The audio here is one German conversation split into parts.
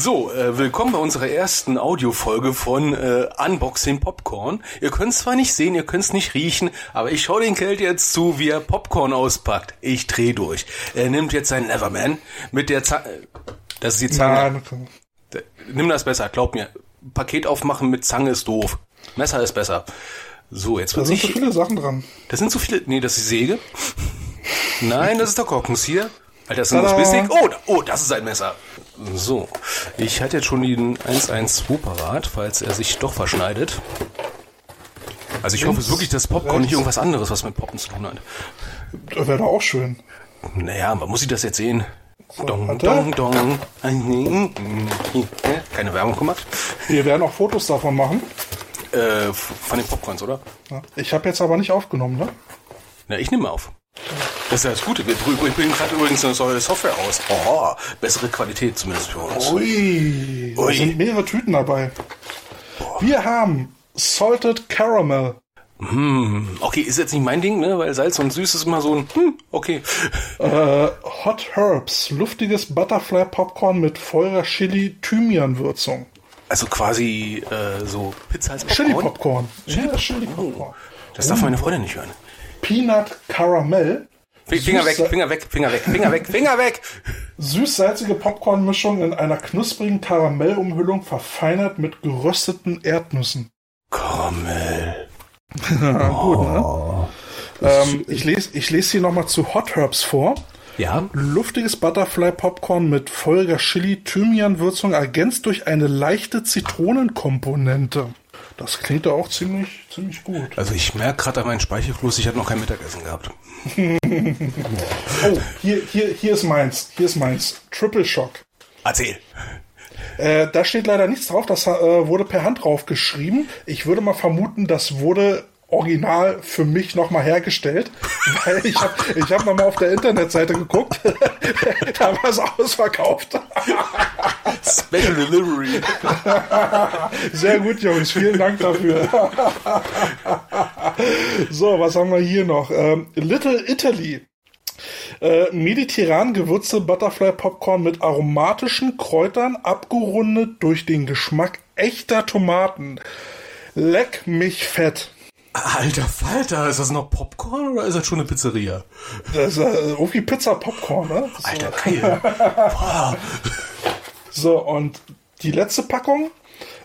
So, äh, willkommen bei unserer ersten Audiofolge von äh, Unboxing Popcorn. Ihr könnt es zwar nicht sehen, ihr könnt es nicht riechen, aber ich schaue den Kelt jetzt zu, wie er Popcorn auspackt. Ich dreh durch. Er nimmt jetzt seinen Neverman mit der Zange. Das ist die Zange. Nein, Nimm das besser, glaub mir. Paket aufmachen mit Zange ist doof. Messer ist besser. So, jetzt da sind so viele Sachen dran. Das sind so viele... Nee, das ist die Säge. Nein, das ist der Korkens hier. Alter, das ist ein. USB-Stick. Oh, da- oh, das ist ein Messer. So, ich hatte jetzt schon den 112 parat, falls er sich doch verschneidet. Also ich hoffe es wirklich, dass Popcorn nicht irgendwas anderes, was mit Poppen zu tun hat. Das wäre doch auch schön. Naja, man muss ich das jetzt sehen. Dong, warte. dong, dong. Keine Werbung gemacht. Wir werden auch Fotos davon machen. Äh, von den Popcorns, oder? Ja. Ich habe jetzt aber nicht aufgenommen, ne? Na, ich nehme auf. Das ist ja das Gute. Wir bringen gerade übrigens eine neue Software aus. Oh, bessere Qualität zumindest für uns. Ui, da Ui. sind mehrere Tüten dabei. Wir haben Salted Caramel. Okay, ist jetzt nicht mein Ding, ne? Weil Salz und Süß ist immer so ein, hm, okay. Äh, Hot Herbs, luftiges Butterfly Popcorn mit feurer Chili Thymian Würzung. Also quasi äh, so Pizza als Chili Popcorn. Popcorn. Ja, Chili Popcorn. Das darf meine Freundin nicht hören. Peanut Caramel. Finger weg, Finger weg, Finger weg, Finger weg, Finger weg. Süß-salzige Popcornmischung in einer knusprigen Karamellumhüllung verfeinert mit gerösteten Erdnüssen. Karamell. Gut, ne? Ähm, ich lese ich lese hier nochmal zu Hot Herbs vor. Ja, Luftiges Butterfly Popcorn mit feuriger Chili Thymian Würzung ergänzt durch eine leichte Zitronenkomponente. Das klingt ja auch ziemlich ziemlich gut. also ich merke gerade an meinem Speichelfluss, ich habe noch kein Mittagessen gehabt. Oh, hier hier hier ist meins. Hier ist meins. Triple Shock. Erzähl. Äh, da steht leider nichts drauf, das äh, wurde per Hand drauf geschrieben. Ich würde mal vermuten, das wurde original für mich nochmal hergestellt, weil ich habe ich hab nochmal auf der Internetseite geguckt, da war es ausverkauft. Special Delivery. Sehr gut, Jungs, vielen Dank dafür. so, was haben wir hier noch? Ähm, Little Italy. Äh, mediterran gewürzte Butterfly Popcorn mit aromatischen Kräutern, abgerundet durch den Geschmack echter Tomaten. Leck mich fett. Alter Falter, ist das noch Popcorn oder ist das schon eine Pizzeria? Das ist äh, irgendwie Pizza Popcorn, ne? Alter, geil. Boah. So, und die letzte Packung,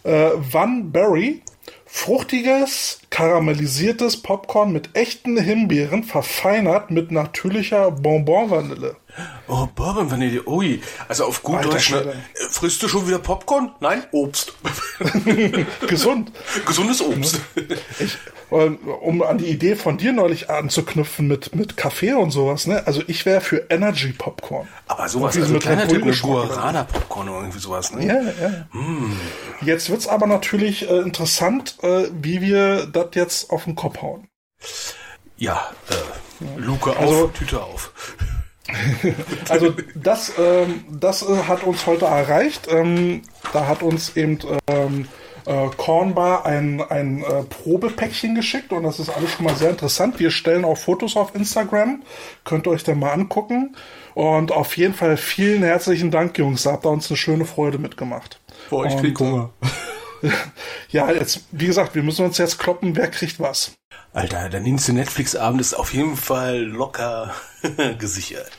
äh, Van Berry. Fruchtiges, karamellisiertes Popcorn mit echten Himbeeren, verfeinert mit natürlicher Bonbon-Vanille. Oh, Bourbon Vanille. Ui. Also auf gut Alter Deutsch, ne? Frisst du schon wieder Popcorn? Nein, Obst. Gesund. Gesundes Obst. Ich, ähm, um an die Idee von dir neulich anzuknüpfen mit, mit Kaffee und sowas, ne? Also ich wäre für Energy Popcorn. Aber sowas, also mit kleiner Bull eine. Guarana Popcorn oder irgendwie sowas, ne? Ja, ja. Jetzt wird's aber natürlich äh, interessant, äh, wie wir das jetzt auf den Kopf hauen. Ja, äh, Luke auf, Also- Tüte auf. Also das, ähm, das äh, hat uns heute erreicht. Ähm, da hat uns eben ähm, äh, Cornbar ein, ein äh, Probepäckchen geschickt und das ist alles schon mal sehr interessant. Wir stellen auch Fotos auf Instagram. Könnt ihr euch dann mal angucken. Und auf jeden Fall vielen herzlichen Dank, Jungs. Da habt ihr uns eine schöne Freude mitgemacht. Boah, ich krieg Und, Hunger. Ja, jetzt, wie gesagt, wir müssen uns jetzt kloppen, wer kriegt was. Alter, der nächste Netflix-Abend ist auf jeden Fall locker gesichert.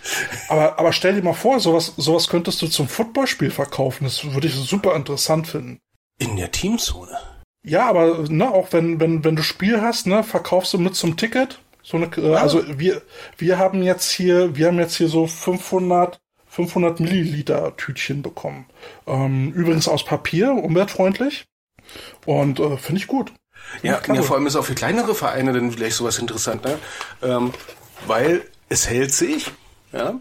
Aber, aber stell dir mal vor, sowas, sowas könntest du zum Footballspiel verkaufen. Das würde ich super interessant finden. In der Teamzone. Ja, aber ne, auch wenn, wenn, wenn du Spiel hast, ne, verkaufst du mit zum Ticket. So eine, äh, also wir, wir haben jetzt hier, wir haben jetzt hier so 500, 500 Milliliter Tütchen bekommen. Ähm, übrigens aus Papier, umweltfreundlich. Und äh, finde ich gut. Ja, ja, vor allem ist auch für kleinere Vereine dann vielleicht sowas interessant, ne? Ähm, weil es hält sich, ja.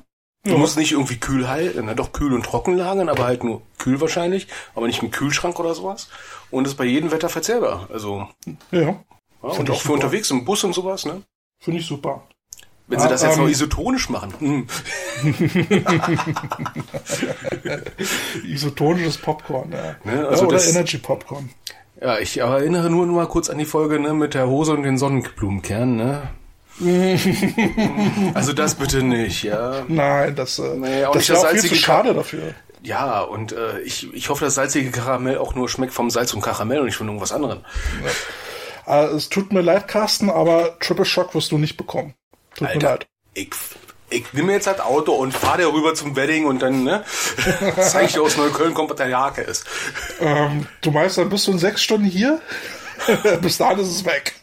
Du musst nicht irgendwie kühl halten, na doch kühl und trocken lagern, aber halt nur kühl wahrscheinlich, aber nicht im Kühlschrank oder sowas. Und ist bei jedem Wetter verzehrbar. Also, Ja, ja, und auch für super. unterwegs im Bus und sowas, ne? finde ich super. Wenn sie Ah, das jetzt noch ähm, isotonisch machen. Hm. Isotonisches Popcorn, ja. Ne, also ja oder das- Energy Popcorn. Ja, ich erinnere nur noch mal kurz an die Folge ne, mit der Hose und den Sonnenblumenkern, ne? also das bitte nicht, ja. Nein, das, äh, Nee, auch das nicht das auch viel zu schade dafür. Ja, und äh, ich, ich hoffe, das salzige Karamell auch nur schmeckt vom Salz und Karamell und nicht von irgendwas anderem. Äh, es tut mir leid, Carsten, aber Triple Shock wirst du nicht bekommen. Tut mir Alter, leid. ich, ich nehme jetzt das Auto und fahre rüber zum Wedding und dann ne, zeige ich dir aus Neukölln kommt, was der Jake ist. Ähm, du meinst, dann bist du in sechs Stunden hier? Bis dahin ist es weg.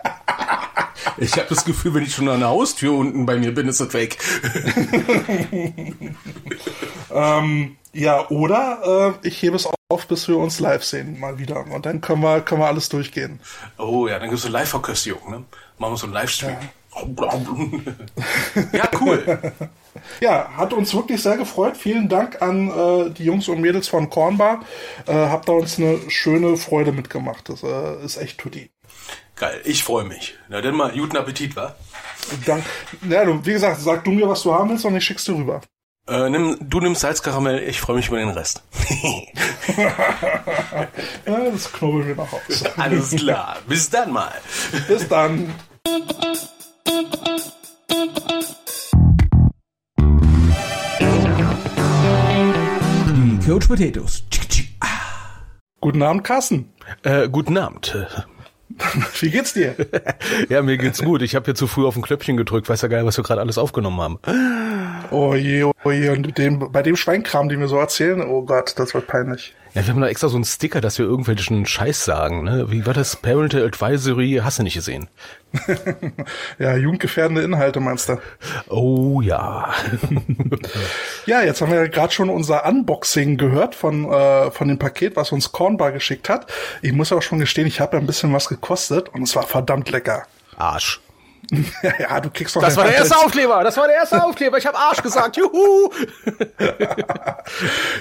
Ich habe das Gefühl, wenn ich schon an der Haustür unten bei mir bin, ist es weg. Ähm, ja, oder äh, ich hebe es auf, bis wir uns live sehen, mal wieder. Und dann können wir, können wir alles durchgehen. Oh ja, dann gibt's so Live-Verköstigung, ne? Machen wir so einen Livestream. Ja, cool. Ja, hat uns wirklich sehr gefreut. Vielen Dank an äh, die Jungs und Mädels von Kornbar. Äh, habt da uns eine schöne Freude mitgemacht. Das äh, ist echt tutti. Geil, ich freue mich. Na dann mal, guten Appetit, wa? Dank, ja, du, wie gesagt, sag du mir, was du haben willst und ich schick's dir rüber. Äh, nimm, du nimmst Salzkaramell, ich freue mich über den Rest. Ja, das knubbeln wir noch aus. Alles klar, bis dann mal. Bis dann. Die Coach Potatoes. Guten Abend, Carsten. Äh, guten Abend. Wie geht's dir? Ja, mir geht's gut. Ich habe hier zu früh auf ein Knöpfchen gedrückt. Weiß ja geil, was wir gerade alles aufgenommen haben. Oh je, oh je. Und dem, bei dem Schweinkram, den wir so erzählen, oh Gott, das wird peinlich. Ja, wir haben da extra so einen Sticker, dass wir irgendwelchen Scheiß sagen. Ne? Wie war das? Parental Advisory, hast du nicht gesehen? Ja, jugendgefährdende Inhalte meinst du? Oh ja. Ja, jetzt haben wir ja gerade schon unser Unboxing gehört von, äh, von dem Paket, was uns Cornbar geschickt hat. Ich muss aber schon gestehen, ich habe ja ein bisschen was gekostet und es war verdammt lecker. Arsch. ja, du kriegst doch Das war der erste Aufkleber. Das war der erste Aufkleber. Ich habe Arsch gesagt. Juhu.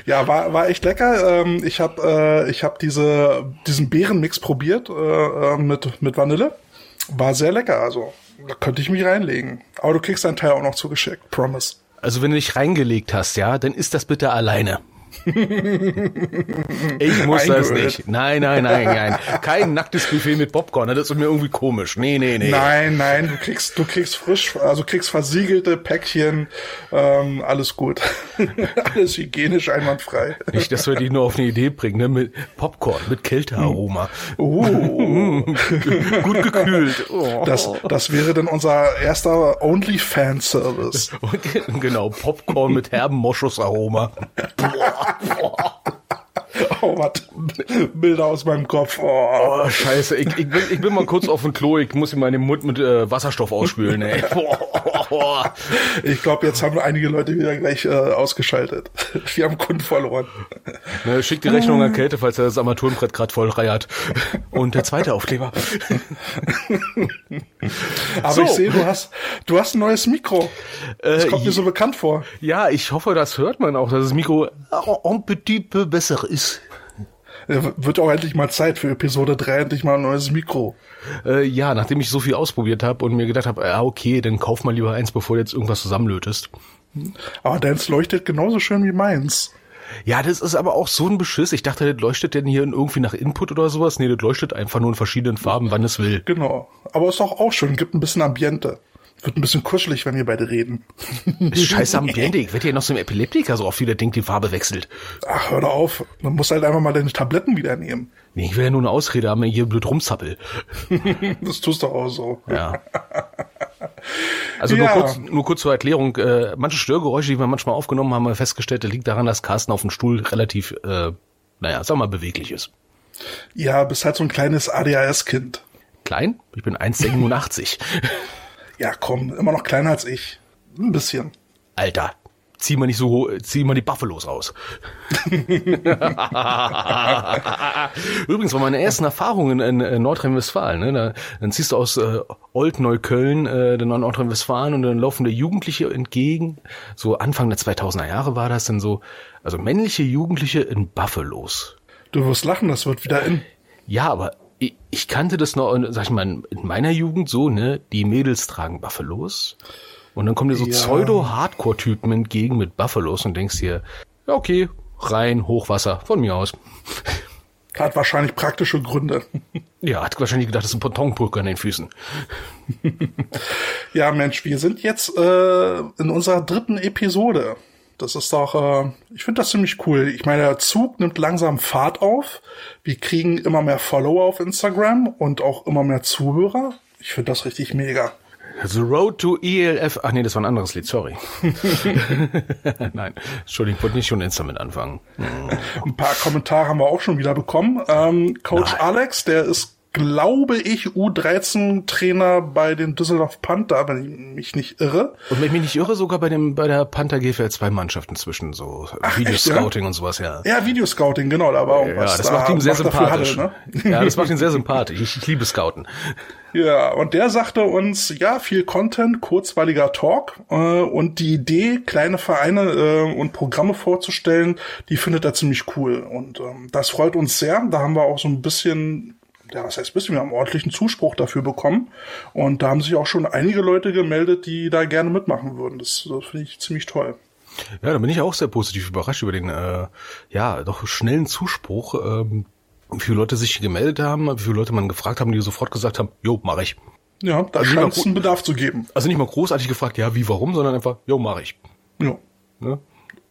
Ja, war, war echt lecker. Ähm, ich habe äh, ich hab diese, diesen Beerenmix probiert äh, äh, mit, mit Vanille. War sehr lecker, also da könnte ich mich reinlegen. Aber du kriegst deinen Teil auch noch zugeschickt, promise. Also wenn du dich reingelegt hast, ja, dann ist das bitte alleine. Ich muss das nicht. Nein, nein, nein, nein. Kein nacktes Buffet mit Popcorn. Das ist mir irgendwie komisch. Nee, nee, nee. Nein, nein, du kriegst, du kriegst frisch, also kriegst versiegelte Päckchen, ähm, alles gut. alles hygienisch einwandfrei. Nicht, dass wir dich nur auf eine Idee bringen, ne? Mit Popcorn, mit Kältearoma. Oh, Gut gekühlt. Oh. das, das wäre dann unser erster OnlyFans-Service. Genau, Popcorn mit herben Moschusaroma. 怖っ! Oh, was? Bilder aus meinem Kopf. Oh. Oh, scheiße. Ich, ich, bin, ich bin mal kurz auf dem Klo. Ich muss in meinen Mund mit äh, Wasserstoff ausspülen, ey. Boah. Ich glaube, jetzt haben einige Leute wieder gleich äh, ausgeschaltet. Wir haben Kunden verloren. Ne, schick die Rechnung an Kälte, falls er das Armaturenbrett gerade voll reiert. Und der zweite Aufkleber. Aber So. ich sehe, du hast, du hast ein neues Mikro. Das kommt mir so bekannt vor. Ja, ich hoffe, das hört man auch, dass das Mikro ein petit peu besser ist. Äh, Wird auch endlich mal Zeit für Episode 3 endlich mal ein neues Mikro. Äh, ja, nachdem ich so viel ausprobiert habe und mir gedacht habe, ja, okay, dann kauf mal lieber eins, bevor du jetzt irgendwas zusammenlötest. Aber deins leuchtet genauso schön wie meins. Ja, das ist aber auch so ein Beschiss. Ich dachte, das leuchtet denn hier irgendwie nach Input oder sowas. Nee, das leuchtet einfach nur in verschiedenen Farben, wann es will. Genau. Aber ist doch auch schön, gibt ein bisschen Ambiente. Wird ein bisschen kuschelig, wenn wir beide reden. Scheiße Ambiente. Ich werde hier noch so ein Epileptiker, so oft wie der Ding die Farbe wechselt. Ach, hör doch auf. Man muss halt einfach mal deine Tabletten wieder nehmen. Nee, ich will ja nur eine Ausrede haben, wenn ich hier blöd rumzappel. Das tust du auch so. Ja. Also Ja. nur, kurz, nur kurz zur Erklärung. Äh, manche Störgeräusche, die wir manchmal aufgenommen haben, haben wir festgestellt, liegt daran, dass Carsten auf dem Stuhl relativ, äh, naja, sag mal, beweglich ist. Ja, bist halt so ein kleines ADHS-Kind. Klein? Ich bin 1,87. Ja, komm, immer noch kleiner als ich. Ein bisschen. Alter, zieh mal nicht so, zieh mal die Buffalos raus. Übrigens, war meine ersten Erfahrungen in, äh, Nordrhein-Westfalen. Ne? Da, dann ziehst du aus äh, Old-Neukölln, äh, dann nach Nordrhein-Westfalen und dann laufen der Jugendliche entgegen. So Anfang der 2000er Jahre war das dann so. Also männliche Jugendliche in Buffalos. Du wirst lachen, das wird wieder in. Ja, aber ich, ich kannte das noch, sag ich mal, in meiner Jugend so, ne? Die Mädels tragen Buffalos. Und dann kommen dir so Ja. Pseudo-Hardcore-Typen entgegen mit Buffalos und denkst dir, ja, okay, rein, Hochwasser, von mir aus. Hat wahrscheinlich praktische Gründe. Ja, hat wahrscheinlich gedacht, das ist ein Pontonbrücke an den Füßen. Ja, Mensch, wir sind jetzt äh, in unserer dritten Episode. Das ist doch, äh, ich finde das ziemlich cool. Ich meine, der Zug nimmt langsam Fahrt auf. Wir kriegen immer mehr Follower auf Instagram und auch immer mehr Zuhörer. Ich finde das richtig mega. The Road to ELF. Ach nee, das war ein anderes Lied, sorry. Nein, Entschuldigung, ich wollte nicht schon Insta mit anfangen. Ein paar Kommentare haben wir auch schon wieder bekommen. Ähm, Coach Nein. Alex, der ist, glaube ich, U13-Trainer bei den Düsseldorf Panther, wenn ich mich nicht irre. Und wenn ich mich nicht irre, sogar bei dem bei der Panther GFL zwei Mannschaften zwischen so echt, Videoscouting und sowas, ja. Ja, Videoscouting, genau, da war auch Ja, was. das da macht ihn sehr sympathisch. Hatte, ne? Ja, das macht ihn sehr sympathisch. Ich, ich liebe Scouten. Ja, und der sagte uns, ja, viel Content, kurzweiliger Talk äh, und die Idee, kleine Vereine äh, und Programme vorzustellen, die findet er ziemlich cool. Und ähm, das freut uns sehr. Da haben wir auch so ein bisschen, ja, was heißt bisschen, wir haben ordentlichen Zuspruch dafür bekommen. Und da haben sich auch schon einige Leute gemeldet, die da gerne mitmachen würden. Das, das finde ich ziemlich toll. Ja, da bin ich auch sehr positiv überrascht über den, äh, ja, doch schnellen Zuspruch, ähm, wie viele Leute sich gemeldet haben, wie viele Leute man gefragt haben, die sofort gesagt haben, jo, mach ich. Ja, da Also scheint es einen Bedarf zu geben. Also nicht mal großartig gefragt, ja, wie, warum, sondern einfach, jo, mach ich. Ja, Ne?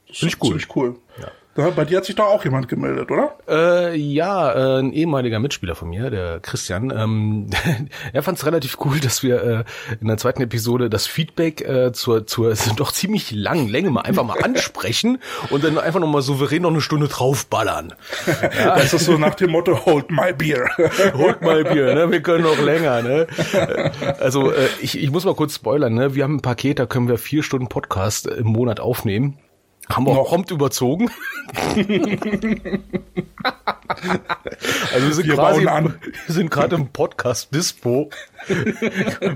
das Finde ich cool. Ziemlich cool. Ja, bei dir hat sich doch auch jemand gemeldet, oder? Äh, ja, äh, ein ehemaliger Mitspieler von mir, der Christian, ähm, er fand es relativ cool, dass wir äh, in der zweiten Episode das Feedback äh, zur, zur doch ziemlich langen Länge mal einfach mal ansprechen und dann einfach nochmal souverän noch eine Stunde draufballern. Das ist so nach dem Motto, hold my beer. Holt mal Bier, ne? Wir können noch länger, ne? Äh, Also äh, ich, ich muss mal kurz spoilern, ne? Wir haben ein Paket, da können wir vier Stunden Podcast im Monat aufnehmen. Haben wir auch prompt überzogen. also wir sind Wir quasi an. wir sind gerade im Podcast Dispo.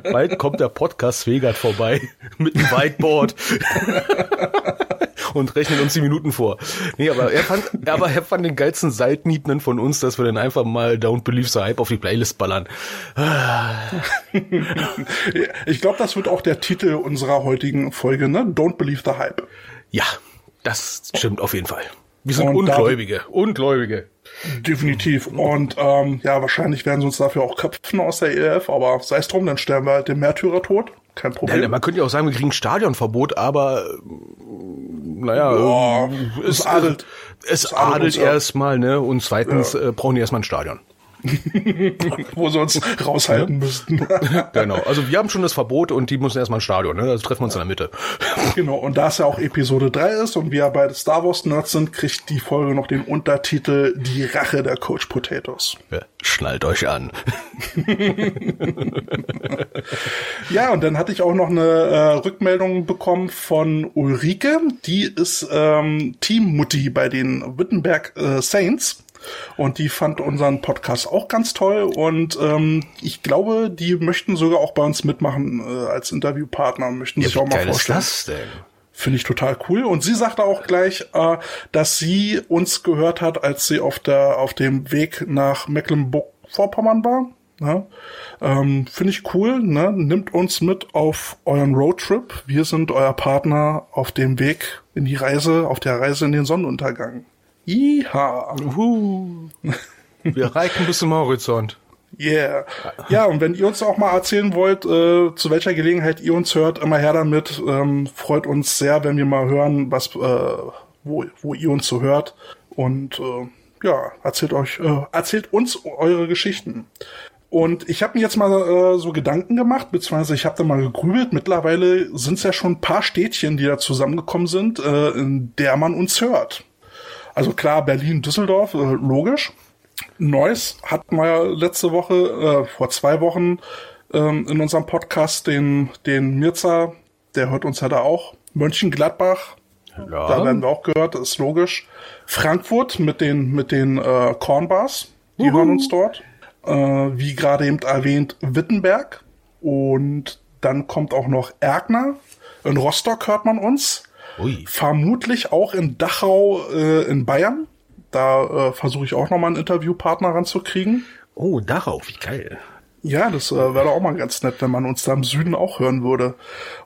Bald kommt der Podcast Vegat vorbei mit einem Whiteboard und rechnet uns die Minuten vor. Nee, aber er fand, aber er fand den geilsten Seitenhieben von uns, dass wir dann einfach mal Don't Believe the Hype auf die Playlist ballern. Ich glaube, das wird auch der Titel unserer heutigen Folge, ne? Don't believe the hype. Ja, das stimmt auf jeden Fall. Wir sind Und Ungläubige, Ungläubige. Definitiv. Und ähm, ja, wahrscheinlich werden sie uns dafür auch köpfen aus der ELF, aber sei es drum, dann sterben wir halt den Märtyrer tot. Kein Ja, Problem. man könnte ja auch sagen, wir kriegen Stadionverbot, aber äh, naja, Boah, äh, es adelt. es es adelt adelt erstmal, ne? Und zweitens äh, brauchen die erstmal ein Stadion. Wo sie uns raushalten müssten. Genau. Also wir haben schon das Verbot und die müssen erstmal ein Stadion, ne? Also treffen wir uns in der Mitte. genau. Und da es ja auch Episode 3 ist und wir beide Star Wars Nerds sind, kriegt die Folge noch den Untertitel Die Rache der Coach Potatoes. Ja, schnallt euch an. Ja, und dann hatte ich auch noch eine äh, Rückmeldung bekommen von Ulrike. Die ist ähm, Teammutti bei den Wittenberg äh, Saints. Und die fand unseren Podcast auch ganz toll. Und ähm, ich glaube, die möchten sogar auch bei uns mitmachen äh, als Interviewpartner. Möchten sich auch mal geil ist vorstellen. das denn? Finde ich total cool. Und sie sagte auch gleich, äh, dass sie uns gehört hat, als sie auf der auf dem Weg nach Mecklenburg-Vorpommern war. Ne? Ähm, Finde ich cool. Ne? Nimmt uns mit auf euren Roadtrip. Wir sind euer Partner auf dem Weg in die Reise, auf der Reise in den Sonnenuntergang. Iha. Uhu. Wir reichen bis zum Horizont. Yeah. Ja, und wenn ihr uns auch mal erzählen wollt, äh, zu welcher Gelegenheit ihr uns hört, immer her damit. Ähm, freut uns sehr, wenn wir mal hören, was, äh, wo, wo ihr uns so hört. Und äh, ja, erzählt euch, äh, erzählt uns eure Geschichten. Und ich habe mir jetzt mal äh, so Gedanken gemacht, beziehungsweise ich habe da mal gegrübelt. Mittlerweile sind es ja schon ein paar Städtchen, die da zusammengekommen sind, äh, in der man uns hört. Also klar, Berlin, Düsseldorf, äh, logisch. Neuss hatten wir ja letzte Woche, äh, vor zwei Wochen ähm, in unserem Podcast den, den Mirza, der hört uns ja da auch. Mönchengladbach, da werden wir auch gehört, ist logisch. Frankfurt mit den, mit den äh, Cornbars, die hören uns dort. Äh, wie gerade eben erwähnt, Wittenberg. Und dann kommt auch noch Erkner. In Rostock hört man uns. Ui. Vermutlich auch in Dachau äh, in Bayern. Da äh, versuche ich auch nochmal einen Interviewpartner ranzukriegen. Oh, darauf, wie geil. Ja, das äh, wäre doch auch mal ganz nett, wenn man uns da im Süden auch hören würde.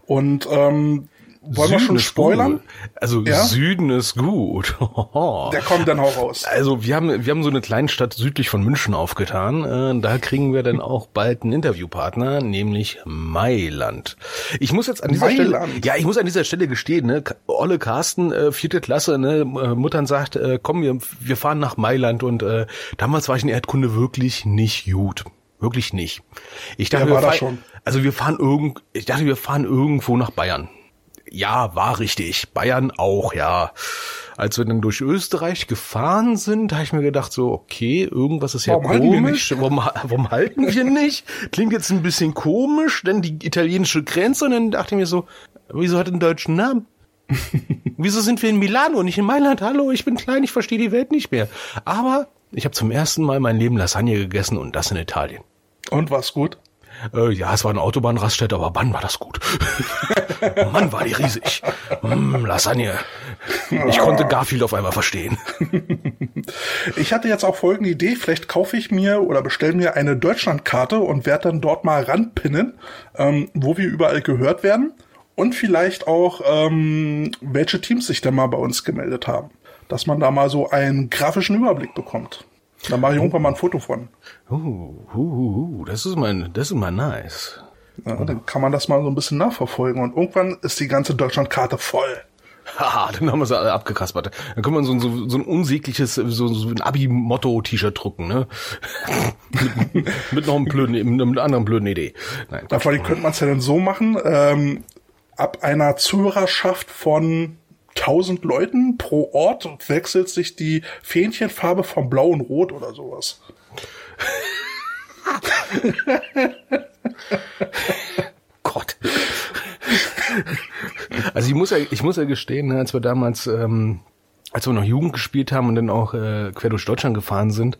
Und ähm, Wollen wir schon spoilern? Gut. Also Ja? Süden ist gut. Der kommt dann auch raus. Also wir haben wir haben so eine kleine Stadt südlich von München aufgetan. Äh, da kriegen wir dann auch bald einen Interviewpartner, nämlich Mailand. Ich muss jetzt an dieser Stelle, Mailand? ja, ich muss an dieser Stelle gestehen, ne, Olle Carsten, äh, vierte Klasse, ne, äh, Muttern sagt, äh, komm, wir wir fahren nach Mailand und äh, damals war ich in Erdkunde wirklich nicht gut. Wirklich nicht. Ich dachte, war wir fahren-? Also wir fahren irgend, ich dachte, wir fahren irgendwo nach Bayern. Ja, war richtig. Bayern auch, ja. Als wir dann durch Österreich gefahren sind, habe ich mir gedacht, so, okay, irgendwas ist ja Warum wir komisch. Warum, warum halten wir nicht? Klingt jetzt ein bisschen komisch, denn die italienische Grenze. Und dann dachte ich mir so, wieso hat er einen deutschen Namen? wieso sind wir in Milano und nicht in Mailand? Hallo, ich bin klein, ich verstehe die Welt nicht mehr. Aber ich habe zum ersten Mal mein Leben Lasagne gegessen und das in Italien. Und was gut? Äh, ja, es war eine Autobahnraststätte, aber Mann, war das gut. Mann, war die riesig. Mm, Lasagne. Ich konnte Garfield auf einmal verstehen. Ich hatte jetzt auch folgende Idee. Vielleicht kaufe ich mir oder bestelle mir eine Deutschlandkarte und werde dann dort mal ranpinnen, ähm, wo wir überall gehört werden. Und vielleicht auch, ähm, welche Teams sich denn mal bei uns gemeldet haben. Dass man da mal so einen grafischen Überblick bekommt. Da mache ich irgendwann mal ein Foto von. Uh, uh, uh, das ist mein, das ist mal nice. Ja, dann kann man das mal so ein bisschen nachverfolgen. Und irgendwann ist die ganze Deutschlandkarte voll. Haha, dann haben wir sie alle abgekaspert. Dann können wir so, ein- so, so ein unsägliches, so, so ein Abi-Motto-T-Shirt drucken, ne? mit, mit noch einem blöden, mit einer anderen blöden Idee. Nein. Vor allem könnte man es ja dann so machen, ähm, ab einer Zuhörerschaft von 1000 Leuten pro Ort wechselt sich die Fähnchenfarbe von blau und rot oder sowas. Gott. Also ich muss ja, ich muss ja gestehen, ne, als wir damals, ähm, als wir noch Jugend gespielt haben und dann auch äh, quer durch Deutschland gefahren sind,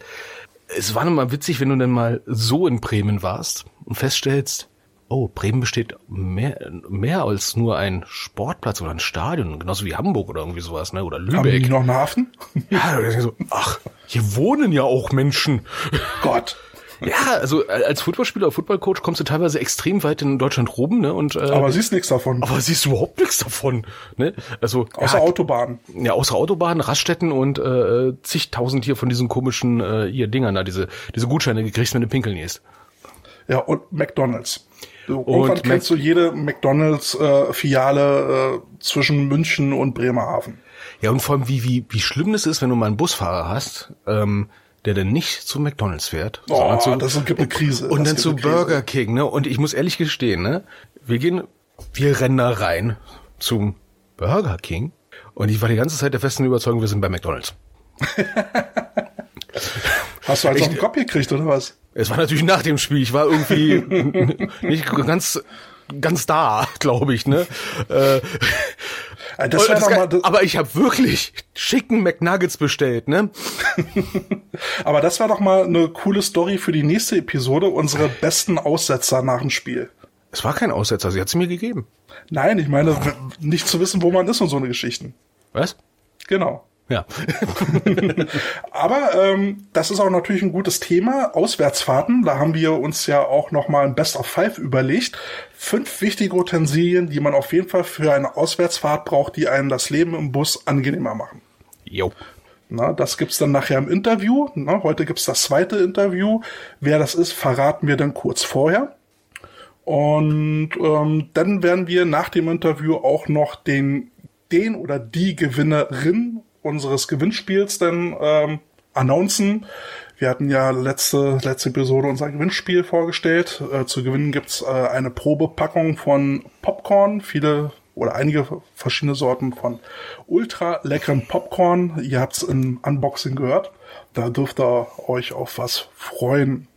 es war nochmal witzig, wenn du dann mal so in Bremen warst und feststellst, oh, Bremen besteht mehr, mehr als nur ein Sportplatz oder ein Stadion, genauso wie Hamburg oder irgendwie sowas, ne? Oder Haben die Lübeck. noch einen Hafen? Ja, so, ach, hier wohnen ja auch Menschen. Gott. Ja, also äh, als Footballspieler, Footballcoach kommst du teilweise extrem weit in Deutschland rum, ne? Und äh, Aber siehst nichts davon. aber siehst du überhaupt nichts davon, ne? Also Außer ja, Autobahn. ja, außer Autobahnen, Raststätten und äh, zigtausend hier von diesen komischen äh, hier Dingern da, diese diese Gutscheine gekriegt, wenn du pinkeln gehst. Ja, und McDonalds. Irgendwann Mac- kennst du jede McDonalds-Filiale äh, zwischen München und Bremerhaven. Ja, und vor allem wie wie wie schlimm das ist, wenn du mal einen Busfahrer hast, ähm, der dann nicht zu McDonalds fährt, Oh, sondern zu das gibt eine Krise. und Das dann zu. Burger King, ne? Und ich muss ehrlich gestehen, ne? Wir gehen, wir rennen da rein zum Burger King und ich war die ganze Zeit der festen Überzeugung, wir sind bei McDonalds. Hast du also Ich- den Kopf gekriegt, oder was? Es war natürlich nach dem Spiel. Ich war irgendwie nicht ganz ganz da, glaube ich, ne? Äh, Äh, Das das mal, kann- das, aber ich habe wirklich schicken McNuggets bestellt, ne? aber das wäre doch mal eine coole Story für die nächste Episode, unsere besten Aussetzer nach dem Spiel. Es war kein Aussetzer, sie hat sie mir gegeben. Nein, ich meine, nicht zu wissen, wo man ist und so eine Geschichten. Was? Genau. Ja. Aber ähm, das ist auch natürlich ein gutes Thema. Auswärtsfahrten, da haben wir uns ja auch noch mal ein Best of Five überlegt. Fünf wichtige Utensilien, die man auf jeden Fall für eine Auswärtsfahrt braucht, die einem das Leben im Bus angenehmer machen. Jo. Na, das gibt's dann nachher im Interview. Na, heute gibt's das zweite Interview. Wer das ist, verraten wir dann kurz vorher. Und ähm, dann werden wir nach dem Interview auch noch den, den oder die Gewinnerin unseres Gewinnspiels dann ähm, announcen. Wir hatten ja letzte, letzte Episode unser Gewinnspiel vorgestellt. Äh, zu gewinnen gibt's äh, eine Probepackung von Popcorn. Viele oder einige verschiedene Sorten von ultra leckeren Popcorn. Ihr habt's im Unboxing gehört. Da dürft ihr euch auf was freuen.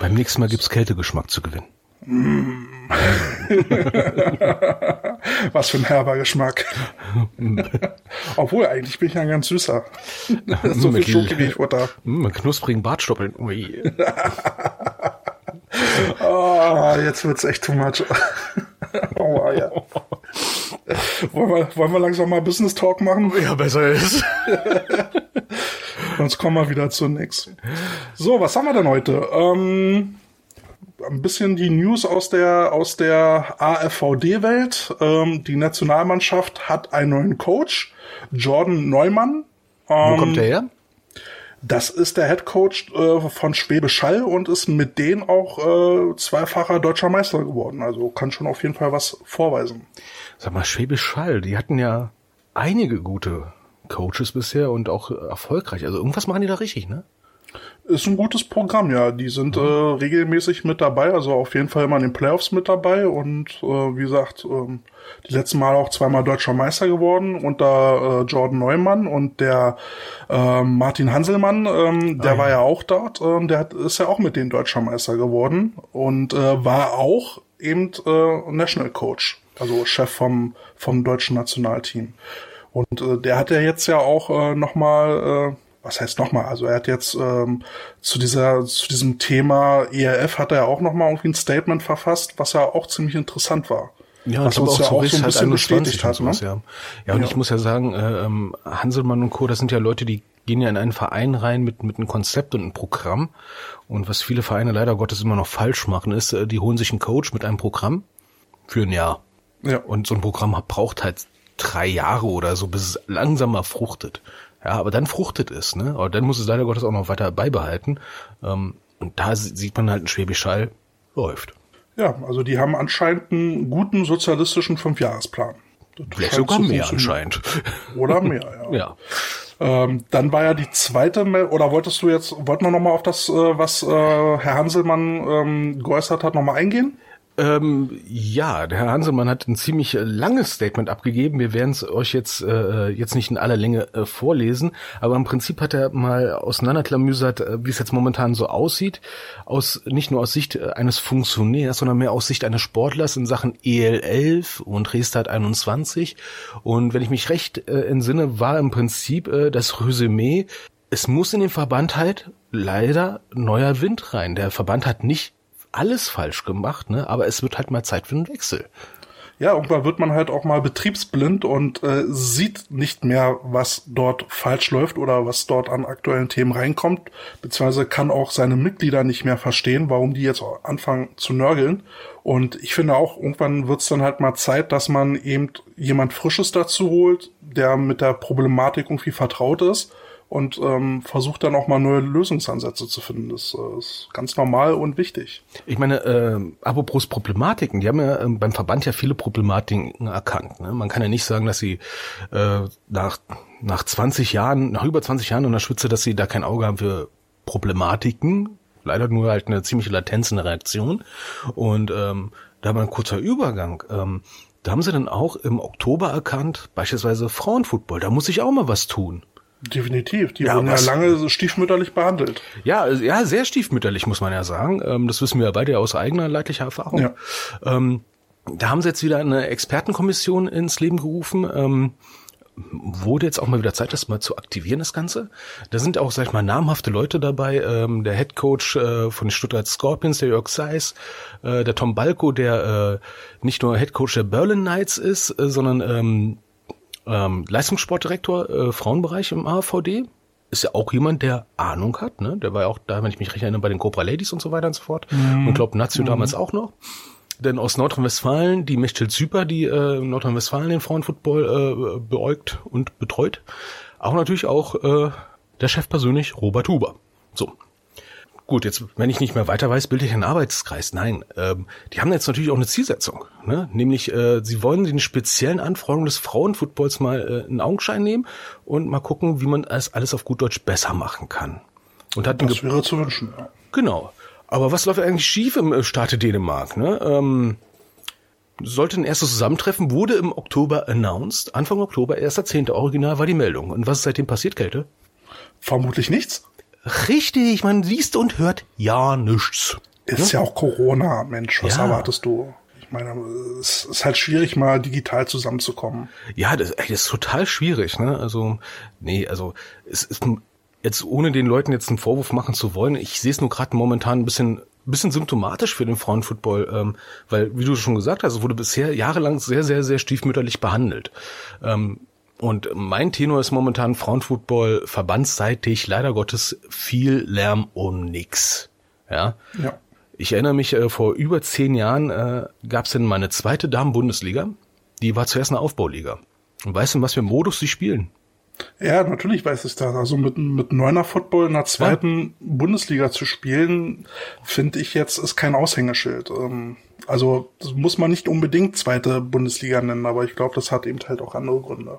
Beim nächsten Mal gibt's Kältegeschmack zu gewinnen. Was für ein herber Geschmack. Obwohl, eigentlich bin ich ja ein ganz süßer. so viel Mit- Schoki, wie ich Futter. Mm, mit knusprigen Bartstoppeln. Ui. Ah, jetzt wird's echt too much. oh, ja. wollen, wir, wollen wir langsam mal Business Talk machen? Ja, besser ist. Sonst kommen wir wieder zu nix. So, was haben wir denn heute? Ähm, ein bisschen die News aus der aus der AFVD-Welt. Ähm, die Nationalmannschaft hat einen neuen Coach, Jordan Neumann. Wo kommt der her? Das ist der Head Coach äh, von Schwäbisch Hall und ist mit denen auch äh, zweifacher deutscher Meister geworden. Also kann schon auf jeden Fall was vorweisen. Sag mal, Schwäbisch Hall, die hatten ja einige gute Coaches bisher und auch erfolgreich. Also irgendwas machen die da richtig, ne? Ist ein gutes Programm, ja. Die sind mhm. äh, regelmäßig mit dabei, also auf jeden Fall immer in den Playoffs mit dabei und äh, wie gesagt, ähm, die letzten Mal auch zweimal deutscher Meister geworden unter äh, Jordan Neumann und der äh, Martin Hanselmann, ähm, der ah, ja. war ja auch dort, ähm, der hat, ist ja auch mit den deutscher Meister geworden und äh, war auch eben äh, National Coach, also Chef vom, vom deutschen Nationalteam. Und äh, der hat ja jetzt ja auch äh, nochmal äh, was heißt nochmal? Also er hat jetzt ähm, zu dieser zu diesem Thema ERF hat er auch nochmal irgendwie ein Statement verfasst, was ja auch ziemlich interessant war. Ja, was uns ja auch so ein bisschen bestätigt hat. Sowas, ne? ja. ja, und ja. ich muss ja sagen, äh, ähm, Hanselmann und Co., das sind ja Leute, die gehen ja in einen Verein rein mit, mit einem Konzept und einem Programm. Und was viele Vereine leider Gottes immer noch falsch machen, ist, äh, die holen sich einen Coach mit einem Programm für ein Jahr. Ja. Und so ein Programm braucht halt drei Jahre oder so, bis es langsam mal fruchtet. Ja, aber dann fruchtet es, ne? Aber dann muss es leider Gottes auch noch weiter beibehalten. Ähm, und da sieht man halt, ein Schwäbisch Hall läuft. Ja, also die haben anscheinend einen guten sozialistischen Fünfjahresplan. Vielleicht sogar mehr anscheinend. Oder mehr, ja. ja. Ähm, dann war ja die zweite, oder wolltest du jetzt, wollten wir nochmal auf das, äh, was äh, Herr Hanselmann ähm, geäußert hat, nochmal eingehen? Ähm, ja, der Herr Hanselmann hat ein ziemlich äh, langes Statement abgegeben. Wir werden es euch jetzt äh, jetzt nicht in aller Länge äh, vorlesen, aber im Prinzip hat er mal auseinanderklamüsert, äh, wie es jetzt momentan so aussieht, aus nicht nur aus Sicht äh, eines Funktionärs, sondern mehr aus Sicht eines Sportlers in Sachen EL11 und Restart 21. Und wenn ich mich recht äh, entsinne, war im Prinzip äh, das Resümee, es muss in den Verband halt leider neuer Wind rein. Der Verband hat nicht alles falsch gemacht, ne? aber es wird halt mal Zeit für einen Wechsel. Ja, irgendwann wird man halt auch mal betriebsblind und äh, sieht nicht mehr, was dort falsch läuft oder was dort an aktuellen Themen reinkommt, beziehungsweise kann auch seine Mitglieder nicht mehr verstehen, warum die jetzt anfangen zu nörgeln. Und ich finde auch, irgendwann wird es dann halt mal Zeit, dass man eben jemand Frisches dazu holt, der mit der Problematik irgendwie vertraut ist und ähm, versucht dann auch mal neue Lösungsansätze zu finden. Das äh, ist ganz normal und wichtig. Ich meine, äh, apropos Problematiken, die haben ja äh, beim Verband ja viele Problematiken erkannt. Ne? Man kann ja nicht sagen, dass sie äh, nach, nach 20 Jahren, nach über 20 Jahren in der Spitze, dass sie da kein Auge haben für Problematiken. Leider nur halt eine ziemliche Latenz in der Reaktion. Und ähm, da war ein kurzer Übergang. Ähm, da haben sie dann auch im Oktober erkannt, beispielsweise Frauenfootball, da muss ich auch mal was tun. Definitiv. Die ja, wurden ja lange stiefmütterlich behandelt. Ja, ja, sehr stiefmütterlich, muss man ja sagen. Ähm, das wissen wir ja beide aus eigener leidlicher Erfahrung. Ja. Ähm, da haben sie jetzt wieder eine Expertenkommission ins Leben gerufen. Ähm, wurde jetzt auch mal wieder Zeit, das mal zu aktivieren, das Ganze. Da sind auch, sag ich mal, namhafte Leute dabei. Ähm, der Head Coach äh, von den Stuttgart Scorpions, der Jörg Seis, äh, der Tom Balko, der äh, nicht nur Head Coach der Berlin Knights ist, äh, sondern ähm, ähm, Leistungssportdirektor äh, Frauenbereich im AVD. Ist ja auch jemand, der Ahnung hat, ne? Der war ja auch da, wenn ich mich recht erinnere, bei den Cobra Ladies und so weiter und so fort. Mhm. Und glaube Nazio mhm. damals auch noch. Denn aus Nordrhein-Westfalen, die Michel Zyper, die äh, Nordrhein-Westfalen den Frauenfootball äh, beäugt und betreut. Auch natürlich auch äh, der Chef persönlich, Robert Huber. So, Gut, jetzt, wenn ich nicht mehr weiter weiß, bilde ich einen Arbeitskreis. Nein, ähm, die haben jetzt natürlich auch eine Zielsetzung, ne? nämlich äh, sie wollen den speziellen Anforderungen des Frauenfootballs mal äh, einen Augenschein nehmen und mal gucken, wie man es alles auf gut Deutsch besser machen kann. Und hat das wäre zu wünschen. Ja. Genau. Aber was läuft eigentlich schief im äh, Staate Dänemark? Ne? Ähm, sollte ein erstes Zusammentreffen, wurde im Oktober announced. Anfang Oktober, erster zehnte Original war die Meldung. Und was ist seitdem passiert, Kälte? Vermutlich nichts. Richtig, man liest und hört ja nichts. Ist ja, ja auch Corona, Mensch, was ja. erwartest du? Ich meine, es ist halt schwierig, mal digital zusammenzukommen. Ja, das, das ist total schwierig, ne? Also, nee, also es ist jetzt ohne den Leuten jetzt einen Vorwurf machen zu wollen, ich sehe es nur gerade momentan ein bisschen bisschen symptomatisch für den Frauenfootball, ähm, weil, wie du schon gesagt hast, es wurde bisher jahrelang sehr, sehr, sehr stiefmütterlich behandelt. Ähm, und mein Tenor ist momentan Frauenfootball verbandsseitig leider Gottes viel Lärm um nix. Ja. ja. Ich erinnere mich, äh, vor über zehn Jahren äh, gab es denn meine zweite Damen-Bundesliga. Die war zuerst eine Aufbauliga. Und weißt du, in was für Modus sie spielen? Ja, natürlich weiß ich das. Also mit, mit Neuner Football in der zweiten ja. Bundesliga zu spielen, finde ich jetzt, ist kein Aushängeschild. Ähm, also muss man nicht unbedingt zweite Bundesliga nennen, aber ich glaube, das hat eben halt auch andere Gründe.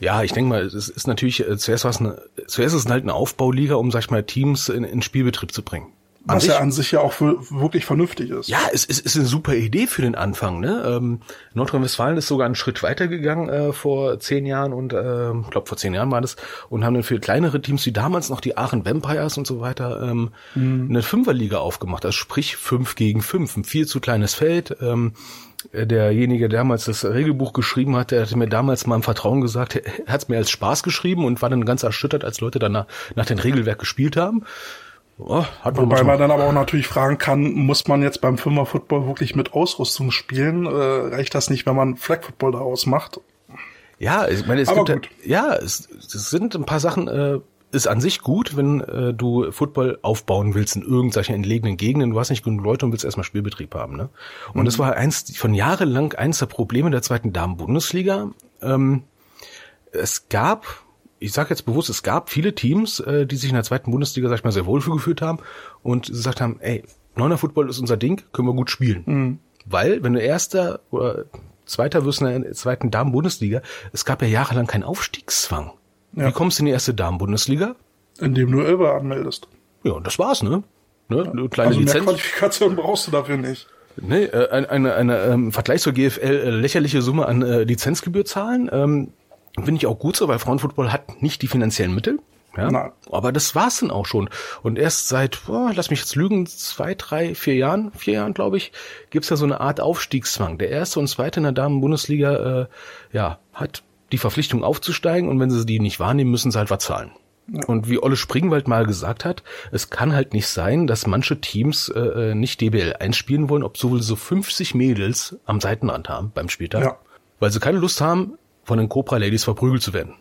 Ja, ich denke mal, es ist natürlich äh, zuerst was eine, zuerst ist es halt eine Aufbauliga, um sag ich mal Teams in, in Spielbetrieb zu bringen. Was sich, ja an sich ja auch wirklich vernünftig ist. Ja, es ist, ist eine super Idee für den Anfang. Ne? Ähm, Nordrhein-Westfalen ist sogar einen Schritt weiter gegangen äh, vor zehn Jahren und äh, ich glaube vor zehn Jahren war das und haben dann für kleinere Teams wie damals noch die Aachen Vampires und so weiter ähm, mhm. eine Fünferliga aufgemacht. Also sprich fünf gegen fünf, ein viel zu kleines Feld. Ähm, derjenige, der damals das Regelbuch geschrieben hat, der hatte mir damals mal im Vertrauen gesagt, er hat es mir als Spaß geschrieben und war dann ganz erschüttert, als Leute dann nach, nach dem Regelwerk gespielt haben. Oh, hat man Wobei man dann aber auch natürlich fragen kann, muss man jetzt beim Fünfer Football wirklich mit Ausrüstung spielen? Äh, reicht das nicht, wenn man Flag Football daraus macht? Ja, ich meine, es aber gibt gut. ja, es, es sind ein paar Sachen, äh, ist an sich gut, wenn äh, du Football aufbauen willst in irgendwelchen entlegenen Gegenden. Du hast nicht genug Leute und willst erstmal Spielbetrieb haben. Ne? Und mhm. das war eins von jahrelang eins der Probleme der zweiten Damen-Bundesliga. Ähm, es gab ich sage jetzt bewusst, es gab viele Teams, äh, die sich in der zweiten Bundesliga, sag ich mal, sehr wohl gefühlt haben und gesagt haben, ey, Neuner Football ist unser Ding, können wir gut spielen. Mhm. Weil, wenn du Erster oder Zweiter wirst in der zweiten Damen-Bundesliga, es gab ja jahrelang keinen Aufstiegszwang. Ja. Wie kommst du in die erste Damen-Bundesliga? Indem du Elber anmeldest. Ja, und das war's, ne? ne? Ja. Kleine also Lizenz. mehr Qualifikation brauchst du dafür nicht. Nee, äh, eine, eine, eine ähm, Vergleich zur GFL äh, lächerliche Summe an äh, Lizenzgebühr zahlen. Ähm, Finde ich auch gut so, weil Frauenfootball hat nicht die finanziellen Mittel. Ja, Nein. aber das war's dann auch schon. Und erst seit, boah, lass mich jetzt lügen, zwei, drei, vier Jahren, vier Jahren, glaube ich, gibt's da so eine Art Aufstiegszwang. Der erste und zweite in der Damen-Bundesliga, äh, ja, hat die Verpflichtung aufzusteigen und wenn sie die nicht wahrnehmen, müssen sie halt was zahlen. Ja. Und wie Olle Springwald mal gesagt hat, es kann halt nicht sein, dass manche Teams äh, äh nicht DBL einspielen wollen, obwohl sie so 50 Mädels am Seitenrand haben beim Spieltag. Ja. Weil sie keine Lust haben, von den Cobra Ladies verprügelt zu werden.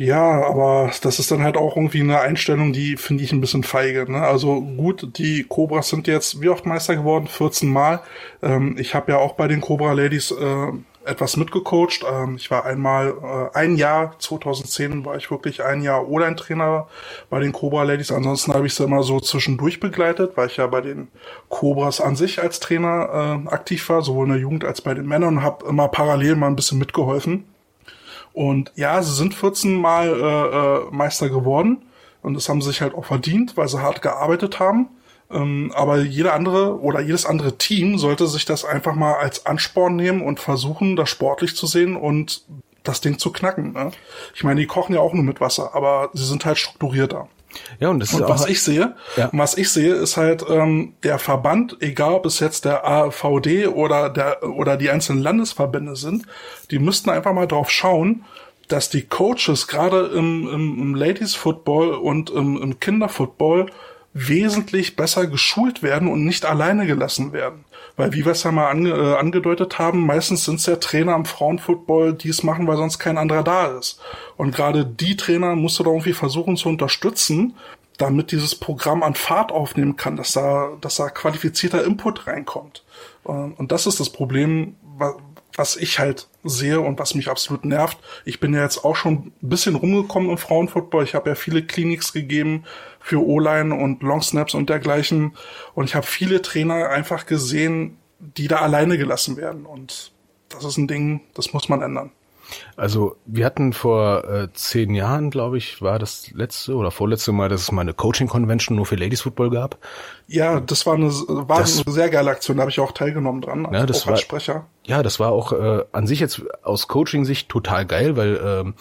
Ja, aber das ist dann halt auch irgendwie eine Einstellung, die finde ich ein bisschen feige. Ne? Also gut, die Cobras sind jetzt wie oft Meister geworden? 14 Mal. Ähm, ich habe ja auch bei den Cobra Ladies äh, etwas mitgecoacht. Ähm, ich war einmal, äh, ein Jahr, 2010 war ich wirklich ein Jahr Online-Trainer bei den Cobra Ladies. Ansonsten habe ich sie immer so zwischendurch begleitet, weil ich ja bei den Cobras an sich als Trainer äh, aktiv war, sowohl in der Jugend als bei den Männern und habe immer parallel mal ein bisschen mitgeholfen. Und ja, sie sind 14 Mal äh, äh, Meister geworden und das haben sie sich halt auch verdient, weil sie hart gearbeitet haben. Ähm, aber jeder andere oder jedes andere Team sollte sich das einfach mal als Ansporn nehmen und versuchen, das sportlich zu sehen und das Ding zu knacken. Ne? Ich meine, die kochen ja auch nur mit Wasser, aber sie sind halt strukturierter. Ja, und das und ist was ich sehe, ja. was ich sehe, ist halt ähm, der Verband, egal ob es jetzt der AVD oder der oder die einzelnen Landesverbände sind, die müssten einfach mal drauf schauen, dass die Coaches gerade im, im, im Ladies Football und im, im Kinderfootball wesentlich besser geschult werden und nicht alleine gelassen werden. Weil, wie wir es ja mal ange, äh, angedeutet haben, meistens sind es ja Trainer am Frauenfootball, die es machen, weil sonst kein anderer da ist. Und gerade die Trainer musst du da irgendwie versuchen zu unterstützen, damit dieses Programm an Fahrt aufnehmen kann, dass da, dass da qualifizierter Input reinkommt. Und das ist das Problem, was ich halt sehe und was mich absolut nervt. Ich bin ja jetzt auch schon ein bisschen rumgekommen im Frauenfootball. Ich habe ja viele Kliniks gegeben für O-Line und Long Snaps und dergleichen. Und ich habe viele Trainer einfach gesehen, die da alleine gelassen werden. Und das ist ein Ding, das muss man ändern. Also wir hatten vor äh, zehn Jahren, glaube ich, war das letzte oder vorletzte Mal, dass es mal eine Coaching-Convention nur für Ladies Football gab. Ja, das war eine, war das, eine sehr geile Aktion, da habe ich auch teilgenommen dran, ja, das war, als Sprecher. Ja, das war auch äh, an sich jetzt aus Coaching-Sicht total geil, weil ähm,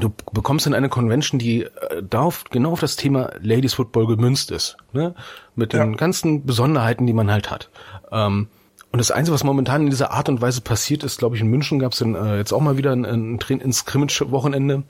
du bekommst in eine Convention, die äh, darauf, genau auf das Thema Ladies Football gemünzt ist, ne? mit den ja. ganzen Besonderheiten, die man halt hat. Ähm, und das Einzige, was momentan in dieser Art und Weise passiert ist, glaube ich, in München gab es äh, jetzt auch mal wieder ein, ein, ein Scrimmage-Wochenende.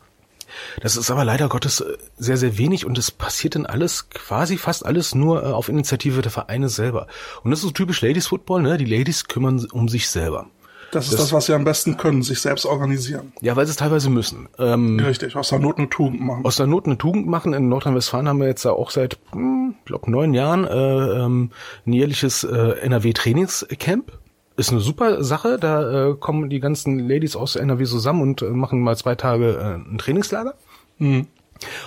Das ist aber leider Gottes äh, sehr, sehr wenig und es passiert dann alles, quasi fast alles nur äh, auf Initiative der Vereine selber. Und das ist so typisch Ladies Football, ne? Die Ladies kümmern um sich selber. Das ist das, was sie am besten können, sich selbst organisieren. Ja, weil sie es teilweise müssen. Ähm, Richtig, aus der Not eine Tugend machen. Aus der Not eine Tugend machen. In Nordrhein-Westfalen haben wir jetzt auch seit, hm, glaube neun Jahren äh, ähm, ein jährliches äh, NRW-Trainingscamp. Ist eine super Sache. Da äh, kommen die ganzen Ladies aus NRW zusammen und äh, machen mal zwei Tage äh, ein Trainingslager. Mhm.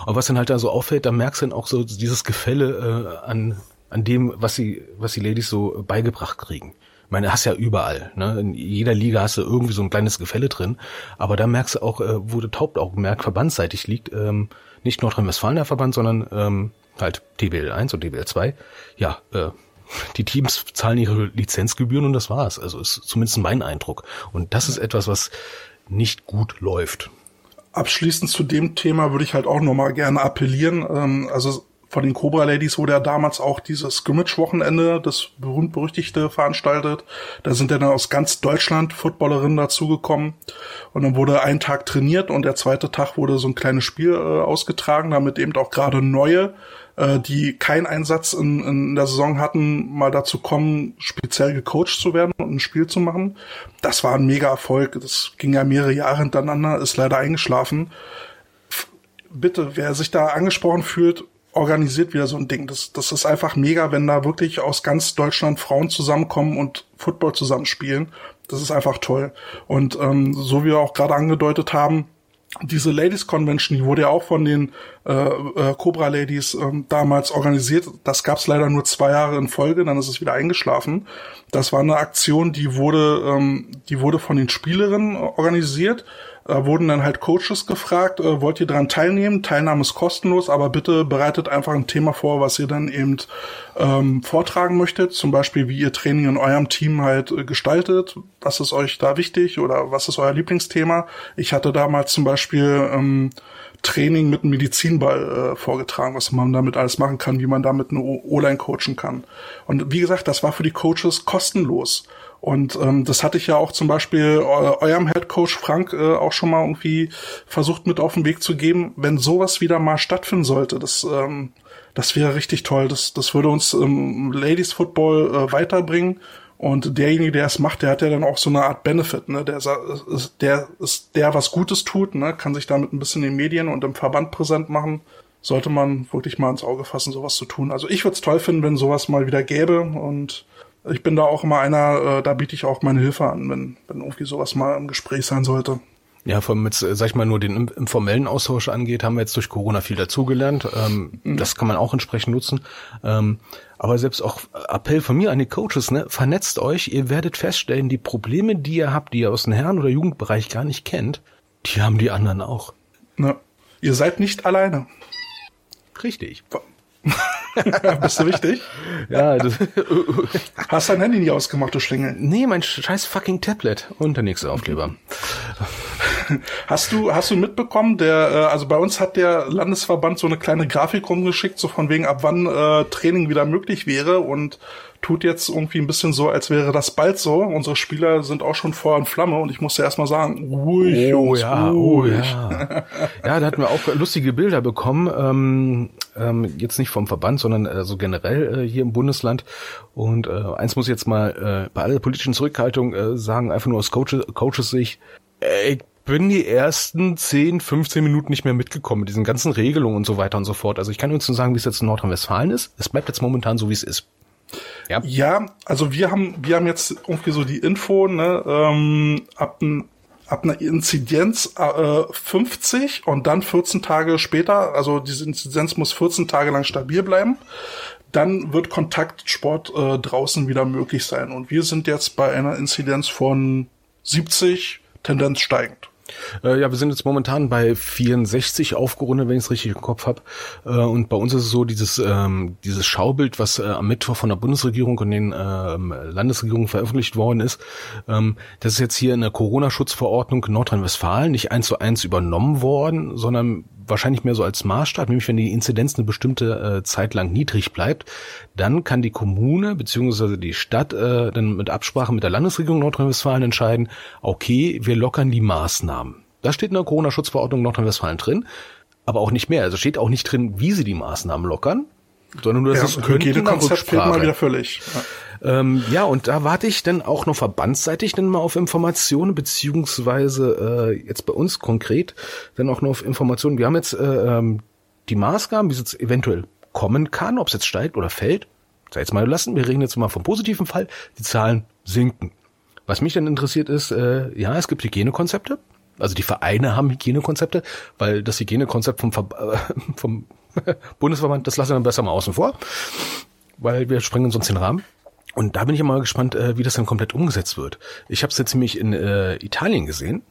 Und was dann halt da so auffällt, da merkst du dann auch so dieses Gefälle äh, an an dem, was sie, was die Ladies so beigebracht kriegen. Ich meine, hast ja überall, ne? In jeder Liga hast du irgendwie so ein kleines Gefälle drin. Aber da merkst du auch, äh, wo das Hauptaugenmerk verbandsseitig liegt, ähm, nicht Nordrhein-Westfalen der Verband, sondern ähm, halt DBL 1 und DBL 2. Ja, äh, die Teams zahlen ihre Lizenzgebühren und das war's. Also ist zumindest mein Eindruck. Und das ist etwas, was nicht gut läuft. Abschließend zu dem Thema würde ich halt auch nochmal gerne appellieren. Ähm, also von den Cobra Ladies wurde ja damals auch dieses Scrimmage-Wochenende, das berühmt-berüchtigte, veranstaltet. Da sind dann aus ganz Deutschland Footballerinnen dazugekommen. Und dann wurde ein Tag trainiert und der zweite Tag wurde so ein kleines Spiel äh, ausgetragen, damit eben auch gerade neue, äh, die keinen Einsatz in, in der Saison hatten, mal dazu kommen, speziell gecoacht zu werden und ein Spiel zu machen. Das war ein mega Erfolg. Das ging ja mehrere Jahre hintereinander, ist leider eingeschlafen. Bitte, wer sich da angesprochen fühlt, organisiert wieder so ein Ding. Das, das ist einfach mega, wenn da wirklich aus ganz Deutschland Frauen zusammenkommen und Football zusammenspielen. Das ist einfach toll. Und ähm, so wie wir auch gerade angedeutet haben, diese Ladies Convention, die wurde ja auch von den äh, äh, Cobra Ladies ähm, damals organisiert. Das gab's leider nur zwei Jahre in Folge, dann ist es wieder eingeschlafen. Das war eine Aktion, die wurde, ähm, die wurde von den Spielerinnen organisiert da wurden dann halt Coaches gefragt, äh, wollt ihr daran teilnehmen? Teilnahme ist kostenlos, aber bitte bereitet einfach ein Thema vor, was ihr dann eben ähm, vortragen möchtet. Zum Beispiel, wie ihr Training in eurem Team halt äh, gestaltet. Was ist euch da wichtig oder was ist euer Lieblingsthema? Ich hatte damals zum Beispiel ähm, Training mit einem Medizinball äh, vorgetragen, was man damit alles machen kann, wie man damit eine O-Line coachen kann. Und wie gesagt, das war für die Coaches kostenlos. Und ähm, das hatte ich ja auch zum Beispiel eu eurem Head Coach Frank äh, auch schon mal irgendwie versucht mit auf den Weg zu geben, wenn sowas wieder mal stattfinden sollte. Das, ähm, das wäre richtig toll. Das, das würde uns im Ladies Football äh, weiterbringen. Und derjenige, der es macht, der hat ja dann auch so eine Art Benefit, ne? Der ist, der ist der was Gutes tut, ne? Kann sich damit ein bisschen in den Medien und im Verband präsent machen. Sollte man wirklich mal ins Auge fassen, sowas zu tun. Also ich würde es toll finden, wenn sowas mal wieder gäbe und ich bin da auch immer einer, äh, da biete ich auch meine Hilfe an, wenn, wenn irgendwie sowas mal im Gespräch sein sollte. Ja, vor allem mit, sag ich mal, nur den informellen Austausch angeht, haben wir jetzt durch Corona viel dazugelernt. Ähm, mhm. Das kann man auch entsprechend nutzen. Ähm, aber selbst auch Appell von mir an die Coaches, ne, vernetzt euch, ihr werdet feststellen, die Probleme, die ihr habt, die ihr aus dem Herren- oder Jugendbereich gar nicht kennt, die haben die anderen auch. Na, ihr seid nicht alleine. Richtig. Bist du wichtig? Ja. Das Hast dein Handy nie ausgemacht, du Schlingel? Nee, mein scheiß fucking Tablet. Und der nächste Aufkleber. Hast du, hast du mitbekommen, der, äh, also bei uns hat der Landesverband so eine kleine Grafik rumgeschickt, so von wegen, ab wann äh, Training wieder möglich wäre und tut jetzt irgendwie ein bisschen so, als wäre das bald so. Unsere Spieler sind auch schon vor in Flamme und ich muss ja erstmal sagen, ruhig, oh, Jungs, ja, ruhig. Oh, ja. ja, da hatten wir auch lustige Bilder bekommen. Ähm, ähm, jetzt nicht vom Verband, sondern äh, so generell äh, hier im Bundesland. Und äh, eins muss ich jetzt mal äh, bei aller politischen Zurückhaltung äh, sagen, einfach nur aus Coaches, Coaches Sicht, ich bin die ersten 10, 15 Minuten nicht mehr mitgekommen mit diesen ganzen Regelungen und so weiter und so fort. Also ich kann uns nur sagen, wie es jetzt in Nordrhein-Westfalen ist. Es bleibt jetzt momentan so, wie es ist. Ja. ja, also wir haben, wir haben jetzt irgendwie so die Info, ne, ähm, ab, ab einer Inzidenz äh, 50 und dann 14 Tage später, also diese Inzidenz muss 14 Tage lang stabil bleiben, dann wird Kontaktsport äh, draußen wieder möglich sein. Und wir sind jetzt bei einer Inzidenz von 70, Tendenz steigend. Äh, ja, wir sind jetzt momentan bei 64 aufgerundet, wenn ich es richtig im Kopf habe. Äh, und bei uns ist es so, dieses, ähm, dieses Schaubild, was äh, am Mittwoch von der Bundesregierung und den ähm, Landesregierungen veröffentlicht worden ist, ähm, das ist jetzt hier in der Corona-Schutzverordnung Nordrhein-Westfalen nicht eins zu eins übernommen worden, sondern wahrscheinlich mehr so als Maßstab, nämlich wenn die Inzidenz eine bestimmte äh, Zeit lang niedrig bleibt, dann kann die Kommune beziehungsweise die Stadt äh, dann mit Absprache mit der Landesregierung Nordrhein-Westfalen entscheiden, okay, wir lockern die Maßnahmen. Das steht in der Corona-Schutzverordnung Nordrhein-Westfalen drin, aber auch nicht mehr. Also steht auch nicht drin, wie sie die Maßnahmen lockern, sondern nur, dass ja, es Hygienekonzept fehlt mal wieder völlig. Ja. Ähm, ja, und da warte ich dann auch noch verbandsseitig dann mal auf Informationen, beziehungsweise äh, jetzt bei uns konkret dann auch noch auf Informationen. Wir haben jetzt äh, ähm, die Maßgaben, wie es jetzt eventuell kommen kann, ob es jetzt steigt oder fällt, sei jetzt mal lassen. Wir reden jetzt mal vom positiven Fall. Die Zahlen sinken. Was mich dann interessiert ist, äh, ja, es gibt Hygienekonzepte. Also die Vereine haben Hygienekonzepte, weil das Hygienekonzept vom, Ver äh, vom Bundesverband, das lassen wir dann besser mal außen vor, weil wir sprengen sonst den Rahmen. Und da bin ich mal gespannt, äh, wie das dann komplett umgesetzt wird. Ich habe es jetzt nämlich in äh, Italien gesehen.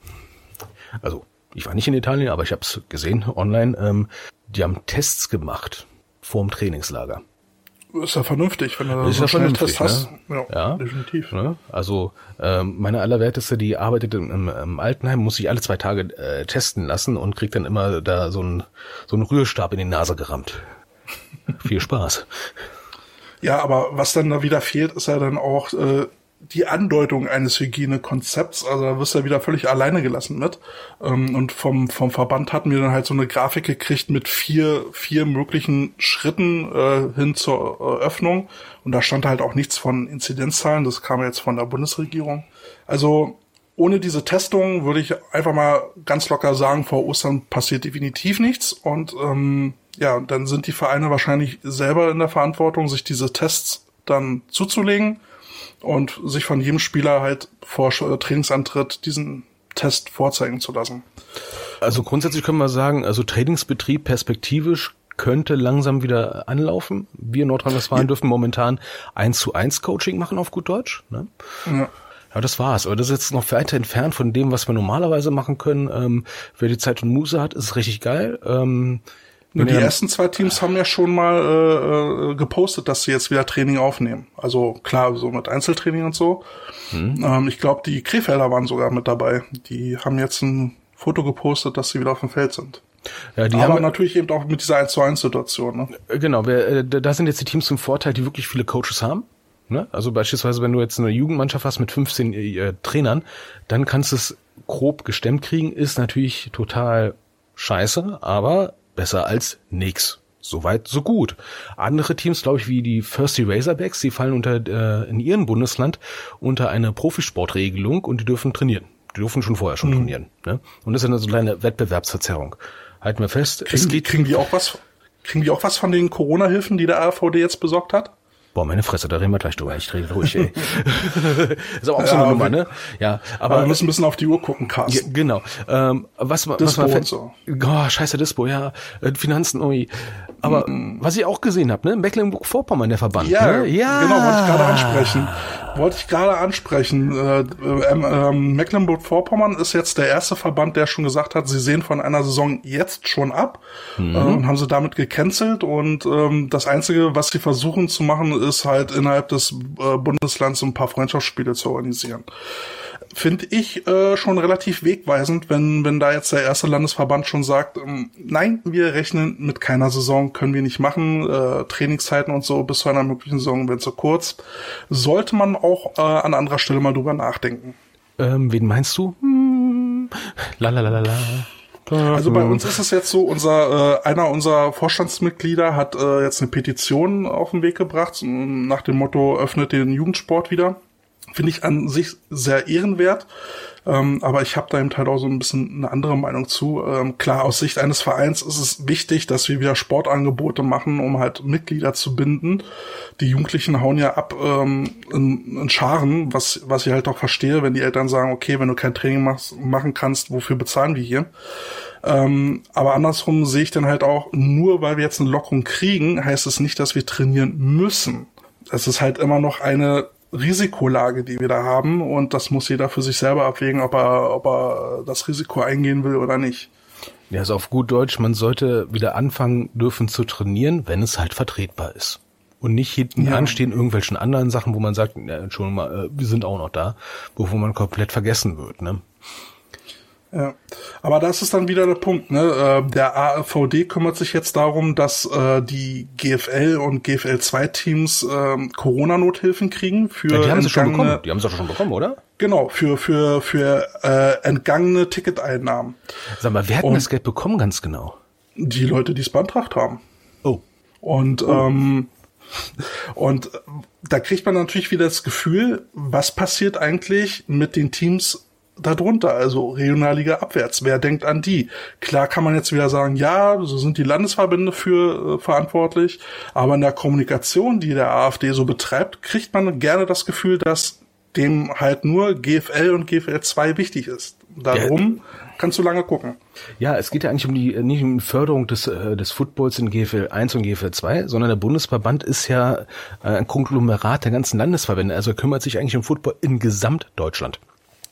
Also ich war nicht in Italien, aber ich habe es gesehen online. Ähm, die haben Tests gemacht vorm Trainingslager. Ist ja vernünftig, wenn du Ist so ja vernünftig, Test hast. ne? Ja, Ja. definitiv. Ne? Also ähm, meine allerwerteste, die arbeitet im, im, im Altenheim, muss sich alle zwei Tage äh, testen lassen und kriegt dann immer da so einen so einen Rührstab in die Nase gerammt. Viel Spaß. Ja, aber was dann da wieder fehlt, ist ja dann auch äh, die Andeutung eines Hygienekonzepts. Also da wirst du ja wieder völlig alleine gelassen mit. Ähm, und vom, vom Verband hatten wir dann halt so eine Grafik gekriegt mit vier, vier möglichen Schritten äh, hin zur äh, Öffnung. Und da stand halt auch nichts von Inzidenzzahlen. Das kam jetzt von der Bundesregierung. Also ohne diese Testung würde ich einfach mal ganz locker sagen, vor Ostern passiert definitiv nichts. Und ähm, ja, dann sind die Vereine wahrscheinlich selber in der Verantwortung, sich diese Tests dann zuzulegen und sich von jedem Spieler halt vor Sch- Trainingsantritt diesen Test vorzeigen zu lassen. Also grundsätzlich können wir sagen, also Trainingsbetrieb perspektivisch könnte langsam wieder anlaufen. Wir in Nordrhein-Westfalen dürfen momentan eins zu eins Coaching machen auf gut Deutsch. Ne? Ja. Ja, das war's. Aber das ist jetzt noch weiter entfernt von dem, was wir normalerweise machen können. Ähm, wer die Zeit und Muße hat, ist richtig geil. Ähm, die ersten zwei Teams haben ja schon mal äh, äh, gepostet, dass sie jetzt wieder Training aufnehmen. Also klar, so mit Einzeltraining und so. Hm. Ähm, ich glaube, die Krefelder waren sogar mit dabei. Die haben jetzt ein Foto gepostet, dass sie wieder auf dem Feld sind. ja, die Aber haben, natürlich eben auch mit dieser 1 zu 1 Situation. Ne? Äh, Genau, wer, äh, da da sind jetzt die Teams zum Vorteil, die wirklich viele Coaches haben. Ne? Also beispielsweise, wenn du jetzt eine Jugendmannschaft hast mit 15 äh, Trainern, dann kannst du es grob gestemmt kriegen, ist natürlich total scheiße, aber besser als nix. Soweit, so gut. Andere Teams, glaube ich, wie die Thirsty Razorbacks, die fallen unter äh, in ihrem Bundesland unter eine Profisportregelung und die dürfen trainieren. Die dürfen schon vorher schon trainieren. Ne? Und das ist eine so kleine Wettbewerbsverzerrung. Halten wir fest, es Kriegen, geht kriegen die auch was? Kriegen die auch was von den Corona-Hilfen, die der AVD jetzt besorgt hat? Boah, meine Fresse, da reden wir gleich drüber. Ich rede ruhig, ey. ist aber auch so Ja, eine Nummer, wir- ne? Ja, Aber aber wir müssen ein bisschen auf die Uhr gucken, Carsten. Genau. Ähm, was, was Dispo man und so. Oh, scheiße Dispo, ja. Äh, Finanzen, ui. Aber was ich auch gesehen habe, ne? Mecklenburg-Vorpommern, der Verband. Ja, ne? ja. genau, wollte ich gerade ansprechen. Wollte ich gerade ansprechen. Äh, ähm, ähm, Mecklenburg-Vorpommern ist jetzt der erste Verband, der schon gesagt hat, sie sehen von einer Saison jetzt schon ab Mhm. äh, und haben sie damit gecancelt. Und ähm, das Einzige, was sie versuchen zu machen, ist halt innerhalb des äh, Bundeslands ein paar Freundschaftsspiele zu organisieren. Finde ich äh, schon relativ wegweisend, wenn, wenn da jetzt der erste Landesverband schon sagt, ähm, nein, wir rechnen mit keiner Saison, können wir nicht machen, äh, Trainingszeiten und so bis zu einer möglichen Saison werden zu kurz. Sollte man auch äh, an anderer Stelle mal drüber nachdenken. Ähm, wen meinst du? Hm. La la la la la. Also bei uns ist es jetzt so, unser äh, einer unserer Vorstandsmitglieder hat äh, jetzt eine Petition auf den Weg gebracht nach dem Motto öffnet den Jugendsport wieder. Finde ich an sich sehr ehrenwert. Ähm, aber ich habe da eben halt auch so ein bisschen eine andere Meinung zu. Ähm, klar, aus Sicht eines Vereins ist es wichtig, dass wir wieder Sportangebote machen, um halt Mitglieder zu binden. Die Jugendlichen hauen ja ab ähm, in, in Scharen, was, was ich halt auch verstehe, wenn die Eltern sagen, okay, wenn du kein Training machst, machen kannst, wofür bezahlen wir hier? Ähm, aber andersrum sehe ich dann halt auch, nur weil wir jetzt eine Lockerung kriegen, heißt es nicht, dass wir trainieren müssen. Es ist halt immer noch eine Risikolage, die wir da haben und das muss jeder für sich selber abwägen, ob er, ob er das Risiko eingehen will oder nicht. Ja, also auf gut Deutsch, man sollte wieder anfangen dürfen zu trainieren, wenn es halt vertretbar ist. Und nicht hinten Ja. anstehen irgendwelchen anderen Sachen, wo man sagt, ja, Entschuldigung mal, äh, wir sind auch noch da, wo man komplett vergessen wird, ne? Ja, aber das ist dann wieder der Punkt. Ne? Äh, Der AVD kümmert sich jetzt darum, dass äh, die GFL und GFL 2 Teams ähm, Corona-Nothilfen kriegen für Ja, die haben sie schon entgangene- bekommen. Die haben sie doch schon bekommen, oder? Genau, für für für äh, entgangene Ticketeinnahmen. Sag mal, wer hat denn das Geld bekommen ganz genau? Die Leute, die es beantragt haben. Oh. Und ähm, Und äh, da kriegt man natürlich wieder das Gefühl, was passiert eigentlich mit den Teams darunter, also Regionalliga abwärts. Wer denkt an die? Klar kann man jetzt wieder sagen, ja, so sind die Landesverbände für äh, verantwortlich, aber in der Kommunikation, die der AfD so betreibt, kriegt man gerne das Gefühl, dass dem halt nur GFL und GFL 2 wichtig ist. Darum ja. kannst du lange gucken. Ja, es geht ja eigentlich um die nicht um die Förderung des äh, des Footballs in GFL 1 und GFL 2, sondern der Bundesverband ist ja äh, ein Konglomerat der ganzen Landesverbände, also er kümmert sich eigentlich um Football in Gesamtdeutschland.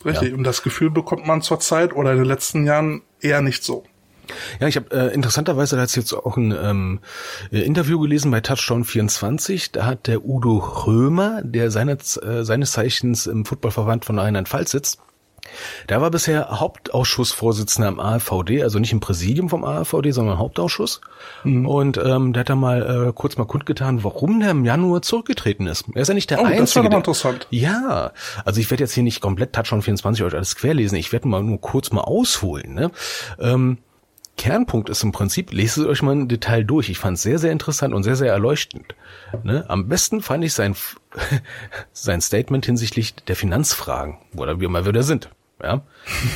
Richtig, ja. und das Gefühl bekommt man zurzeit oder in den letzten Jahren eher nicht so. Ja, ich habe äh, interessanterweise da hat jetzt auch ein ähm, äh, Interview gelesen bei Touchdown 24. Da hat der Udo Römer, der seines, äh, seines Zeichens im Footballverband von Rheinland-Pfalz sitzt, der war bisher Hauptausschussvorsitzender im AfVD, also nicht im Präsidium vom AfVD, sondern Hauptausschuss. Mhm. Und ähm, der hat da mal äh, kurz mal kundgetan, warum der im Januar zurückgetreten ist. Er ist ja nicht der oh, Einzige. Das war interessant. Ja, also ich werde jetzt hier nicht komplett Touchdown 24 euch alles querlesen. Ich werde mal nur kurz mal ausholen. Ne? Ähm, Kernpunkt ist im Prinzip, lest es euch mal im Detail durch. Ich fand es sehr, sehr interessant und sehr, sehr erleuchtend. Ne? Am besten fand ich sein, sein Statement hinsichtlich der Finanzfragen, oder wie immer wir da sind. Ja?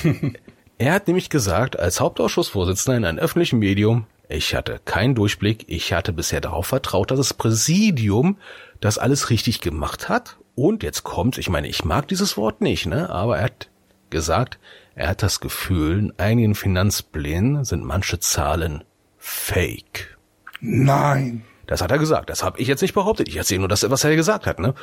er hat nämlich gesagt, als Hauptausschussvorsitzender in einem öffentlichen Medium, ich hatte keinen Durchblick, ich hatte bisher darauf vertraut, dass das Präsidium das alles richtig gemacht hat. Und jetzt kommt, ich meine, ich mag dieses Wort nicht, ne? aber er hat gesagt, er hat das Gefühl, in einigen Finanzplänen sind manche Zahlen fake. Nein. Das hat er gesagt. Das habe ich jetzt nicht behauptet. Ich erzähle nur das, was er gesagt hat. Ne?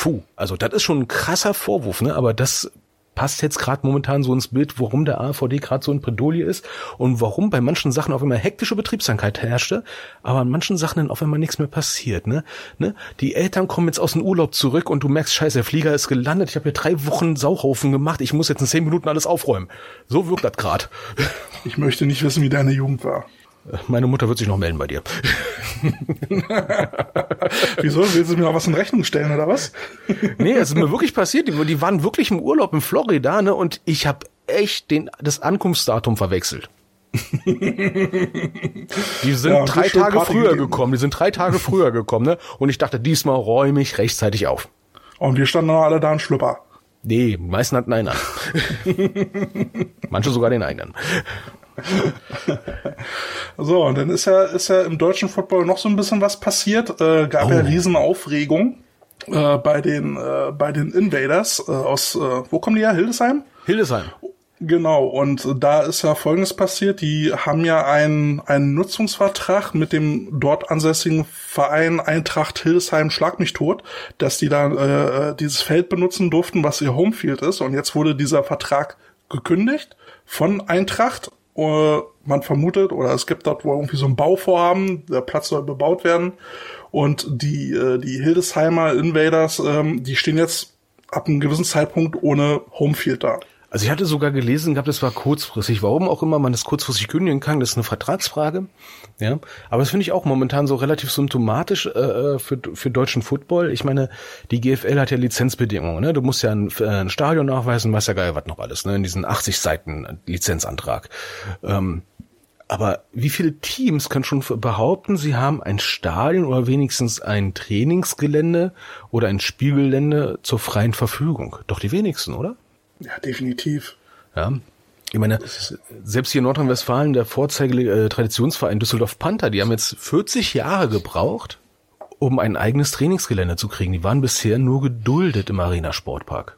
Puh, also das ist schon ein krasser Vorwurf, ne? Aber das passt jetzt gerade momentan so ins Bild, warum der AVD gerade so in Predolie ist und warum bei manchen Sachen auf einmal hektische Betriebskrankheit herrschte, aber an manchen Sachen dann auf einmal nichts mehr passiert. Ne? Ne? Die Eltern kommen jetzt aus dem Urlaub zurück und du merkst, scheiße, der Flieger ist gelandet, ich habe hier drei Wochen Sauhaufen gemacht, ich muss jetzt in zehn Minuten alles aufräumen. So wirkt das gerade. Ich möchte nicht wissen, wie deine Jugend war. Meine Mutter wird sich noch melden bei dir. Wieso? Willst du mir noch was in Rechnung stellen oder was? nee, es ist mir wirklich passiert. Die, die waren wirklich im Urlaub in Florida, ne? Und ich habe echt den, das Ankunftsdatum verwechselt. die sind ja, drei Tage früher gegeben. gekommen. Die sind drei Tage früher gekommen, ne? Und ich dachte, diesmal räume ich rechtzeitig auf. Und wir standen noch alle da in Schlüpper. Nee, die meisten hatten einen an. Manche sogar den eigenen. so, und dann ist ja, ist ja im deutschen Football noch so ein bisschen was passiert. Äh, gab oh. ja Riesenaufregung äh, bei den äh, bei den Invaders äh, aus, äh, wo kommen die her? Hildesheim? Hildesheim. Genau, und da ist ja Folgendes passiert. Die haben ja einen, einen Nutzungsvertrag mit dem dort ansässigen Verein Eintracht Hildesheim Schlag mich tot, dass die da äh, äh dieses Feld benutzen durften, was ihr Homefield ist. Und jetzt wurde dieser Vertrag gekündigt von Eintracht äh, man vermutet oder es gibt dort wohl irgendwie so ein Bauvorhaben, der Platz soll bebaut werden und die äh, die Hildesheimer Invaders, ähm, die stehen jetzt ab einem gewissen Zeitpunkt ohne Homefield da. Also ich hatte sogar gelesen gehabt, es war kurzfristig. Warum auch immer man das kurzfristig kündigen kann, das ist eine Vertragsfrage. Ja, aber das finde ich auch momentan so relativ symptomatisch äh, für, für deutschen Football. Ich meine, die GFL hat ja Lizenzbedingungen. Ne? Du musst ja ein, äh, ein Stadion nachweisen, weiß ja geil, was noch alles. Ne? In diesen 80 Seiten Lizenzantrag. Ähm, aber wie viele Teams können schon behaupten, sie haben ein Stadion oder wenigstens ein Trainingsgelände oder ein Spielgelände zur freien Verfügung? Doch die wenigsten, oder? Ja, definitiv. Ja. Ich meine, selbst hier in Nordrhein-Westfalen, der Vorzeige-Traditionsverein äh, Düsseldorf Panther, die haben jetzt 40 Jahre gebraucht, um ein eigenes Trainingsgelände zu kriegen. Die waren bisher nur geduldet im Arena Sportpark.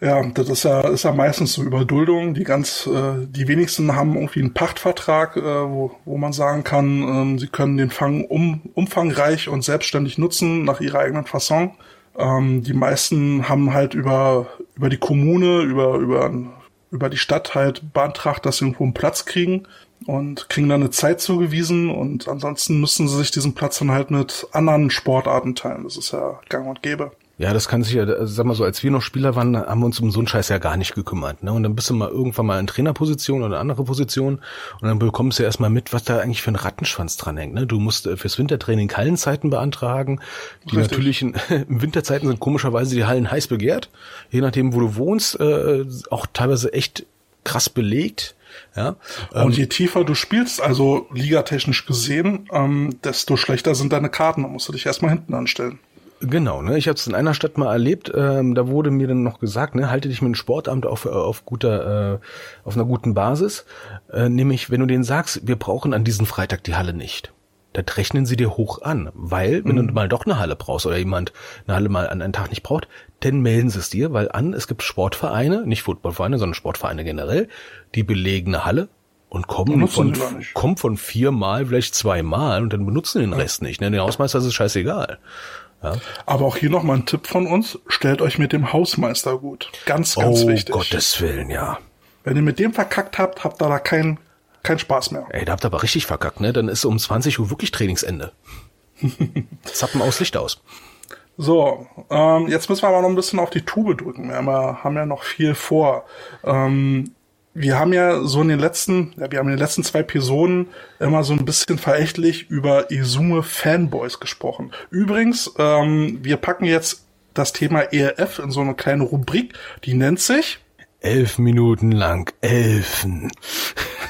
Ja, das ist ja, ist ja meistens so Überduldung. Die ganz, äh, die wenigsten haben irgendwie einen Pachtvertrag, äh, wo, wo man sagen kann, ähm, sie können den Fang um, umfangreich und selbstständig nutzen nach ihrer eigenen Fasson. Ähm, die meisten haben halt über, über die Kommune, über, über, über die Stadt halt beantragt, dass sie irgendwo einen Platz kriegen und kriegen dann eine Zeit zugewiesen und ansonsten müssen sie sich diesen Platz dann halt mit anderen Sportarten teilen. Das ist ja gang und gäbe. Ja, das kann sich ja, sag mal so, als wir noch Spieler waren, haben wir uns um so einen Scheiß ja gar nicht gekümmert. Ne? Und dann bist du mal irgendwann mal in Trainerposition oder andere Position und dann bekommst du erstmal mit, was da eigentlich für ein Rattenschwanz dran hängt. Ne? Du musst äh, fürs Wintertraining Hallenzeiten beantragen. Die Richtig. natürlich in, in Winterzeiten sind komischerweise die Hallen heiß begehrt. Je nachdem, wo du wohnst, äh, auch teilweise echt krass belegt. Ja, und je tiefer du spielst, also ligatechnisch gesehen, ähm, desto schlechter sind deine Karten. Da musst du dich erstmal hinten anstellen. Genau, ne? Ich habe es in einer Stadt mal erlebt. Ähm, da wurde mir dann noch gesagt, ne, halte dich mit dem Sportamt auf auf guter äh, auf einer guten Basis. Äh, nämlich, wenn du denen sagst, wir brauchen an diesem Freitag die Halle nicht, dann rechnen sie dir hoch an, weil wenn mhm. du mal doch eine Halle brauchst oder jemand eine Halle mal an einem Tag nicht braucht, dann melden sie es dir, weil an es gibt Sportvereine, nicht Footballvereine, sondern Sportvereine generell, die belegen eine Halle und kommen von, kommen von viermal, vielleicht zweimal und dann benutzen den Rest ja. nicht. Ne? Den Hausmeister ist es scheißegal. Ja. Aber auch hier nochmal ein Tipp von uns, stellt euch mit dem Hausmeister gut. Ganz, ganz oh, wichtig. Oh Gottes Willen, ja. Wenn ihr mit dem verkackt habt, habt ihr da keinen kein Spaß mehr. Ey, da habt ihr aber richtig verkackt, ne? Dann ist um 20 Uhr wirklich Trainingsende. Zappen aus Licht aus. So, ähm, jetzt müssen wir aber noch ein bisschen auf die Tube drücken. Wir haben ja, haben ja noch viel vor. Ähm, wir haben ja so in den letzten, ja, wir haben in den letzten zwei Episoden immer so ein bisschen verächtlich über Izume Fanboys gesprochen. Übrigens, ähm, wir packen jetzt das Thema ERF in so eine kleine Rubrik, die nennt sich Elf Minuten lang Elfen.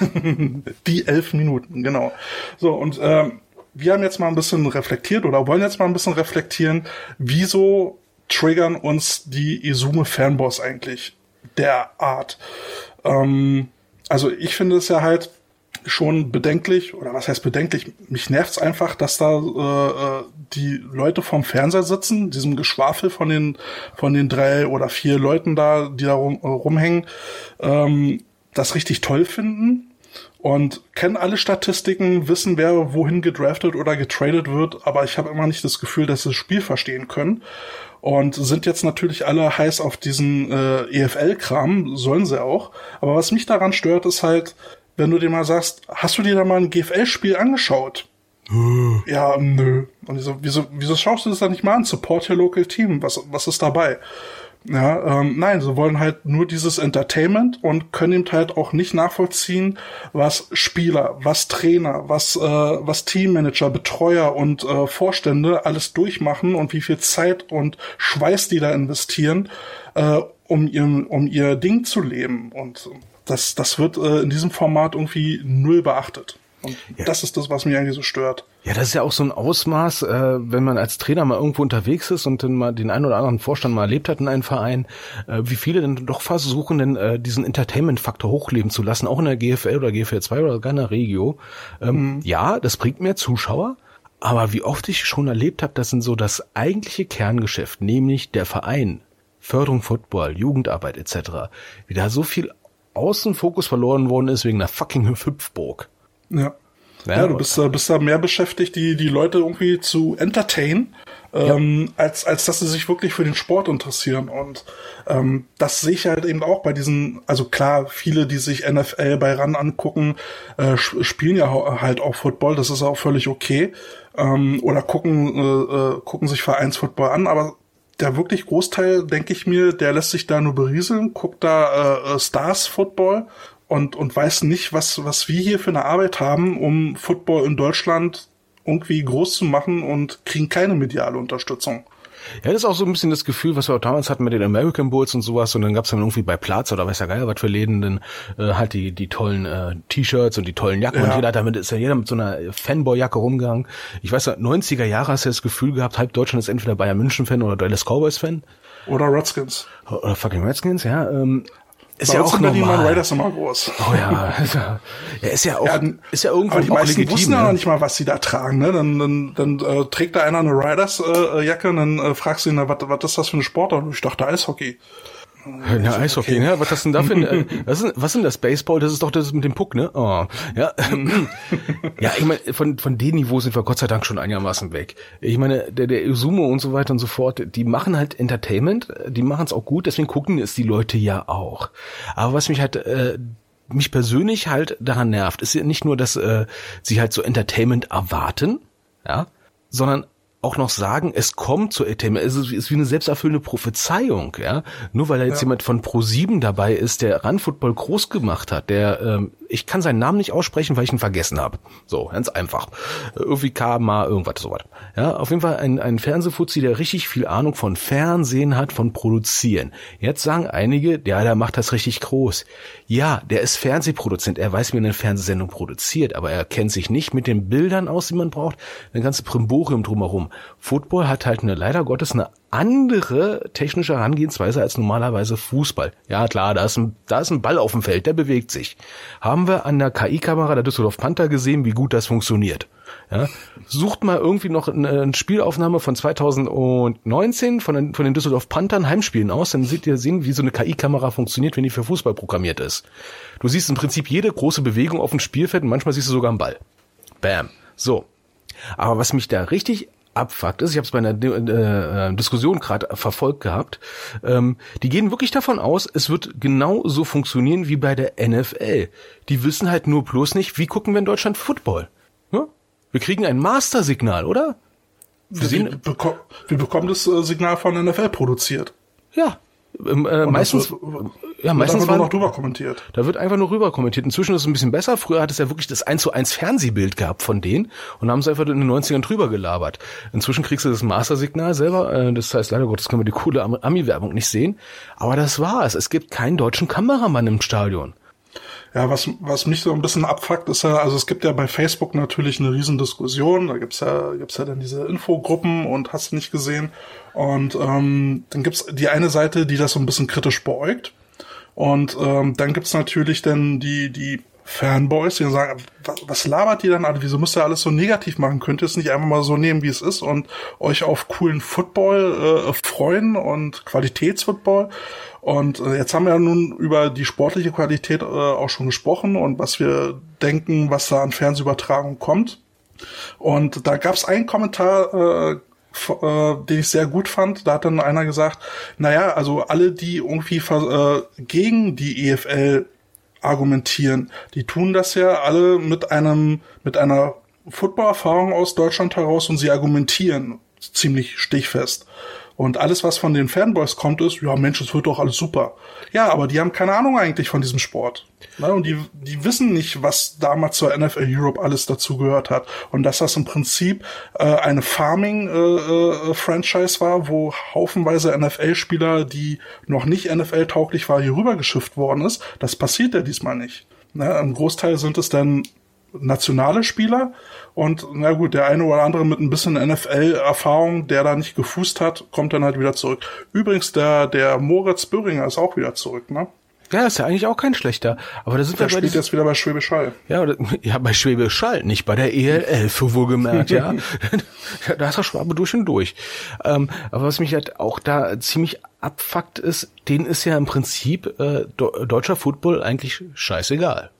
die elf Minuten, genau. So, und ähm, wir haben jetzt mal ein bisschen reflektiert oder wollen jetzt mal ein bisschen reflektieren, wieso triggern uns die Izume Fanboys eigentlich derart. Ähm, also ich finde es ja halt schon bedenklich, oder was heißt bedenklich? Mich nervt's einfach, dass da äh, äh, die Leute vom Fernseher sitzen, diesem Geschwafel von den von den drei oder vier Leuten da, die da rum, äh, rumhängen, ähm, das richtig toll finden und kennen alle Statistiken, wissen, wer wohin gedraftet oder getradet wird, aber ich habe immer nicht das Gefühl, dass sie das Spiel verstehen können und sind jetzt natürlich alle heiß auf diesen äh, EFL-Kram, sollen sie auch. Aber was mich daran stört, ist halt, wenn du dir mal sagst, hast du dir da mal ein GFL-Spiel angeschaut? Ja, nö. Und so, wieso, wieso schaust du das da nicht mal an? Support your local team. Was, was ist dabei? Ja, ähm, nein, sie wollen halt nur dieses Entertainment und können eben halt auch nicht nachvollziehen, was Spieler, was Trainer, was, äh, was Teammanager, Betreuer und äh, Vorstände alles durchmachen und wie viel Zeit und Schweiß die da investieren, äh, um, ihr, um ihr Ding zu leben. Und das, das wird äh, in diesem Format irgendwie null beachtet. Und ja. das ist das, was mich eigentlich so stört. Ja, das ist ja auch so ein Ausmaß, äh, wenn man als Trainer mal irgendwo unterwegs ist und dann mal den einen oder anderen Vorstand mal erlebt hat in einem Verein, äh, wie viele denn doch versuchen, denn äh, diesen Entertainment-Faktor hochleben zu lassen, auch in der GFL oder GFL 2 oder gar in der Regio. Ähm, mhm. Ja, das bringt mehr Zuschauer, aber wie oft ich schon erlebt habe, das sind so das eigentliche Kerngeschäft, nämlich der Verein, Förderung Football, Jugendarbeit etc., wie da so viel Außenfokus verloren worden ist wegen einer fucking Hüpfburg. Ja. Ja, ja du bist, äh, bist da mehr beschäftigt, die, die Leute irgendwie zu entertain, ähm, ja. als, als dass sie sich wirklich für den Sport interessieren. Und ähm, das sehe ich halt eben auch bei diesen, also klar, viele, die sich NFL bei RAN angucken, äh, spielen ja halt auch Football, das ist auch völlig okay. Ähm, oder gucken, äh, äh, gucken sich Vereinsfootball an, aber der wirklich Großteil, denke ich mir, der lässt sich da nur berieseln, guckt da äh, äh Stars Football und, und weiß nicht, was, was wir hier für eine Arbeit haben, um Football in Deutschland irgendwie groß zu machen und kriegen keine mediale Unterstützung. Ja, das ist auch so ein bisschen das Gefühl, was wir auch damals hatten mit den American Bulls und sowas. Und dann gab's dann irgendwie bei Platz oder weiß ja geil, was für Läden, dann äh, halt die, die tollen äh, T-Shirts und die tollen Jacken. Ja. Und jeder damit ist ja jeder mit so einer Fanboy-Jacke rumgegangen. Ich weiß ja, 90er Jahre hast du das Gefühl gehabt, halb Deutschland ist entweder Bayern München-Fan oder Dallas Cowboys-Fan. Oder Redskins. Oder fucking Redskins, ja. Ähm, ist Bei ja auch normal. Die Riders immer groß. Oh ja, ja ist ja auch, ja, ist ja irgendwo aber die meisten legitim, wussten ja noch nicht mal, was sie da tragen. Ne? Dann, dann, dann äh, trägt da einer eine Riders äh, Jacke und dann äh, fragst du ihn, was, was ist das für eine Sportart? Und ich dachte Eishockey. Ja, Eishockey, okay. ne? Was ist denn da für ein, äh, was ist, was ist denn das Baseball? Das ist doch das mit dem Puck, ne? Oh, ja. ja, ich meine, von, von dem Niveau sind wir Gott sei Dank schon einigermaßen weg. Ich meine, der, der Sumo und so weiter und so fort, die machen halt Entertainment, die machen es auch gut, deswegen gucken es die Leute ja auch. Aber was mich halt, äh, mich persönlich halt daran nervt, ist ja nicht nur, dass äh, sie halt so Entertainment erwarten, ja, sondern auch noch sagen, es kommt zur ETM, es ist wie eine selbsterfüllende Prophezeiung, ja. Nur weil da jetzt ja. jemand von Pro7 dabei ist, der Run-Football groß gemacht hat, der, ähm, ich kann seinen Namen nicht aussprechen, weil ich ihn vergessen habe. So, ganz einfach. Irgendwie Kama, irgendwas sowas. Ja, auf jeden Fall ein, ein Fernsehfuzzi, der richtig viel Ahnung von Fernsehen hat, von Produzieren. Jetzt sagen einige, ja, der macht das richtig groß. Ja, der ist Fernsehproduzent, er weiß, wie man eine Fernsehsendung produziert, aber er kennt sich nicht mit den Bildern aus, die man braucht, ein ganzes Primborium drumherum. Football hat halt eine, leider Gottes, eine andere technische Herangehensweise als normalerweise Fußball. Ja, klar, da ist ein, da ist ein Ball auf dem Feld, der bewegt sich. Haben wir an der KI-Kamera der Düsseldorf Panther gesehen, wie gut das funktioniert. Ja, sucht mal irgendwie noch eine, eine Spielaufnahme von 2019 von den, von den Düsseldorf Panthern Heimspielen aus, dann seht ihr sehen, wie so eine KI-Kamera funktioniert, wenn die für Fußball programmiert ist. Du siehst im Prinzip jede große Bewegung auf dem Spielfeld und manchmal siehst du sogar einen Ball. Bam. So. Aber was mich da richtig abfuckt ist, ich habe es bei einer äh, Diskussion gerade verfolgt gehabt, ähm, die gehen wirklich davon aus, es wird genau so funktionieren wie bei der NFL. Die wissen halt nur bloß nicht, wie gucken wir in Deutschland Football. Ja? Wir kriegen ein Master-Signal, oder? Wir, wir, beko wir bekommen das äh, Signal von NFL produziert. Ja, äh, meistens, wird, ja, meistens war noch drüber kommentiert. Da wird einfach nur rüber kommentiert. Inzwischen ist es ein bisschen besser. Früher hat es ja wirklich das 1 zu 1 Fernsehbild gehabt von denen und haben es einfach in den 90ern drüber gelabert. Inzwischen kriegst du das Master-Signal selber. Äh, das heißt, leider Gottes können wir die coole Ami-Werbung nicht sehen. Aber das war's. Es gibt keinen deutschen Kameramann im Stadion. Ja, was, was mich so ein bisschen abfuckt, ist ja, also es gibt ja bei Facebook natürlich eine riesen Diskussion, da gibt's ja, gibt's ja dann diese Infogruppen und hast nicht gesehen. Und ähm, dann gibt's die eine Seite, die das so ein bisschen kritisch beäugt. Und ähm, dann gibt's natürlich dann die, die Fanboys, die sagen, was, labert die dann alle? Wieso müsst ihr alles so negativ machen? Könnt ihr es nicht einfach mal so nehmen, wie es ist und euch auf coolen Football äh, freuen und Qualitätsfootball? Und äh, jetzt haben wir ja nun über die sportliche Qualität äh, auch schon gesprochen und was wir denken, was da an Fernsehübertragung kommt. Und da gab es einen Kommentar, äh, äh, den ich sehr gut fand. Da hat dann einer gesagt, naja, also alle, die irgendwie äh, gegen die EFL argumentieren, die tun das ja alle mit einem, mit einer Footballerfahrung aus Deutschland heraus und sie argumentieren ziemlich stichfest. Und alles, was von den Fanboys kommt, ist, ja Mensch, es wird doch alles super. Ja, aber die haben keine Ahnung eigentlich von diesem Sport. Ne? Und die, die wissen nicht, was damals zur NFL Europe alles dazu gehört hat. Und dass das im Prinzip äh, eine Farming-Franchise äh, äh, war, wo haufenweise NFL-Spieler, die noch nicht NFL-tauglich war, hier rübergeschifft worden ist, das passiert ja diesmal nicht. Ne? Im Großteil sind es dann nationale Spieler und na gut, der eine oder andere mit ein bisschen NFL-Erfahrung, der da nicht gefußt hat, kommt dann halt wieder zurück. Übrigens, der, der Moritz Böhringer ist auch wieder zurück, ne? Ja, ist ja eigentlich auch kein schlechter. Aber da sind der wir bei spielt jetzt wieder bei Schwäbisch Hall. Ja, oder, ja, bei Schwäbisch Hall, nicht bei der ELL, für wohlgemerkt, ja. da ist er Schwabe durch und durch. Ähm, aber was mich halt auch da ziemlich abfuckt ist, denen ist ja im Prinzip äh, deutscher Football eigentlich scheißegal.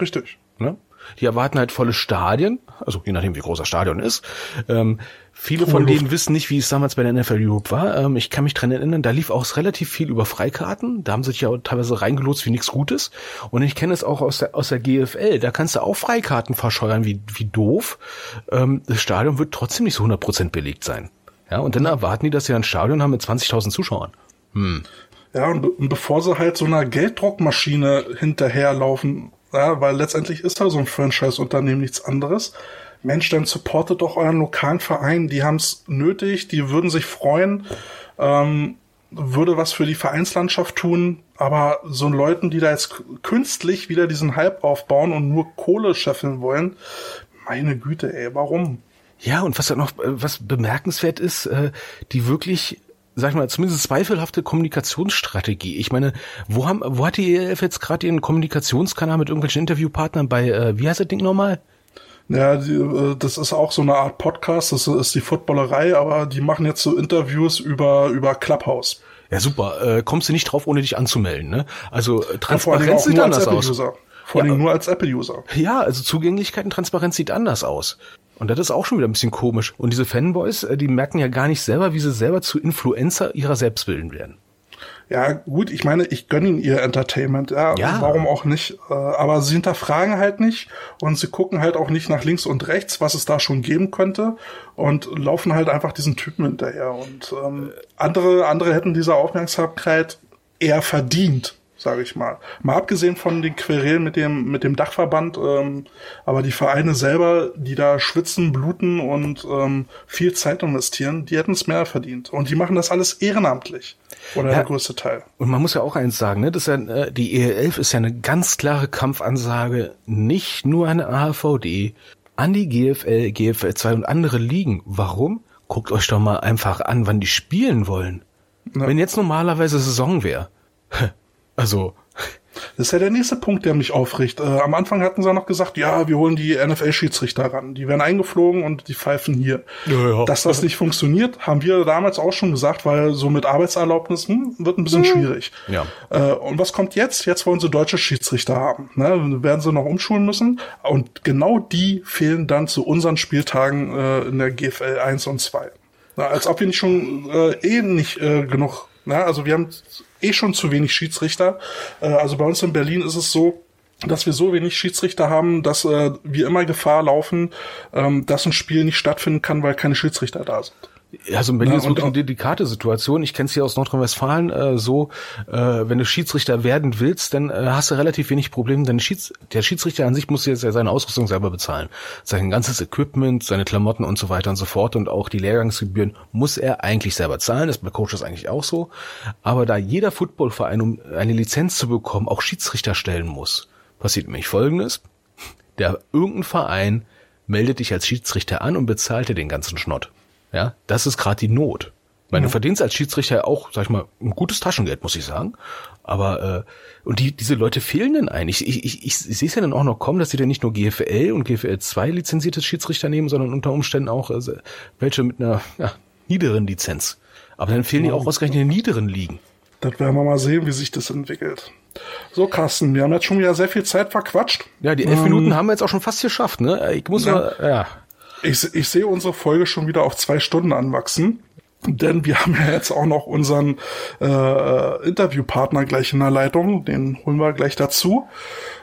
Richtig. Ne? Die erwarten halt volle Stadien, also je nachdem wie groß das Stadion ist. Ähm, viele von denen wissen nicht, wie es damals bei der NFL Europe war. Ähm, ich kann mich dran erinnern, da lief auch relativ viel über Freikarten. Da haben sie sich ja teilweise reingelotst wie nichts Gutes. Und ich kenne es auch aus der, aus der GFL. Da kannst du auch Freikarten verscheuern wie, wie doof. Ähm, das Stadion wird trotzdem nicht so 100% belegt sein. Ja, und dann erwarten die, dass sie ein Stadion haben mit 20.000 Zuschauern. Hm. Ja, und, be und bevor sie halt so einer Gelddruckmaschine hinterherlaufen, ja, weil letztendlich ist da so ein Franchise-Unternehmen nichts anderes. Mensch, dann supportet doch euren lokalen Verein. Die haben es nötig, die würden sich freuen, ähm, würde was für die Vereinslandschaft tun. Aber so Leuten, die da jetzt künstlich wieder diesen Hype aufbauen und nur Kohle scheffeln wollen, meine Güte, ey, warum? Ja, und was da noch, äh, was bemerkenswert ist, äh, die wirklich sag ich mal, zumindest zweifelhafte Kommunikationsstrategie. Ich meine, wo haben, wo hat die ELF jetzt gerade ihren Kommunikationskanal mit irgendwelchen Interviewpartnern bei, äh, wie heißt das Ding nochmal? Ja, die, äh, das ist auch so eine Art Podcast, das ist die Footballerei, aber die machen jetzt so Interviews über, über Clubhouse. Ja, super. Äh, kommst du nicht drauf, ohne dich anzumelden, ne? Also Transparenz sieht anders aus. Vor allem ja, nur als Apple-User. Ja, also Zugänglichkeit und Transparenz sieht anders aus. Und das ist auch schon wieder ein bisschen komisch. Und diese Fanboys, äh, die merken ja gar nicht selber, wie sie selber zu Influencer ihrer selbst bilden werden. Ja, gut, ich meine, ich gönne ihnen ihr Entertainment, ja, Ja. warum auch nicht. Äh, aber sie hinterfragen halt nicht und sie gucken halt auch nicht nach links und rechts, was es da schon geben könnte und laufen halt einfach diesen Typen hinterher. Und ähm, andere, andere hätten diese Aufmerksamkeit eher verdient, sage ich mal. Mal abgesehen von den Querelen mit dem, mit dem Dachverband, ähm, aber die Vereine selber, die da schwitzen, bluten und ähm, viel Zeit investieren, die hätten es mehr verdient. Und die machen das alles ehrenamtlich. Oder Ja. der größte Teil. Und man muss ja auch eins sagen, ne? Das ist ja, äh, die EL11 ist ja eine ganz klare Kampfansage, nicht nur an der AHVD, an die GFL, GFL 2 und andere Ligen. Warum? Guckt euch doch mal einfach an, wann die spielen wollen. Wenn jetzt normalerweise Saison wäre. Also, Das ist ja der nächste Punkt, der mich aufricht. Äh, am Anfang hatten sie noch gesagt, ja, wir holen die NFL-Schiedsrichter ran. Die werden eingeflogen und die pfeifen hier. Ja, ja. Dass das nicht funktioniert, haben wir damals auch schon gesagt, weil so mit Arbeitserlaubnis hm, wird ein bisschen schwierig. Ja. Äh, und was kommt jetzt? Jetzt wollen sie deutsche Schiedsrichter haben. Ne? Werden sie noch umschulen müssen. Und genau die fehlen dann zu unseren Spieltagen äh, in der GFL 1 und 2. Na, als ob wir nicht schon äh, eh nicht äh, genug, na, also wir haben eh schon zu wenig Schiedsrichter. Äh, also bei uns in Berlin ist es so, dass wir so wenig Schiedsrichter haben, dass äh, wir immer Gefahr laufen, ähm, dass ein Spiel nicht stattfinden kann, weil keine Schiedsrichter da sind. Also in Berlin Ja, ist wirklich eine delikate Situation. Ich kenne es hier aus Nordrhein-Westfalen äh, so, äh, wenn du Schiedsrichter werden willst, dann äh, hast du relativ wenig Probleme, denn Schieds der Schiedsrichter an sich muss jetzt ja seine Ausrüstung selber bezahlen. Sein ganzes Equipment, seine Klamotten und so weiter und so fort und auch die Lehrgangsgebühren muss er eigentlich selber zahlen. Das ist bei Coaches eigentlich auch so. Aber da jeder Footballverein, um eine Lizenz zu bekommen, auch Schiedsrichter stellen muss, passiert nämlich Folgendes. Der irgendein Verein meldet dich als Schiedsrichter an und bezahlt dir den ganzen Schnott. Ja, das ist gerade die Not. Ich meine, du verdienst als Schiedsrichter auch, sag ich mal, ein gutes Taschengeld, muss ich sagen. Aber äh, und die diese Leute fehlen denn eigentlich. Ich, ich, ich, ich sehe es ja dann auch noch kommen, dass sie dann nicht nur GFL und GFL 2 lizenzierte Schiedsrichter nehmen, sondern unter Umständen auch äh, welche mit einer ja, niederen Lizenz. Aber dann fehlen die auch ausgerechnet in den niederen Ligen. Das werden wir mal sehen, wie sich das entwickelt. So, Carsten, wir haben jetzt schon wieder sehr viel Zeit verquatscht. Ja, die elf Minuten haben wir jetzt auch schon fast geschafft, ne? Ich muss Ja. mal, ja. Ich, ich sehe unsere Folge schon wieder auf zwei Stunden anwachsen. Denn wir haben ja jetzt auch noch unseren äh, Interviewpartner gleich in der Leitung. Den holen wir gleich dazu.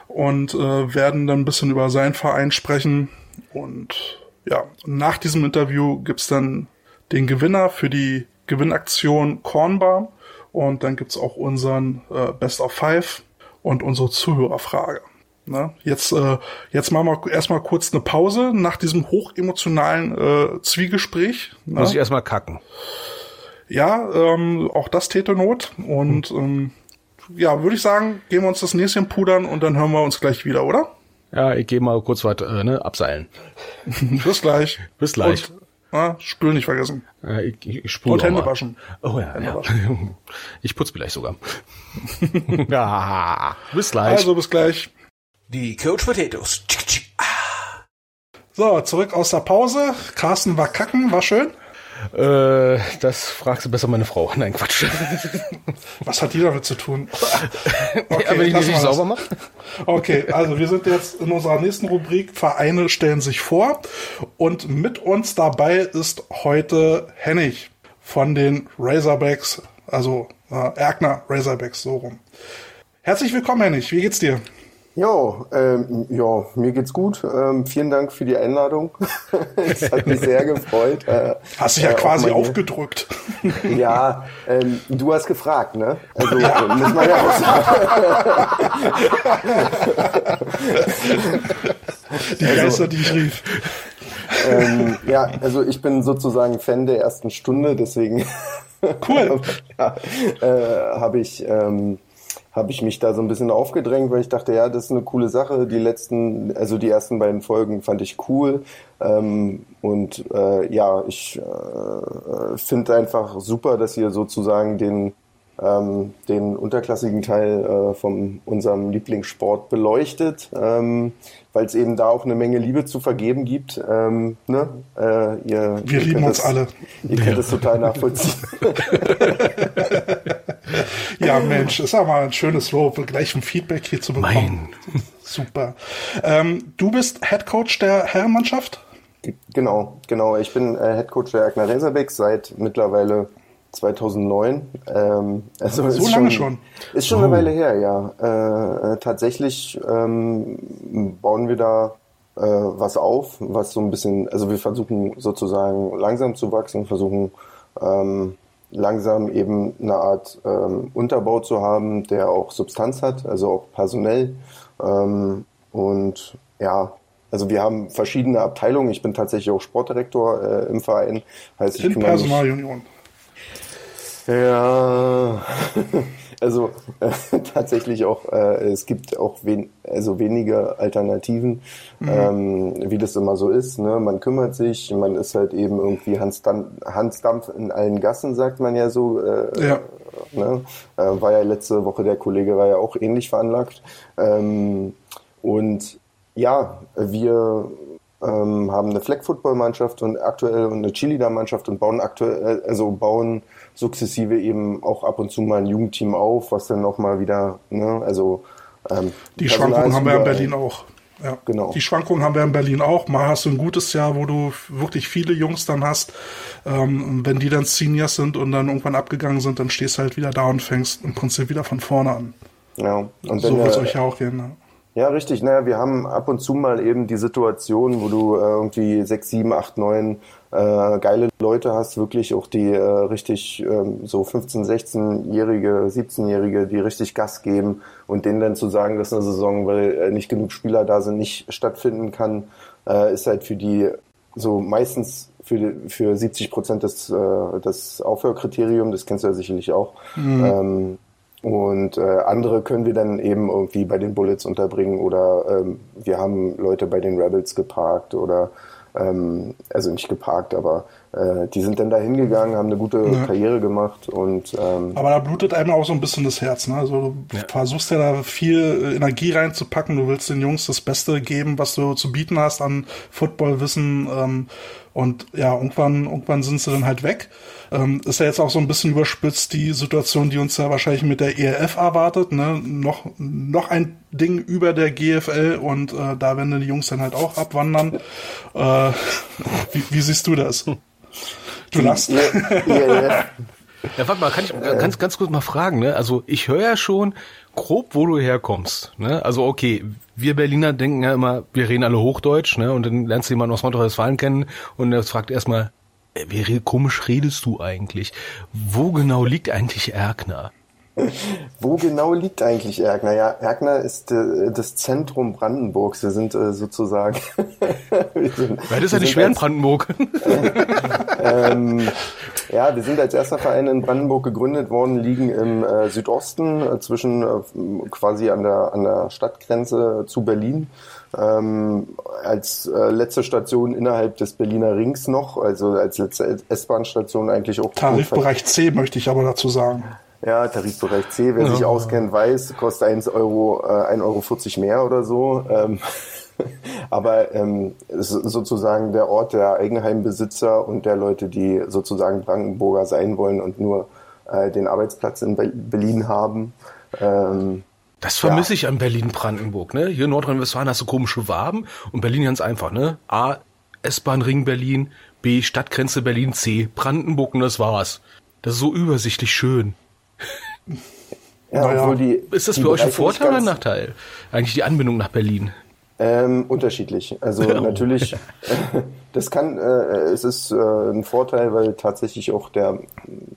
Und äh, werden dann ein bisschen über seinen Verein sprechen. Und ja, nach diesem Interview gibt's dann den Gewinner für die Gewinnaktion Cornbar. Und dann gibt's auch unseren äh, Best of Five und unsere Zuhörerfrage. Ne? Jetzt, äh, jetzt machen wir erstmal kurz eine Pause nach diesem hochemotionalen äh, Zwiegespräch. Ne? Muss ich erstmal kacken. Ja, ähm, auch das täte Not. Und ähm, ja, würde ich sagen, gehen wir uns das Näschen pudern und dann hören wir uns gleich wieder, oder? Ja, ich gehe mal kurz was äh, ne, abseilen. Bis gleich. Bis gleich. Und, na, Spül nicht vergessen. Ja, ich, ich, spule Und Hände mal. waschen. Oh ja, Hände ja. waschen. Ich putze vielleicht sogar. ja, bis gleich. Also bis gleich. Die Coach Potatoes. Tschick. So, zurück aus der Pause. Carsten war kacken, war schön. äh, das fragst du besser meine Frau. Nein, Quatsch. Was hat die damit zu tun? ja, wenn ich nicht sauber mache. Okay, also wir sind jetzt in unserer nächsten Rubrik Vereine stellen sich vor und mit uns dabei ist heute Hennig von den Razorbacks, also äh, Erkner Razorbacks, so rum. Herzlich willkommen, Hennig. Wie geht's dir? Jo, ähm, ja, mir geht's gut. Ähm, vielen Dank für die Einladung. Es hat mich sehr gefreut. Äh, Hast dich ja äh, quasi hier- aufgedrückt. Ja, ähm, du hast gefragt, ne? Also muss man ja auch sagen. Die Geister, die ich rief. ähm, ja, also ich bin sozusagen Fan der ersten Stunde, deswegen Cool. ja, äh, habe ich ähm, habe ich mich da so ein bisschen aufgedrängt, weil ich dachte, ja, das ist eine coole Sache. Die letzten, also die ersten beiden Folgen fand ich cool ähm, und äh, ja, ich äh, finde einfach super, dass ihr sozusagen den ähm, den unterklassigen Teil äh, von unserem Lieblingssport beleuchtet, ähm, weil es eben da auch eine Menge Liebe zu vergeben gibt. Ähm, ne? äh, ihr, Wir ihr lieben uns das- alle. Ihr könnt es total nachvollziehen. Ja, Mensch, ist mal ein schönes Lob, gleich ein Feedback hier zu bekommen. Super. Ähm, du bist Head Coach der Herrenmannschaft? Genau, genau. Ich bin äh, Head Coach der Erkner Razorbacks seit mittlerweile 2009. Ähm, also So ist lange schon, schon? Ist schon eine Weile her, ja. Äh, äh, tatsächlich ähm, bauen wir da äh, was auf, was so ein bisschen, also wir versuchen sozusagen langsam zu wachsen, versuchen ähm, langsam eben eine Art ähm, Unterbau zu haben, der auch Substanz hat, also auch personell. Ähm, und ja, also wir haben verschiedene Abteilungen. Ich bin tatsächlich auch Sportdirektor äh, im Verein. Heißt, ich In kümmere mich- Personalunion. ja, also äh, tatsächlich auch, äh, es gibt auch wen, also wenige Alternativen, ähm, wie das immer so ist. Ne? Man kümmert sich, man ist halt eben irgendwie Hans, Dam Hans Dampf in allen Gassen, sagt man ja so. Äh, Ja. Ne? Äh, war ja letzte Woche, der Kollege war ja auch ähnlich veranlagt. Ähm, und ja, wir ähm, haben eine Flag-Football-Mannschaft und aktuell und eine Cheerleader-Mannschaft und bauen aktuell, also bauen sukzessive eben auch ab und zu mal ein Jugendteam auf, was dann auch mal wieder, ne, also ähm, Die Schwankungen haben wir in. Berlin auch. Ja. Genau. Die Schwankungen haben wir in Berlin auch. Mal hast du ein gutes Jahr, wo du wirklich viele Jungs dann hast. Ähm, wenn die dann Seniors sind und dann irgendwann abgegangen sind, dann stehst du halt wieder da und fängst im Prinzip wieder von vorne an. Ja, und So wird es euch ja auch gehen. Ne? Ja, richtig. Naja, wir haben ab und zu mal eben die Situation, wo du äh, irgendwie sechs, sieben, acht, neun äh, geile Leute hast, wirklich auch die äh, richtig ähm, so 15, 16-Jährige, 17-Jährige, die richtig Gas geben und denen dann zu sagen, dass eine Saison, weil äh, nicht genug Spieler da sind, nicht stattfinden kann, äh, ist halt für die so meistens für, für 70 Prozent das, äh, das Aufhörkriterium, das kennst du ja sicherlich auch. Ähm, und äh, andere können wir dann eben irgendwie bei den Bullets unterbringen oder ähm, wir haben Leute bei den Rebels geparkt oder ähm, also nicht geparkt, aber äh, die sind dann da hingegangen, haben eine gute Karriere gemacht und ähm, Aber da blutet einem auch so ein bisschen das Herz. Ne? Also du versuchst ja da viel äh, Energie reinzupacken. Du willst den Jungs das Beste geben, was du zu bieten hast an Footballwissen. Ähm, und ja, irgendwann, irgendwann sind sie dann halt weg. Ähm, ist ja jetzt auch so ein bisschen überspitzt die Situation, die uns ja wahrscheinlich mit der ELF erwartet. Ne? Noch, noch ein Ding über der GFL und äh, da werden die Jungs dann halt auch abwandern. Äh, wie, wie siehst du das? Du lachst. ihr, ihr, Ja, warte mal, kann ich ganz, ganz kurz mal fragen, ne? Also ich höre ja schon grob, wo du herkommst. Ne? Also okay, wir Berliner denken ja immer, wir reden alle Hochdeutsch, ne? Und dann lernst du jemanden aus Nordrhein-Westfalen kennen und der fragt erstmal, äh, wie komisch redest du eigentlich? Wo genau liegt eigentlich Erkner? Wo genau liegt eigentlich Erkner? Ja, Erkner ist äh, das Zentrum Brandenburgs. Wir sind äh, sozusagen. wir sind, Weil das ist ja nicht schwer in Brandenburg. Ähm, ja, wir sind als erster Verein in Brandenburg gegründet worden, liegen im äh, Südosten äh, zwischen äh, quasi an der, an der Stadtgrenze zu Berlin. Ähm, als äh, letzte Station innerhalb des Berliner Rings noch, also als letzte S-Bahn-Station eigentlich auch. Tarifbereich C möchte ich aber dazu sagen. Ja, Tarifbereich C, wer sich auskennt, weiß, kostet 1 Euro, äh, 1,40 Euro mehr oder so. Ähm, aber ähm, es ist sozusagen der Ort der Eigenheimbesitzer und der Leute, die sozusagen Brandenburger sein wollen und nur äh, den Arbeitsplatz in Be Berlin haben. Ähm, Das vermisse ich an Berlin-Brandenburg, ne? Hier in Nordrhein-Westfalen hast du komische Waben und Berlin ganz einfach, ne? A, S-Bahn-Ring Berlin, B, Stadtgrenze Berlin, C, Brandenburg und das war's. Das ist so übersichtlich schön. Ja, Naja. die, Ist das für euch ein Vorteil oder ein Nachteil? Eigentlich die Anbindung nach Berlin. Ähm, unterschiedlich. Also natürlich, das kann, äh, es ist äh, ein Vorteil, weil tatsächlich auch der,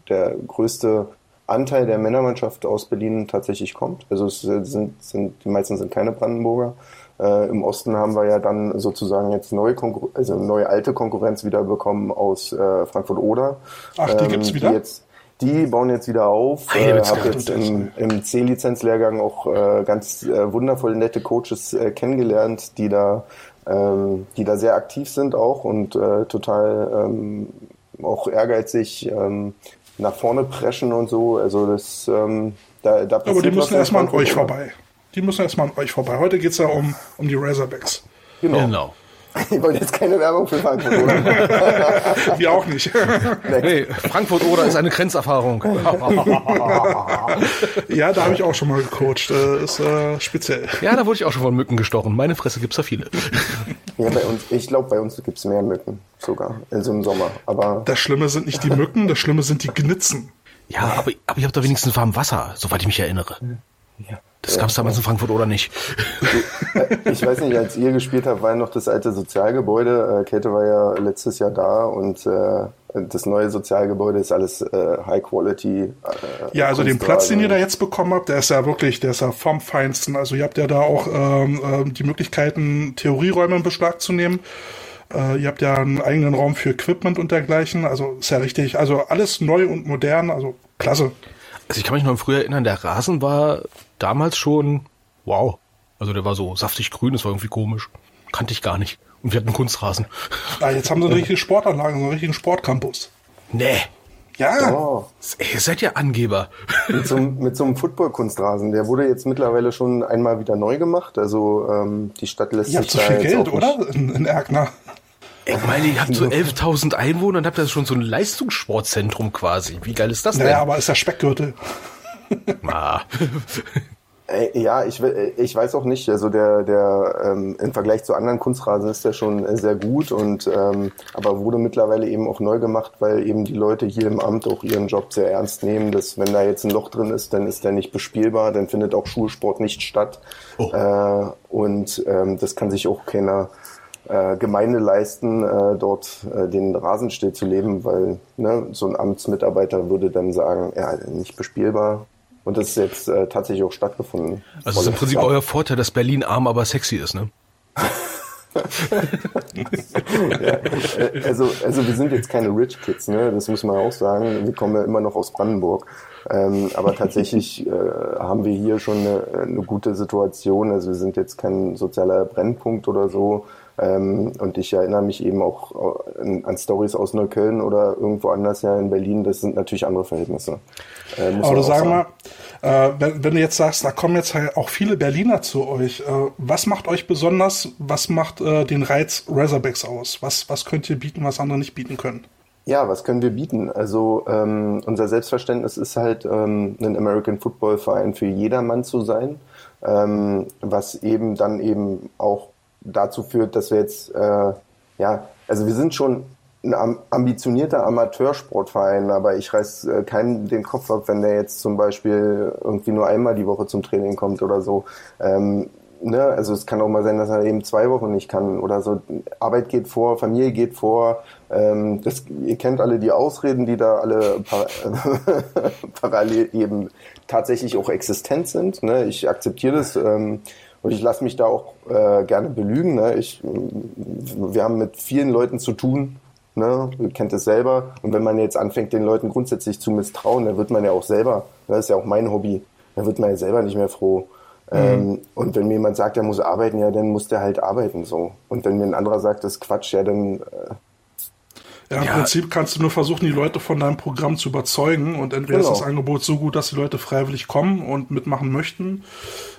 der größte Anteil der Männermannschaft aus Berlin tatsächlich kommt. Also es sind, sind die meisten sind keine Brandenburger. Äh, Im Osten haben wir ja dann sozusagen jetzt neue Konkur also neue alte Konkurrenz wieder bekommen aus äh, Frankfurt Oder. Ach, die gibt's wieder? Die, jetzt, die bauen jetzt wieder auf. Heide Äh, wird's hab gehabt. jetzt im, im C-Lizenzlehrgang auch äh, ganz äh, wundervoll nette Coaches äh, kennengelernt, die da, ähm, die da sehr aktiv sind auch und äh, total ähm, auch ehrgeizig ähm, nach vorne preschen und so. Also das, ähm, da, da Aber die passiert müssen erstmal an euch vorbei. Die müssen erstmal an euch vorbei. Heute geht's ja um, um die Razorbacks. Genau. Genau. Ich wollte jetzt keine Werbung für Frankfurt, oder? Wir auch nicht. Nee, Frankfurt oder ist eine Grenzerfahrung. ja, da habe ich auch schon mal gecoacht. Äh, ist äh, speziell. ja, da wurde ich auch schon von Mücken gestochen. Meine Fresse gibt's da viele. Ja, bei uns, ich glaube, bei uns gibt es mehr Mücken sogar, in so einem Sommer. Aber Das Schlimme sind nicht die Mücken, das Schlimme sind die Gnitzen. Ja, aber, aber ihr habt da wenigstens warm Wasser, soweit ich mich erinnere. Ja. Das gab's damals in Frankfurt oder nicht? ich weiß nicht, als ihr gespielt habt, war ja noch das alte Sozialgebäude. Äh, Käthe war ja letztes Jahr da und äh, das neue Sozialgebäude ist alles äh, High Quality. Äh, Ja, also den. Platz, den ihr da jetzt bekommen habt, der ist ja wirklich, der ist ja vom Feinsten. Also ihr habt ja da auch ähm, ähm, die Möglichkeiten, Theorieräume in Beschlag zu nehmen. Äh, ihr habt ja einen eigenen Raum für Equipment und dergleichen. Also ist ja richtig. Also alles neu und modern. Also klasse. Also ich kann mich noch früher erinnern, der Rasen war damals schon wow. Also der war so saftig grün, das war irgendwie komisch. Kannte ich gar nicht. Und wir hatten Kunstrasen. Ah, jetzt haben sie eine richtige Sportanlage, so einen richtigen Sportcampus. Nee. Ja, Oh, Ey, Ihr seid ja Angeber. mit so, einem- mit so einem Football-Kunstrasen. Der wurde jetzt mittlerweile schon einmal wieder neu gemacht. Also ähm, die Stadt lässt ihr habt sich so da viel jetzt Geld, oder? In, in Erkner. Ich meine, ihr habt so 11.000 Einwohner und habt da schon so ein Leistungssportzentrum quasi. Wie geil ist das denn? Naja, aber ist der Speckgürtel. Ah. Ja, ich, ich weiß auch nicht. Also der, der ähm, im Vergleich zu anderen Kunstrasen ist der schon sehr gut und ähm, aber wurde mittlerweile eben auch neu gemacht, weil eben die Leute hier im Amt auch ihren Job sehr ernst nehmen. Dass wenn da jetzt ein Loch drin ist, dann ist der nicht bespielbar, dann findet auch Schulsport nicht statt. Oh. Äh, und ähm, das kann sich auch keiner äh, Gemeinde leisten, äh, dort äh, den Rasen stillzuleben, weil ne, so ein Amtsmitarbeiter würde dann sagen, ja, nicht bespielbar. Und das ist jetzt äh, tatsächlich auch stattgefunden. Also ist im Prinzip euer Vorteil, dass Berlin arm, aber sexy ist, ne? Äh, also, also wir sind jetzt keine Rich Kids, ne? das muss man auch sagen. Wir kommen ja immer noch aus Brandenburg. Ähm, aber tatsächlich äh, haben wir hier schon eine, eine gute Situation. Also wir sind jetzt kein sozialer Brennpunkt oder so. Ähm, und ich erinnere mich eben auch an, an Stories aus Neukölln oder irgendwo anders ja in Berlin. Das sind natürlich andere Verhältnisse. Äh, Aber sag sagen. mal, äh, wenn, wenn du jetzt sagst, da kommen jetzt halt auch viele Berliner zu euch, äh, was macht euch besonders, was macht äh, den Reiz Razorbacks aus? Was, was könnt ihr bieten, was andere nicht bieten können? Ja, was können wir bieten? Also ähm, unser Selbstverständnis ist halt, ähm, ein American Football Verein für jedermann zu sein, ähm, was eben dann eben auch dazu führt, dass wir jetzt, äh, ja, also wir sind schon ein am- ambitionierter Amateursportverein, aber ich reiß äh, keinen den Kopf ab, wenn der jetzt zum Beispiel irgendwie nur einmal die Woche zum Training kommt oder so. Ähm, ne? Also es kann auch mal sein, dass er eben zwei Wochen nicht kann oder so. Arbeit geht vor, Familie geht vor. Ähm, das, ihr kennt alle die Ausreden, die da alle par parallel eben tatsächlich auch existent sind. Ne? Ich akzeptiere das ähm, und ich lasse mich da auch äh, gerne belügen. Ne? Ich, wir haben mit vielen Leuten zu tun. Ne? Ihr kennt es selber. Und wenn man jetzt anfängt, den Leuten grundsätzlich zu misstrauen, dann wird man ja auch selber, das ist ja auch mein Hobby, dann wird man ja selber nicht mehr froh. Ähm, und wenn mir jemand sagt, er muss arbeiten, ja, dann muss der halt arbeiten so. Und wenn mir ein anderer sagt, das ist Quatsch, ja, dann äh, Ja, im Ja. Prinzip kannst du nur versuchen, die Leute von deinem Programm zu überzeugen und entweder Genau. ist das Angebot so gut, dass die Leute freiwillig kommen und mitmachen möchten,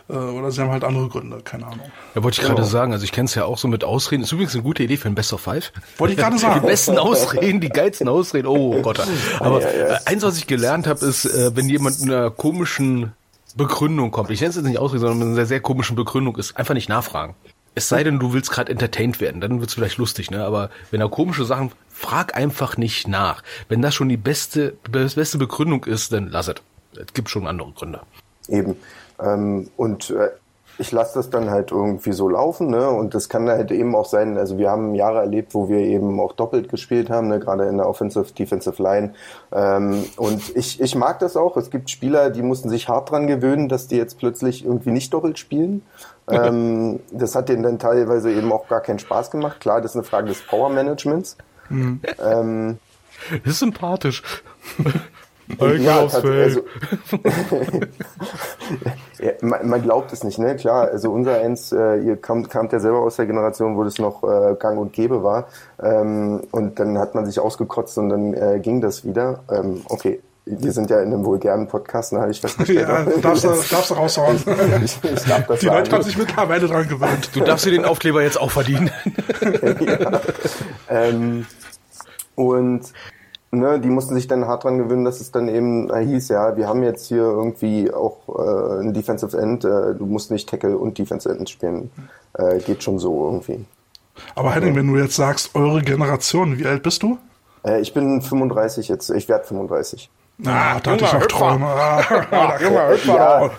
äh, oder sie haben halt andere Gründe, keine Ahnung. Ja, wollte ich Genau. gerade sagen. Also ich kenne es ja auch so mit Ausreden. Ist übrigens eine gute Idee für ein Best of Five. Wollte ich gerade sagen. Die besten Ausreden, die geilsten Ausreden. Oh Gott. Aber Ja, ja, ja. eins, was ich gelernt habe, ist, äh, wenn jemand einer komischen Begründung kommt, ich nenne es jetzt nicht Ausrede, sondern mit einer sehr, sehr komischen Begründung ist, einfach nicht nachfragen. Es sei denn, du willst gerade entertained werden, dann wird's vielleicht lustig, ne? Aber wenn da komische Sachen, frag einfach nicht nach. Wenn das schon die beste, beste Begründung ist, dann lass es. Es gibt schon andere Gründe. Eben. Ähm, und äh, ich lasse das dann halt irgendwie so laufen, ne? Und das kann halt eben auch sein, also wir haben Jahre erlebt, wo wir eben auch doppelt gespielt haben, ne? gerade in der Offensive, Defensive Line. Ähm, und ich, ich mag das auch. Es gibt Spieler, die mussten sich hart dran gewöhnen, dass die jetzt plötzlich irgendwie nicht doppelt spielen. ähm, das hat denen dann teilweise eben auch gar keinen Spaß gemacht. Klar, das ist eine Frage des Power Managements. Ähm, Das ist sympathisch. Ja, also, ja, man, man glaubt es nicht, ne? Klar, also unser Eins, äh, ihr kamt, kamt ja selber aus der Generation, wo das noch äh, gang und gäbe war. Ähm, und dann hat man sich ausgekotzt und dann äh, ging das wieder. Ähm, okay, wir sind ja in einem vulgären Podcast, da habe ich festgestellt. Ja, darfst du, darfst du raushauen. ich, ich darf das Die Leute haben sich mittlerweile dran gewöhnt. Du darfst dir den Aufkleber jetzt auch verdienen. Ähm, und ne, die mussten sich dann hart dran gewöhnen, dass es dann eben äh, hieß, ja, wir haben jetzt hier irgendwie auch äh, ein Defensive End, äh, du musst nicht Tackle und Defensive End spielen. Äh, geht schon so irgendwie. Aber Henning, wenn du jetzt sagst, eure Generation, wie alt bist du? Äh, ich bin 35 jetzt, ich werde 35. Ah, da hatte ich noch Hüpfer. Träume. Ah, man Ja,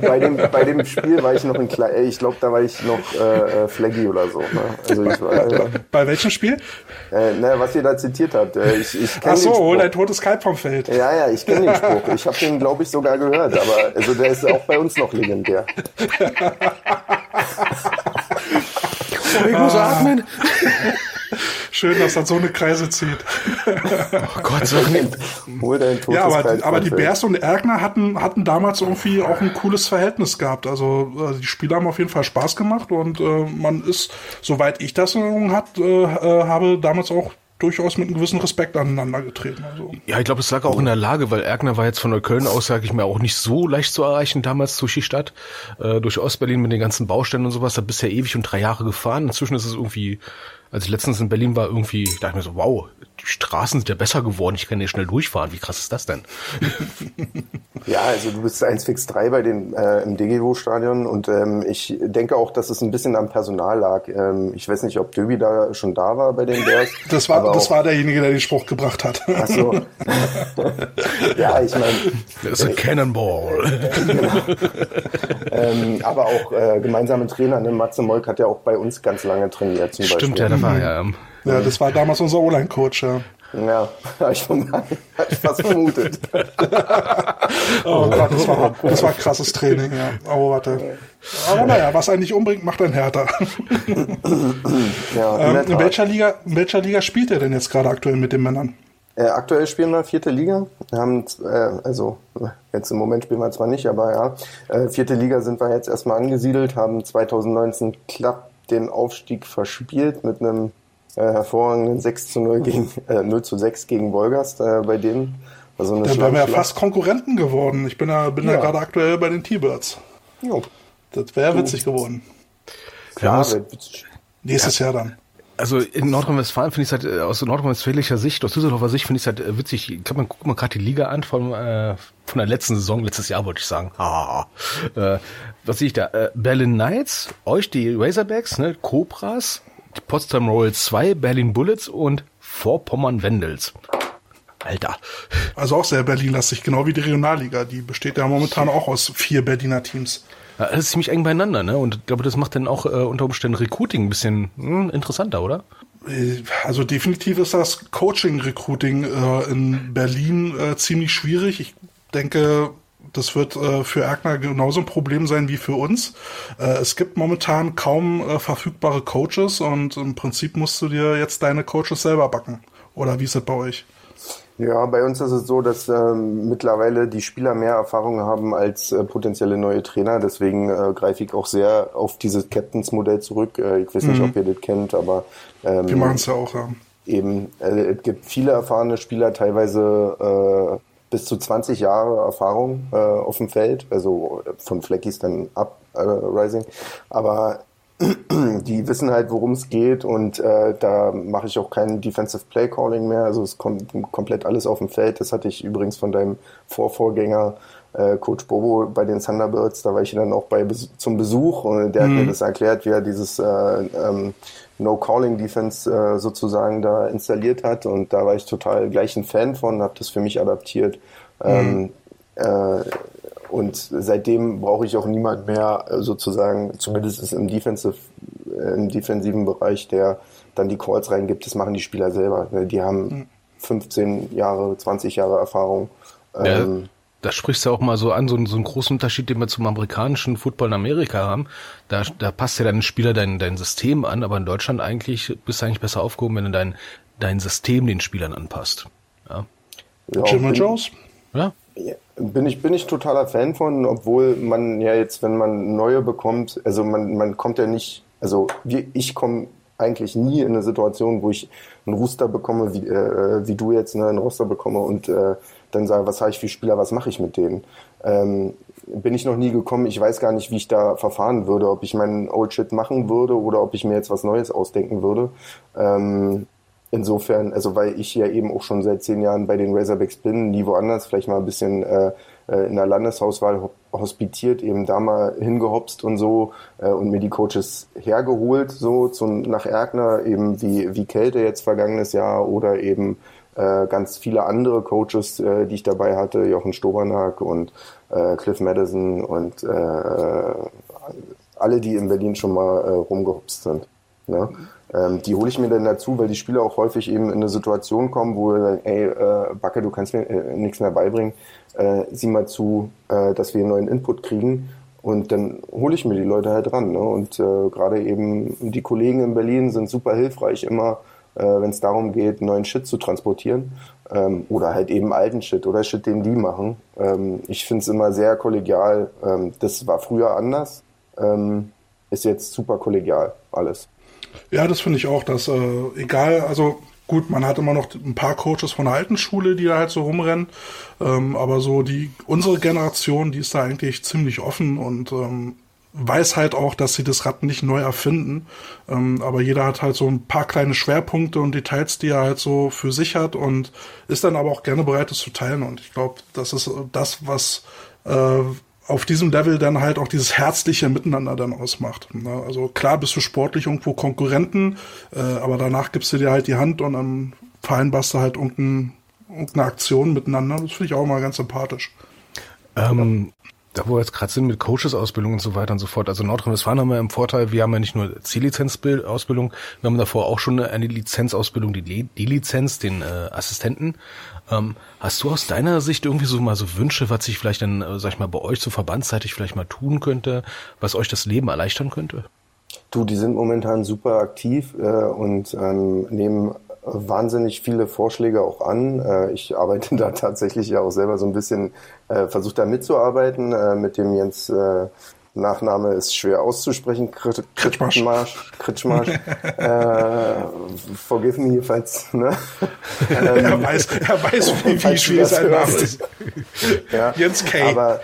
bei dem, bei dem Spiel war ich noch ein klein, ich glaube, da war ich noch äh, äh, Flaggy oder so. Ne? Also ich war, äh, Bei welchem Spiel? äh, ne, was ihr da zitiert habt, äh, ich, ich kenne Ach so, den hol dein totes Kalb vom Feld. Ja, ja, ich kenne den Spruch. Ich habe den, glaube ich, sogar gehört, aber also der ist auch bei uns noch legendär. Ich muss atmen. Schön, dass das so eine Kreise zieht. Oh Gott, nicht. Hol dein totes Ja, aber, aber die. Bears und Erkner hatten, hatten damals irgendwie auch ein cooles Verhältnis gehabt. Also äh, die Spiele haben auf jeden Fall Spaß gemacht und äh, man ist, soweit ich das in Erinnerung hat, äh, äh, habe damals auch durchaus mit einem gewissen Respekt aneinander getreten. Also, Ja, ich glaube, es lag auch in der Lage, weil Erkner war jetzt von Neukölln aus, sage ich mir, auch nicht so leicht zu erreichen damals durch die Stadt, äh, durch Ostberlin mit den ganzen Baustellen und sowas. Da bist du ja ewig und drei Jahre gefahren. Inzwischen ist es irgendwie, als ich letztens in Berlin war, irgendwie, dachte ich mir so, wow, die Straßen sind ja besser geworden. Ich kann hier schnell durchfahren. Wie krass ist das denn? Ja, also du bist 1 fix 3 bei den, äh, im DGW-Stadion und ähm, ich denke auch, dass es ein bisschen am Personal lag. Ähm, ich weiß nicht, ob Döbi da schon da war bei den Bears. das war, das auch, war derjenige, der den Spruch gebracht hat. Ach so. ja, ich meine, Das ist ein Cannonball. ähm, aber auch äh, gemeinsame Trainer, ne? Matze Molk hat ja auch bei uns ganz lange trainiert zum Stimmt, Beispiel. ja, da war ja. ähm, ja, das war damals unser O-Line-Coach. Ja. Ja, hab ich, schon- hab ich fast vermutet. Oh Gott, das war, das war krasses Training, ja. Oh, warte. Aber naja, was einen nicht umbringt, macht einen härter. Ja, in Ähm, in, welcher Liga, in welcher Liga spielt er denn jetzt gerade aktuell mit den Männern? Äh, aktuell spielen wir vierte Liga. Wir haben, äh, also jetzt im Moment spielen wir zwar nicht, aber ja, äh, vierte Liga sind wir jetzt erstmal angesiedelt, haben 2019 knapp den Aufstieg verspielt mit einem äh, hervorragenden 6 zu 0 gegen äh, 0 zu 6 gegen Wolgast äh, bei denen. Also eine Da wären wir ja fast Konkurrenten geworden. Ich bin ja, bin ja. Ja. gerade aktuell bei den T-Birds. Jo, Das wäre witzig geworden. klar, muss- wird- Nächstes Jahr dann. Also in Nordrhein-Westfalen finde ich es halt, äh, aus nordrhein-westfälischer Sicht, aus Düsseldorfer Sicht finde ich es halt äh, witzig. Glaub, man guckt mal gerade die Liga an von, äh, von der letzten Saison, letztes Jahr wollte ich sagen. Ah, äh, was sehe ich da? Äh, Berlin Knights, euch die Razorbacks, ne, Cobras, die Potsdam Royals 2, Berlin Bullets und Vorpommern Wendels. Alter. Also auch sehr Berlin-lastig, genau wie die Regionalliga. Die besteht ja momentan auch aus vier Berliner Teams. Ja, Das ist ziemlich eng beieinander, ne? Und ich glaube, das macht dann auch äh, unter Umständen Recruiting ein bisschen hm, interessanter, oder? Äh, Also definitiv ist das Coaching-Recruiting äh, in Berlin äh, ziemlich schwierig. Ich denke, das wird äh, für Erkner genauso ein Problem sein wie für uns. Äh, es gibt momentan kaum äh, verfügbare Coaches und im Prinzip musst du dir jetzt deine Coaches selber backen. Oder wie ist es bei euch? Ja, bei uns ist es so, dass ähm, mittlerweile die Spieler mehr Erfahrung haben als äh, potenzielle neue Trainer. Deswegen äh, greife ich auch sehr auf dieses Captains-Modell zurück. Äh, ich weiß nicht, ob ihr das kennt, aber ähm, Wir machen es ja auch. Ja. eben, äh, es gibt viele erfahrene Spieler, teilweise äh, bis zu 20 Jahre Erfahrung äh, auf dem Feld, also von Fleckies dann ab äh, Rising. Aber die wissen halt, worum es geht und äh, da mache ich auch kein Defensive Play Calling mehr. Also es kommt komplett alles auf dem Feld. Das hatte ich übrigens von deinem Vorvorgänger äh, Coach Bobo bei den Thunderbirds. Da war ich dann auch bei zum Besuch und der hat mir das erklärt, wie er dieses äh, ähm, No Calling Defense äh, sozusagen da installiert hat und da war ich total gleich ein Fan von, habe das für mich adaptiert. Ähm, äh, und seitdem brauche ich auch niemand mehr äh, sozusagen, zumindest im Defensive, äh, im defensiven Bereich, der dann die Calls reingibt. Das machen die Spieler selber. ne? Die haben 15 Jahre, 20 Jahre Erfahrung. Ja, Ähm, da sprichst du auch mal so an, so, einen- so einen großen Unterschied, den wir zum amerikanischen Football in Amerika haben. Da, da passt ja dein Spieler dein, dein System an, aber in Deutschland eigentlich bist du eigentlich besser aufgehoben, wenn du dein, dein System den Spielern anpasst. Ja. ja, Jim? Ja, Ja, bin ich bin ich totaler Fan von, obwohl man ja jetzt, wenn man neue bekommt, also man man kommt ja nicht, also ich komme eigentlich nie in eine Situation, wo ich einen Rooster bekomme, wie, äh, wie du jetzt ne, einen Roster bekomme und äh, dann sage, was habe ich für Spieler, was mache ich mit denen? Ähm, bin ich noch nie gekommen. Ich weiß gar nicht, wie ich da verfahren würde, ob ich meinen Old Shit machen würde oder ob ich mir jetzt was Neues ausdenken würde. Ähm, insofern, also weil ich ja eben auch schon seit zehn Jahren bei den Razorbacks bin, nie woanders, vielleicht mal ein bisschen äh, äh, in der Landeshauswahl, hospitiert, eben da mal hingehopst und so äh, und mir die Coaches hergeholt, so zum, nach Erkner, eben wie, wie Kälte jetzt vergangenes Jahr oder eben äh, ganz viele andere Coaches, äh, die ich dabei hatte, Jochen Stobernack und äh, Cliff Madison und äh, alle, die in Berlin schon mal äh, rumgehopst sind. Ne? Ähm, die hole ich mir dann dazu, weil die Spieler auch häufig eben in eine Situation kommen, wo wir sagen, ey, äh, Backe, du kannst mir äh, nichts mehr beibringen, äh, sieh mal zu, äh, dass wir einen neuen Input kriegen. Und dann hole ich mir die Leute halt ran. Ne? Und äh, gerade eben die Kollegen in Berlin sind super hilfreich immer, äh, wenn es darum geht, neuen Shit zu transportieren. Ähm, oder halt eben alten Shit oder Shit, den die machen. Ähm, ich finde es immer sehr kollegial. Ähm, das war früher anders. Ähm, ist jetzt super kollegial, alles. Ja, das finde ich auch, dass äh, egal, also gut, man hat immer noch ein paar Coaches von der alten Schule, die da halt so rumrennen, ähm, aber so die unsere Generation, die ist da eigentlich ziemlich offen und ähm, weiß halt auch, dass sie das Rad nicht neu erfinden, ähm, aber jeder hat halt so ein paar kleine Schwerpunkte und Details, die er halt so für sich hat und ist dann aber auch gerne bereit, das zu teilen und ich glaube, das ist das, was äh, auf diesem Level dann halt auch dieses herzliche Miteinander dann ausmacht. Ne? Also klar bist du sportlich irgendwo Konkurrenten, äh, aber danach gibst du dir halt die Hand und dann vereinbarst du halt irgendein, irgendeine Aktion miteinander. Das finde ich auch mal ganz sympathisch. Ähm, da wo wir jetzt gerade sind mit Coaches-Ausbildung und so weiter und so fort. Also Nordrhein-Westfalen haben wir im Vorteil, wir haben ja nicht nur C-Lizenz-Ausbildung, wir haben davor auch schon eine Lizenzausbildung, die D-Lizenz, den äh, Assistenten. Ähm, hast du aus deiner Sicht irgendwie so mal so Wünsche, was sich vielleicht dann, äh, sag ich mal, bei euch so verbandsseitig vielleicht mal tun könnte, was euch das Leben erleichtern könnte? Du, die sind momentan super aktiv äh, und ähm, nehmen wahnsinnig viele Vorschläge auch an. Äh, ich arbeite da tatsächlich ja auch selber so ein bisschen, äh, versuche da mitzuarbeiten äh, mit dem Jens äh, Nachname ist schwer auszusprechen. Kritschmarsch. Kritschmarsch. äh, forgive me, falls. Ne? ähm, er weiß, er weiß wie, wie schwer sein Name ist. ja, Jens K. Aber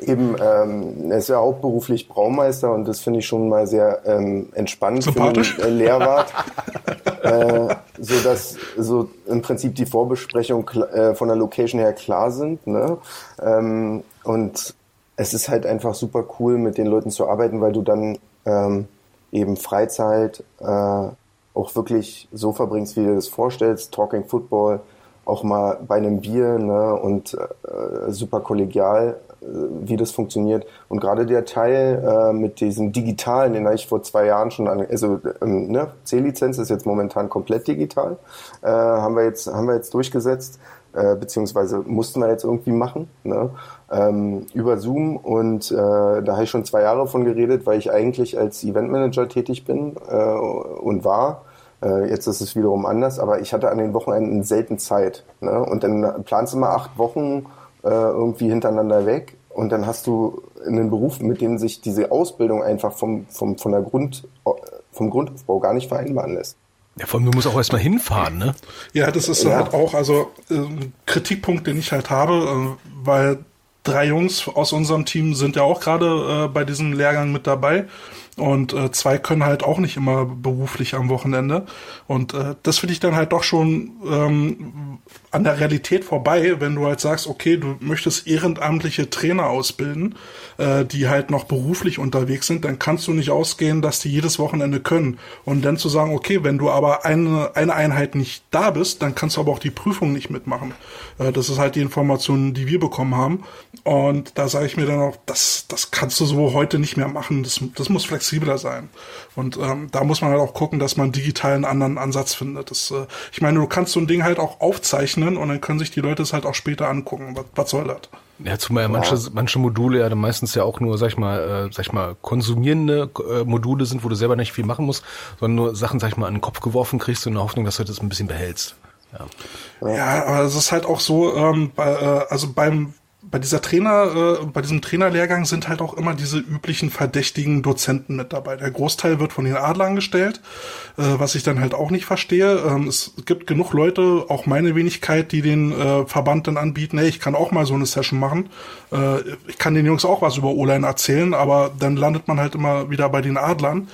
eben, ähm, er ist ja hauptberuflich Braumeister und das finde ich schon mal sehr ähm, entspannt für einen äh, Lehrwart. äh, so dass so im Prinzip die Vorbesprechungen äh, von der Location her klar sind. Ne? Ähm, und es ist halt einfach super cool, mit den Leuten zu arbeiten, weil du dann ähm, eben Freizeit äh, auch wirklich so verbringst, wie du dir das vorstellst. Talking Football, auch mal bei einem Bier ne, und äh, super kollegial, äh, wie das funktioniert. Und gerade der Teil äh, mit diesem Digitalen, den habe ich vor zwei Jahren schon an, also ähm, ne, C-Lizenz ist jetzt momentan komplett digital, äh, haben wir jetzt haben wir jetzt durchgesetzt äh, beziehungsweise mussten wir jetzt irgendwie machen, ne? ähm, über Zoom. Und äh, da habe ich schon zwei Jahre von geredet, weil ich eigentlich als Eventmanager tätig bin äh, und war. Äh, jetzt ist es wiederum anders, aber ich hatte an den Wochenenden selten Zeit. Ne? Und dann planst du mal acht Wochen äh, irgendwie hintereinander weg und dann hast du einen Beruf, mit dem sich diese Ausbildung einfach vom, vom, von der Grund, vom Grundaufbau gar nicht vereinbaren lässt. Ja, vor allem, du musst auch erstmal hinfahren, ne? Ja, das ist ja. halt auch, also äh, Kritikpunkt, den ich halt habe, äh, weil drei Jungs aus unserem Team sind ja auch gerade äh, bei diesem Lehrgang mit dabei. Und äh, zwei können halt auch nicht immer beruflich am Wochenende. Und äh, das finde ich dann halt doch schon ähm, an der Realität vorbei, wenn du halt sagst, okay, du möchtest ehrenamtliche Trainer ausbilden, äh, die halt noch beruflich unterwegs sind, dann kannst du nicht ausgehen, dass die jedes Wochenende können. Und dann zu sagen, okay, wenn du aber eine, eine Einheit nicht da bist, dann kannst du aber auch die Prüfung nicht mitmachen. Äh, das ist halt die Information, die wir bekommen haben. Und da sage ich mir dann auch, das, das kannst du so heute nicht mehr machen. Das, das muss flexibler sein. Und ähm, da muss man halt auch gucken, dass man digital einen anderen Ansatz findet. Das, äh, ich meine, du kannst so ein Ding halt auch aufzeichnen und dann können sich die Leute es halt auch später angucken. Was, was soll das? Ja, zumal ja manche, manche Module ja dann meistens ja auch nur, sag ich mal, äh, sag ich mal, konsumierende äh, Module sind, wo du selber nicht viel machen musst, sondern nur Sachen, sag ich mal, an den Kopf geworfen kriegst in der Hoffnung, dass du das ein bisschen behältst. Ja, ja aber es ist halt auch so, ähm, bei, äh, also beim bei dieser Trainer, äh, bei diesem Trainerlehrgang sind halt auch immer diese üblichen verdächtigen Dozenten mit dabei. Der Großteil wird von den Adlern gestellt, äh, was ich dann halt auch nicht verstehe. Ähm, es gibt genug Leute, auch meine Wenigkeit, die den äh, Verband dann anbieten, hey, ich kann auch mal so eine Session machen. Äh, ich kann den Jungs auch was über O-Line erzählen, aber dann landet man halt immer wieder bei den Adlern.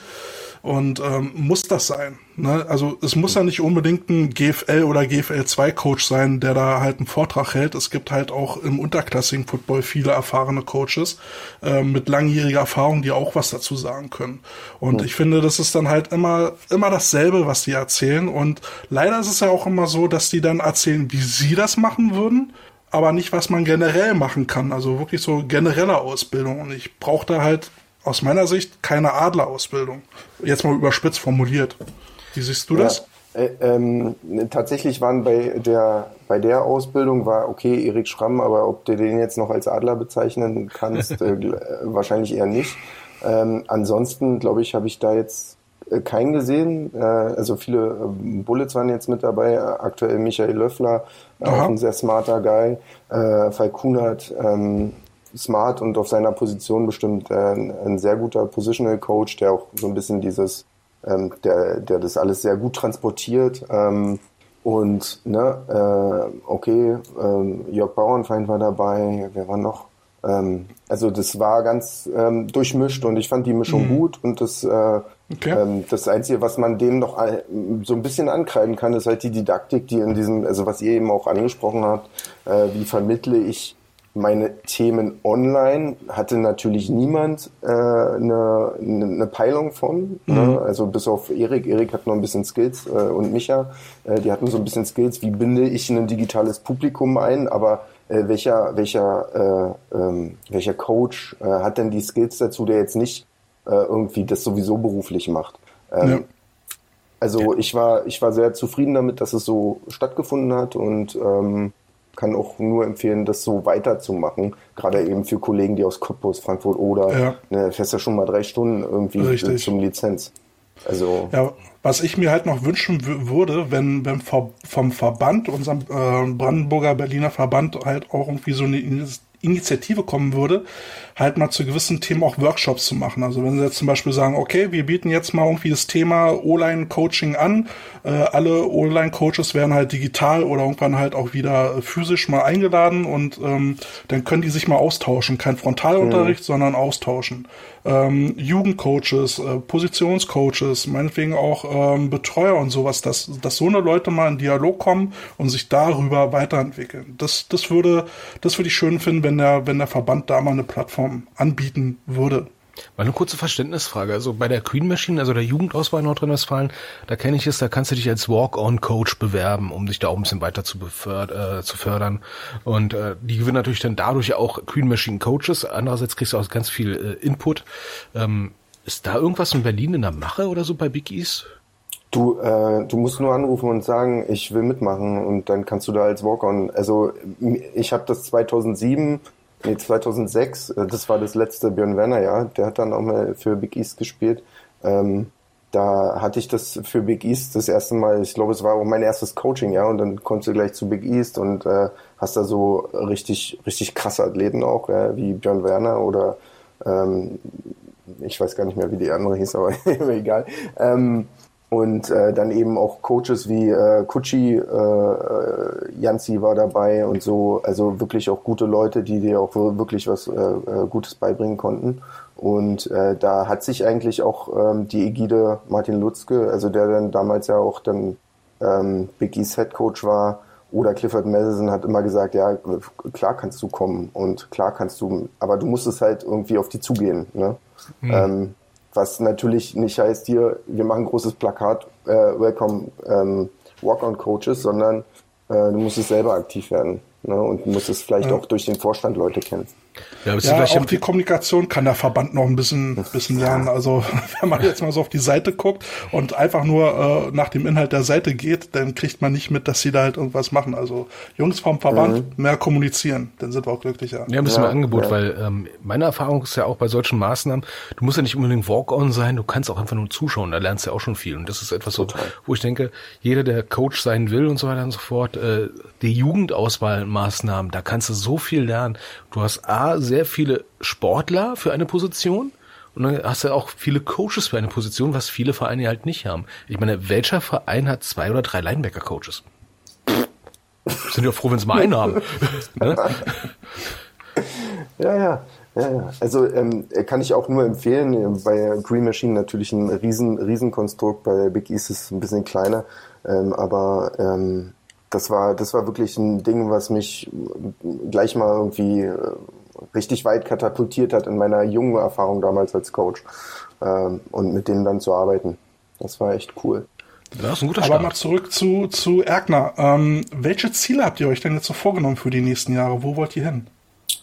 Und ähm, muss das sein? Ne? Also es muss ja nicht unbedingt ein GFL oder GFL 2 Coach sein, der da halt einen Vortrag hält. Es gibt halt auch im unterklassigen Football viele erfahrene Coaches äh, mit langjähriger Erfahrung, die auch was dazu sagen können. Und ich finde, das ist dann halt immer immer dasselbe, was die erzählen. Und leider ist es ja auch immer so, dass die dann erzählen, wie sie das machen würden aber nicht, was man generell machen kann. Also wirklich so generelle Ausbildung. Und ich brauche da halt aus meiner Sicht keine Adlerausbildung. Jetzt mal überspitzt formuliert. Wie siehst du das? Ja, äh, ähm, tatsächlich waren bei der bei der Ausbildung war okay Erik Schramm, aber ob du den jetzt noch als Adler bezeichnen kannst, äh, wahrscheinlich eher nicht. Ähm, ansonsten glaube ich, habe ich da jetzt äh, keinen gesehen. Äh, also viele äh, Bullets waren jetzt mit dabei. Aktuell Michael Löffler, Aha. auch ein sehr smarter Guy. Äh, Falkunert, ähm, smart und auf seiner Position bestimmt äh, ein sehr guter Positional Coach, der auch so ein bisschen dieses, ähm, der, der das alles sehr gut transportiert. Ähm, und ne, äh, okay, ähm, Jörg Bauernfeind war dabei, wer war noch? Ähm, also das war ganz ähm, durchmischt und ich fand die Mischung mhm. gut und das äh, okay. ähm, das Einzige, was man dem noch so ein bisschen ankreiden kann, ist halt die Didaktik, die in diesem, also was ihr eben auch angesprochen habt, äh, wie vermittle ich meine Themen online hatte natürlich niemand äh, eine, eine Peilung von. Ne? Mhm. Ne? Also bis auf Erik. Erik hat noch ein bisschen Skills äh, und Micha. Äh, die hatten so ein bisschen Skills. Wie binde ich ein digitales Publikum ein? Aber äh, welcher welcher äh, ähm, welcher Coach äh, hat denn die Skills dazu, der jetzt nicht äh, irgendwie das sowieso beruflich macht? Ähm, ja. Also ich war ich war sehr zufrieden damit, dass es so stattgefunden hat und ähm, kann auch nur empfehlen, das so weiterzumachen. Gerade eben für Kollegen, die aus Cottbus, Frankfurt oder ja. ne, fährst ja schon mal drei Stunden irgendwie Richtig. zum Lizenz. Also ja, was ich mir halt noch wünschen würde, wenn, wenn vom Verband, unserem äh, Brandenburger Berliner Verband, halt auch irgendwie so eine Initiative kommen würde, halt mal zu gewissen Themen auch Workshops zu machen. Also wenn sie jetzt zum Beispiel sagen, okay, wir bieten jetzt mal irgendwie das Thema O-Line-Coaching an, äh, alle O-Line-Coaches werden halt digital oder irgendwann halt auch wieder physisch mal eingeladen und ähm, dann können die sich mal austauschen. Kein Frontalunterricht, mhm. sondern austauschen. Ähm, Jugendcoaches, äh, Positionscoaches, meinetwegen auch ähm, Betreuer und sowas, dass, dass so eine Leute mal in Dialog kommen und sich darüber weiterentwickeln. Das, das würde, das würde ich schön finden, wenn der, wenn der Verband da mal eine Plattform anbieten würde. Mal eine kurze Verständnisfrage. Also bei der Queen Machine, also der Jugendauswahl Nordrhein-Westfalen, da kenne ich es, da kannst du dich als Walk-on-Coach bewerben, um dich da auch ein bisschen weiter zu, äh, zu fördern. Und äh, die gewinnen natürlich dann dadurch auch Queen Machine Coaches. Andererseits kriegst du auch ganz viel äh, Input. Ähm, ist da irgendwas in Berlin in der Mache oder so bei Big East? Du, äh, du musst nur anrufen und sagen, ich will mitmachen und dann kannst du da als Walk-on. Also ich habe das 2007 Nee, 2006, äh, das war das letzte Björn Werner Jahr. Der hat dann auch mal für Big East gespielt. Ähm, da hatte ich das für Big East das erste Mal, ich glaube, es war auch mein erstes Coaching, ja, und dann kommst du gleich zu Big East und äh, hast da so richtig, richtig krasse Athleten auch, ja, wie Björn Werner oder ähm, ich weiß gar nicht mehr, wie die andere hieß, aber egal. Ähm, und äh, dann eben auch Coaches wie äh, Kutschi, äh, äh, Janzi war dabei und so, also wirklich auch gute Leute, die dir auch wirklich was äh, äh, Gutes beibringen konnten. Und äh, da hat sich eigentlich auch ähm, die Ägide Martin Lutzke, also der dann damals ja auch dann ähm, Big East Head Coach war, oder Clifford Madison hat immer gesagt, ja, klar kannst du kommen und klar kannst du, aber du musst es halt irgendwie auf die zugehen. Ne? Mhm. Ähm, was natürlich nicht heißt hier, wir machen ein großes Plakat, äh, Welcome ähm, Walk-on-Coaches, sondern äh, du musst es selber aktiv werden. Ne? Und du musst es vielleicht ja. auch durch den Vorstand Leute kennen. Ja, ja auch die Kommunikation kann der Verband noch ein bisschen, bisschen lernen. Also wenn man jetzt mal so auf die Seite guckt und einfach nur äh, nach dem Inhalt der Seite geht, dann kriegt man nicht mit, dass sie da halt irgendwas machen. Also Jungs vom Verband, mhm. mehr kommunizieren, dann sind wir auch glücklicher. Ja, ein bisschen ja, mehr Angebot, ja. weil ähm, meine Erfahrung ist ja auch bei solchen Maßnahmen, du musst ja nicht unbedingt Walk-on sein, du kannst auch einfach nur zuschauen, da lernst du ja auch schon viel. Und das ist etwas so, wo ich denke, jeder, der Coach sein will und so weiter und so fort, äh, die Jugendauswahlmaßnahmen, da kannst du so viel lernen. Du hast A, sehr viele Sportler für eine Position und dann hast du auch viele Coaches für eine Position, was viele Vereine halt nicht haben. Ich meine, welcher Verein hat zwei oder drei Linebacker-Coaches? Sind ja froh, wenn sie mal einen haben. ne? Ja, ja. Ja, also ähm, kann ich auch nur empfehlen. Bei Green Machine natürlich ein riesen, riesen Konstrukt, bei Big East ist es ein bisschen kleiner, ähm, aber ähm, das war, das war wirklich ein Ding, was mich gleich mal irgendwie äh, richtig weit katapultiert hat in meiner jungen Erfahrung damals als Coach ähm, und mit denen dann zu arbeiten. Das war echt cool. Das ist ein guter Aber Start. mal zurück zu, zu Erkner. Ähm, welche Ziele habt ihr euch denn jetzt so vorgenommen für die nächsten Jahre? Wo wollt ihr hin?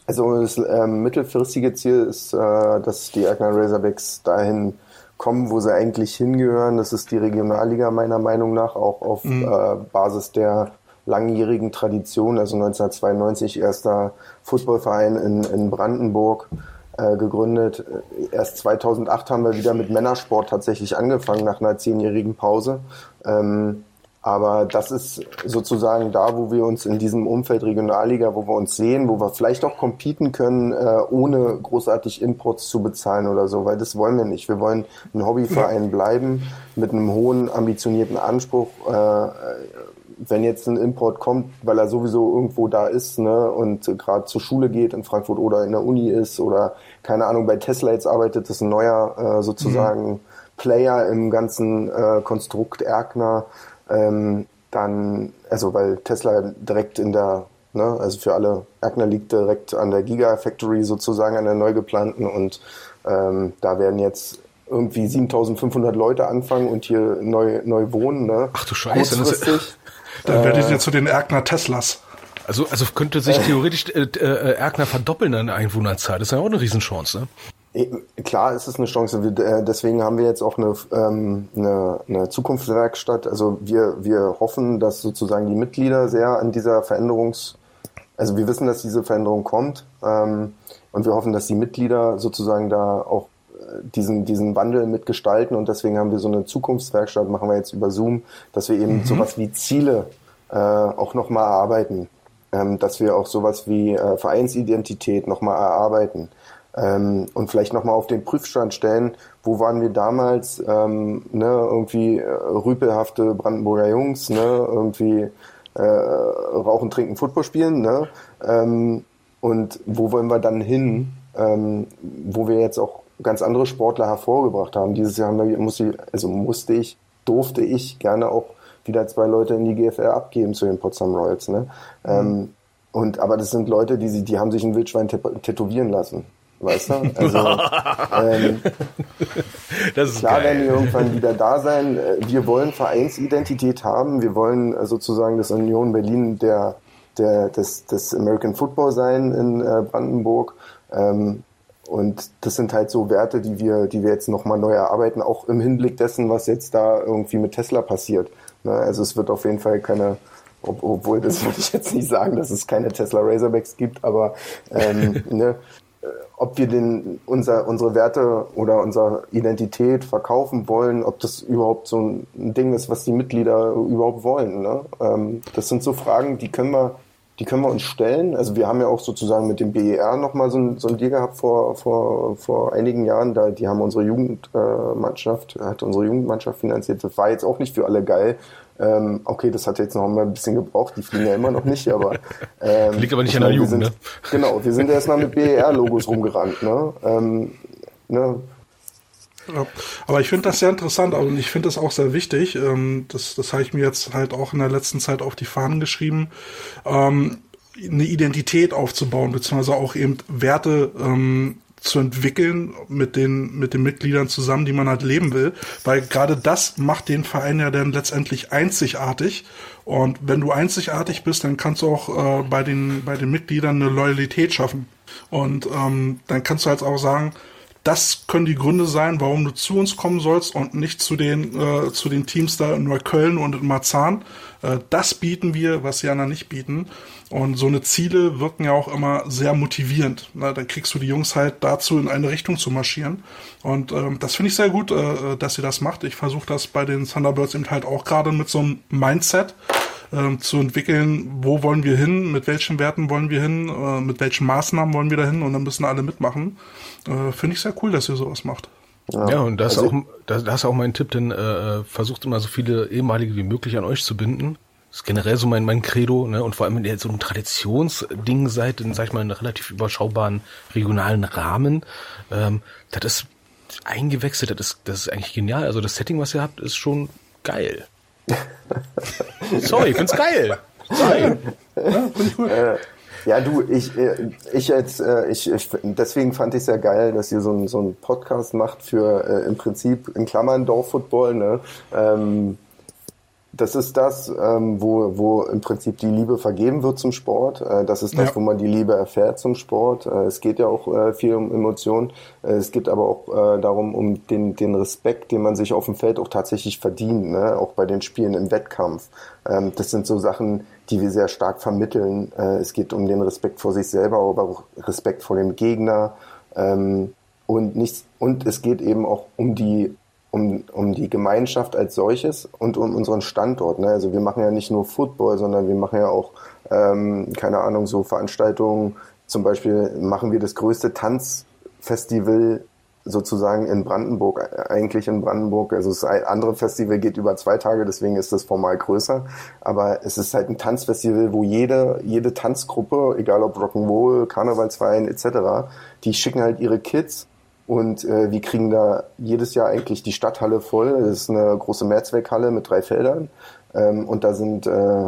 Also das ähm, mittelfristige Ziel ist, äh, dass die Erkner Razorbacks dahin kommen, wo sie eigentlich hingehören. Das ist die Regionalliga meiner Meinung nach, auch auf mhm. äh, Basis der langjährigen Tradition, also 1992 erster Footballverein in, in Brandenburg äh, gegründet. Erst 2008 haben wir wieder mit Männersport tatsächlich angefangen, nach einer zehnjährigen Pause. Ähm, aber das ist sozusagen da, wo wir uns in diesem Umfeld Regionalliga, wo wir uns sehen, wo wir vielleicht auch competen können, äh, ohne großartig Imports zu bezahlen oder so, weil das wollen wir nicht. Wir wollen ein Hobbyverein bleiben mit einem hohen, ambitionierten Anspruch. Äh, wenn jetzt ein Import kommt, weil er sowieso irgendwo da ist ne, und gerade zur Schule geht in Frankfurt oder in der Uni ist oder keine Ahnung, bei Tesla jetzt arbeitet, das ist ein neuer äh, sozusagen mhm. Player im ganzen äh, Konstrukt Erkner, ähm, dann, also weil Tesla direkt in der, ne, also für alle, Erkner liegt direkt an der Gigafactory sozusagen, an der neu geplanten und ähm, da werden jetzt irgendwie 7500 Leute anfangen und hier neu, neu wohnen. Ne? Ach du Scheiße. Dann werdet ihr zu den Erkner Teslas. Also, also könnte sich theoretisch äh, äh, Erkner verdoppeln an Einwohnerzahl. Das ist ja auch eine Riesenchance, ne? Klar ist es eine Chance. Äh, deswegen haben wir jetzt auch eine, ähm, eine, eine Zukunftswerkstatt. Also wir, wir hoffen, dass sozusagen die Mitglieder sehr an dieser Veränderungs... Also wir wissen, dass diese Veränderung kommt. Ähm, und wir hoffen, dass die Mitglieder sozusagen da auch äh, diesen, diesen Wandel mitgestalten. Und deswegen haben wir so eine Zukunftswerkstatt, machen wir jetzt über Zoom, dass wir eben mhm. sowas wie Ziele äh, auch nochmal erarbeiten. Ähm, dass wir auch sowas wie äh, Vereinsidentität nochmal erarbeiten ähm, und vielleicht nochmal auf den Prüfstand stellen, wo waren wir damals, ähm, ne, irgendwie äh, rüpelhafte Brandenburger Jungs, ne, irgendwie äh, rauchen, trinken, Football spielen, ne, ähm, und wo wollen wir dann hin, ähm, wo wir jetzt auch ganz andere Sportler hervorgebracht haben. Dieses Jahr haben wir, musste, also musste ich, durfte ich gerne auch wieder zwei Leute in die GFL abgeben zu den Potsdam Royals. Ne? Mhm. Ähm, und aber das sind Leute, die, die haben sich ein Wildschwein tätowieren lassen. Weißt du? Also, ähm, das ist klar geil. werden die irgendwann wieder da sein. Äh, wir wollen Vereinsidentität haben. Wir wollen äh, sozusagen das Union Berlin der, der, des, des American Football sein in äh, Brandenburg. Ähm, und das sind halt so Werte, die wir, die wir jetzt nochmal neu erarbeiten, auch im Hinblick dessen, was jetzt da irgendwie mit Tesla passiert. Ne? Also es wird auf jeden Fall keine, ob, obwohl das würde ich jetzt nicht sagen, dass es keine Tesla Razorbacks gibt, aber ähm, ne, ob wir den, unser, unsere Werte oder unsere Identität verkaufen wollen, ob das überhaupt so ein Ding ist, was die Mitglieder überhaupt wollen. Ne? Ähm, das sind so Fragen, die können wir, die können wir uns stellen. Also wir haben ja auch sozusagen mit dem BER nochmal so ein, so ein Deal gehabt vor, vor, vor einigen Jahren. Da, die haben unsere Jugendmannschaft, äh, hat unsere Jugendmannschaft finanziert. Das war jetzt auch nicht für alle geil. Ähm, okay, das hat jetzt noch mal ein bisschen gebraucht, die fliegen ja immer noch nicht, aber ähm, liegt aber nicht an der Jugend, sind, ne? Genau, wir sind erstmal mit BER-Logos rumgerannt, ne? Ähm, ne? Ja, aber ich finde das sehr interessant und ich finde das auch sehr wichtig. Ähm, das, das habe ich mir jetzt halt auch in der letzten Zeit auf die Fahnen geschrieben. Ähm, eine Identität aufzubauen, beziehungsweise auch eben Werte ähm, zu entwickeln mit den, mit den Mitgliedern zusammen, die man halt leben will. Weil gerade das macht den Verein ja dann letztendlich einzigartig. Und wenn du einzigartig bist, dann kannst du auch äh, bei, den, bei den Mitgliedern eine Loyalität schaffen. Und ähm, dann kannst du halt auch sagen, das können die Gründe sein, warum du zu uns kommen sollst und nicht zu den, äh, zu den Teams da in Neukölln und in Marzahn. Äh, das bieten wir, was die anderen nicht bieten. Und so eine Ziele wirken ja auch immer sehr motivierend. Na, dann kriegst du die Jungs halt dazu, in eine Richtung zu marschieren. Und ähm, das finde ich sehr gut, äh, dass ihr das macht. Ich versuche das bei den Thunderbirds eben halt auch gerade mit so einem Mindset ähm, zu entwickeln, wo wollen wir hin, mit welchen Werten wollen wir hin, äh, mit welchen Maßnahmen wollen wir da hin und dann müssen alle mitmachen. Äh, Finde ich sehr cool, dass ihr sowas macht. Ja, ja und das also, auch, das, das ist auch mein Tipp, denn äh, versucht immer so viele ehemalige wie möglich an euch zu binden. ist generell so mein, mein Credo, ne? Und vor allem, wenn ihr so ein Traditionsding seid, in, sag ich mal, einem relativ überschaubaren regionalen Rahmen, ähm, das ist eingewechselt, das ist, das ist eigentlich genial. Also das Setting, was ihr habt, ist schon geil. Sorry, ich find's geil. Sorry. Ja, find ich cool. Äh, ja, du, ich, äh, ich jetzt, äh, ich, ich deswegen fand ich sehr geil, dass ihr so einen so einen Podcast macht für äh, im Prinzip in Klammern Dorffootball, ne? Ähm, das ist das, ähm, wo, wo im Prinzip die Liebe vergeben wird zum Sport. Äh, das ist das, ja. wo man die Liebe erfährt zum Sport. Äh, es geht ja auch äh, viel um Emotionen. Äh, es geht aber auch äh, darum, um den, den Respekt, den man sich auf dem Feld auch tatsächlich verdient, ne? auch bei den Spielen im Wettkampf. Ähm, das sind so Sachen, die wir sehr stark vermitteln. Äh, es geht um den Respekt vor sich selber, aber auch Respekt vor dem Gegner. Ähm, und, nichts, und es geht eben auch um die um, um die Gemeinschaft als solches und um unseren Standort. Ne? Also wir machen ja nicht nur Football, sondern wir machen ja auch, ähm, keine Ahnung, so Veranstaltungen. Zum Beispiel machen wir das größte Tanzfestival sozusagen in Brandenburg, eigentlich in Brandenburg. Also das andere Festival geht über zwei Tage, deswegen ist das formal größer. Aber es ist halt ein Tanzfestival, wo jede, jede Tanzgruppe, egal ob Rock'n'Roll, Karnevalsverein etc., die schicken halt ihre Kids und äh, wir kriegen da jedes Jahr eigentlich die Stadthalle voll. Das ist eine große Mehrzweckhalle mit drei Feldern. Ähm, und da sind, äh,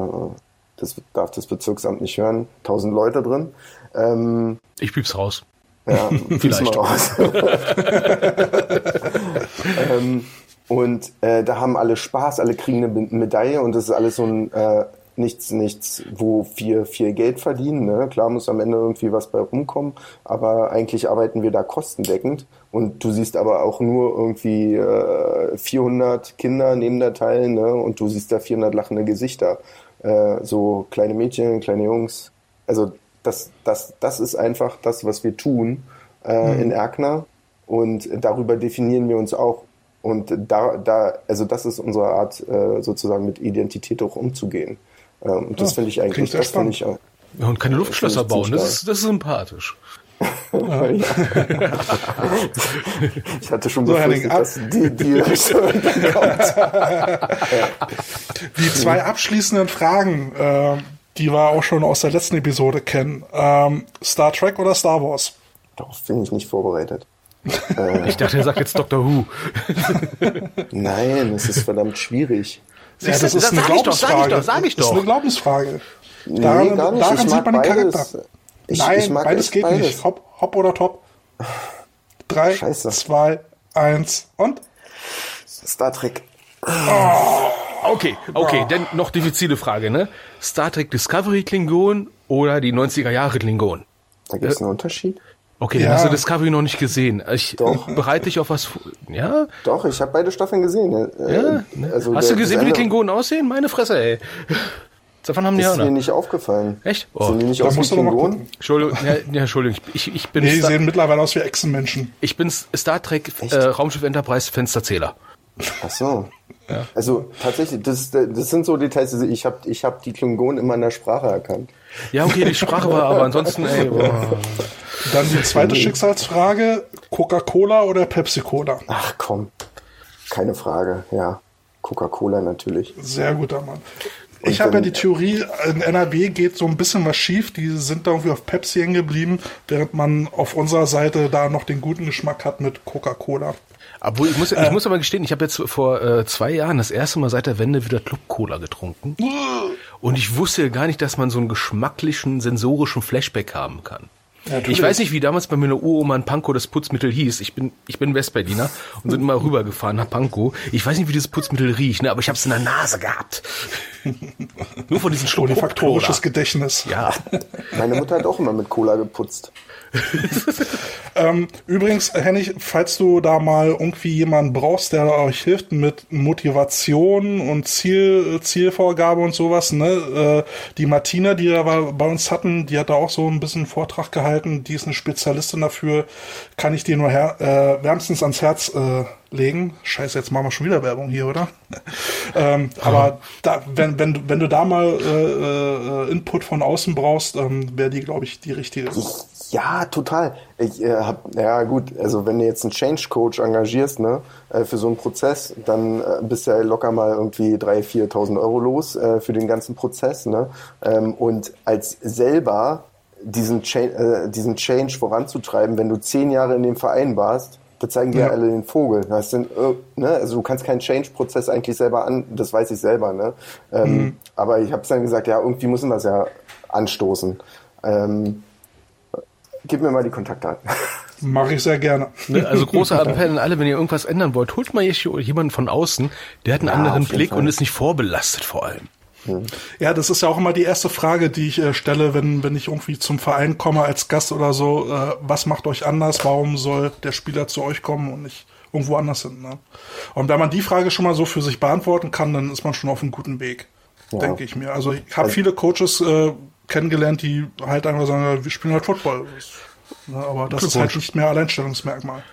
das darf das Bezirksamt nicht hören, tausend Leute drin. Ähm, ich piep's raus. Ja, vielleicht. Mal raus. ähm, und äh, da haben alle Spaß, alle kriegen eine Medaille und das ist alles so ein äh, nichts, nichts, wo wir viel Geld verdienen. Ne? Klar muss am Ende irgendwie was bei rumkommen, aber eigentlich arbeiten wir da kostendeckend. Und du siehst aber auch nur irgendwie äh, 400 Kinder neben der Teil ne? und du siehst da 400 lachende Gesichter. Äh, so kleine Mädchen, kleine Jungs. Also das, das, das ist einfach das, was wir tun äh, mhm. in Erkner. Und darüber definieren wir uns auch. Und da, da, also das ist unsere Art, äh, sozusagen mit Identität auch umzugehen. Ähm, und das ja, finde ich eigentlich, das finde ich auch. Ja, und keine Luftschlösser bauen, das ist, das ist sympathisch. ich hatte schon so, befürchtet, dass die, die kommt. Die zwei abschließenden Fragen, äh, die wir auch schon aus der letzten Episode kennen. Ähm, Star Trek oder Star Wars? Darauf bin ich nicht vorbereitet. ich dachte, er sagt jetzt Doctor Who. Nein, es ist verdammt schwierig. Ja, das, das ist eine Glaubensfrage. Doch, sag ich doch, Das ist eine Glaubensfrage. Daran, nee, gar nicht. daran sieht man den Charakter. Ich, Nein, ich beides geht beides. nicht. Hopp, hopp oder top. Drei, Scheiße. zwei, eins und Star Trek. Oh. Okay, okay, oh. denn noch diffizile Frage, ne? Star Trek Discovery Klingon oder die 90er Jahre Klingon? Da gibt es äh, einen Unterschied. Okay, ja. dann hast du Discovery noch nicht gesehen. Ich Doch. bereite dich auf was Ja? Doch, ich habe beide Staffeln gesehen. Äh, ja? Ne? Also hast du gesehen, wie die Klingonen aussehen? Meine Fresse, ey. Wann haben die Ist mir nicht aufgefallen. Echt? Oh. Sehen die nicht aus wie Klingonen? Entschuldigung, ja, ja, Entschuldigung. Ich, ich bin nee, die sehen mittlerweile aus wie Echsenmenschen. Ich bin Star Trek äh, Raumschiff Enterprise Fensterzähler. Ach so. Ja. Also tatsächlich, das, das sind so Details. Also ich habe ich hab die Klingonen in meiner Sprache erkannt. Ja, okay, die Sprache war aber ansonsten, ey. Boah. Dann die zweite Schicksalsfrage: Coca-Cola oder Pepsi-Cola? Ach komm, keine Frage, ja. Coca-Cola natürlich. Sehr guter Mann. Ich habe ja die Theorie, in NRW geht so ein bisschen was schief. Die sind da irgendwie auf Pepsi hängen geblieben, während man auf unserer Seite da noch den guten Geschmack hat mit Coca-Cola. Obwohl, ich muss, ich äh, muss aber gestehen, ich habe jetzt vor äh, zwei Jahren das erste Mal seit der Wende wieder Club Cola getrunken. Und ich wusste gar nicht, dass man so einen geschmacklichen, sensorischen Flashback haben kann. Ja, ich weiß nicht, wie damals bei meiner Uroma in Pankow das Putzmittel hieß. Ich bin, ich bin Westberliner und sind immer rübergefahren nach Pankow. Ich weiß nicht, wie dieses Putzmittel riecht, ne, aber ich habe es in der Nase gehabt. Nur von diesen Schluck Olfaktorisches Gedächtnis. Ja. Meine Mutter hat auch immer mit Cola geputzt. ähm, übrigens, Hennig, falls du da mal irgendwie jemanden brauchst, der euch hilft mit Motivation und Ziel, Zielvorgabe und sowas, ne? Äh, die Martina, die wir bei uns hatten, die hat da auch so ein bisschen Vortrag gehalten, die ist eine Spezialistin dafür, kann ich dir nur her äh, wärmstens ans Herz äh, legen. Scheiße, jetzt machen wir schon wieder Werbung hier, oder? ähm, ja. Aber da, wenn, wenn, wenn du da mal äh, äh, Input von außen brauchst, ähm, wäre die, glaube ich, die richtige. Ja, total. Ich äh, hab, ja gut, also wenn du jetzt einen Change Coach engagierst, ne, äh, für so einen Prozess, dann äh, bist du ja locker mal irgendwie 3.000, 4.000 Euro los äh, für den ganzen Prozess, ne? Ähm, und als selber diesen, Cha äh, diesen Change voranzutreiben, wenn du zehn Jahre in dem Verein warst, da zeigen dir ja. alle den Vogel. Das sind, äh, ne? Also du kannst keinen Change-Prozess eigentlich selber an, das weiß ich selber, ne? Ähm, mhm. Aber ich habe dann gesagt, ja, irgendwie müssen wir es ja anstoßen. Ähm, gib mir mal die Kontaktdaten. Mache ich sehr gerne. Ne, also großer Appell an alle, wenn ihr irgendwas ändern wollt, holt mal jemanden von außen, der hat einen ja, anderen Blick Fall. und ist nicht vorbelastet vor allem. Hm. Ja, das ist ja auch immer die erste Frage, die ich äh, stelle, wenn, wenn ich irgendwie zum Verein komme als Gast oder so. Äh, was macht euch anders? Warum soll der Spieler zu euch kommen und nicht irgendwo anders hin? Ne? Und wenn man die Frage schon mal so für sich beantworten kann, dann ist man schon auf einem guten Weg, ja. denke ich mir. Also ich habe also, viele Coaches äh, kennengelernt, die halt einfach sagen, wir spielen halt Football. Ne, aber das ist halt nicht mehr Alleinstellungsmerkmal.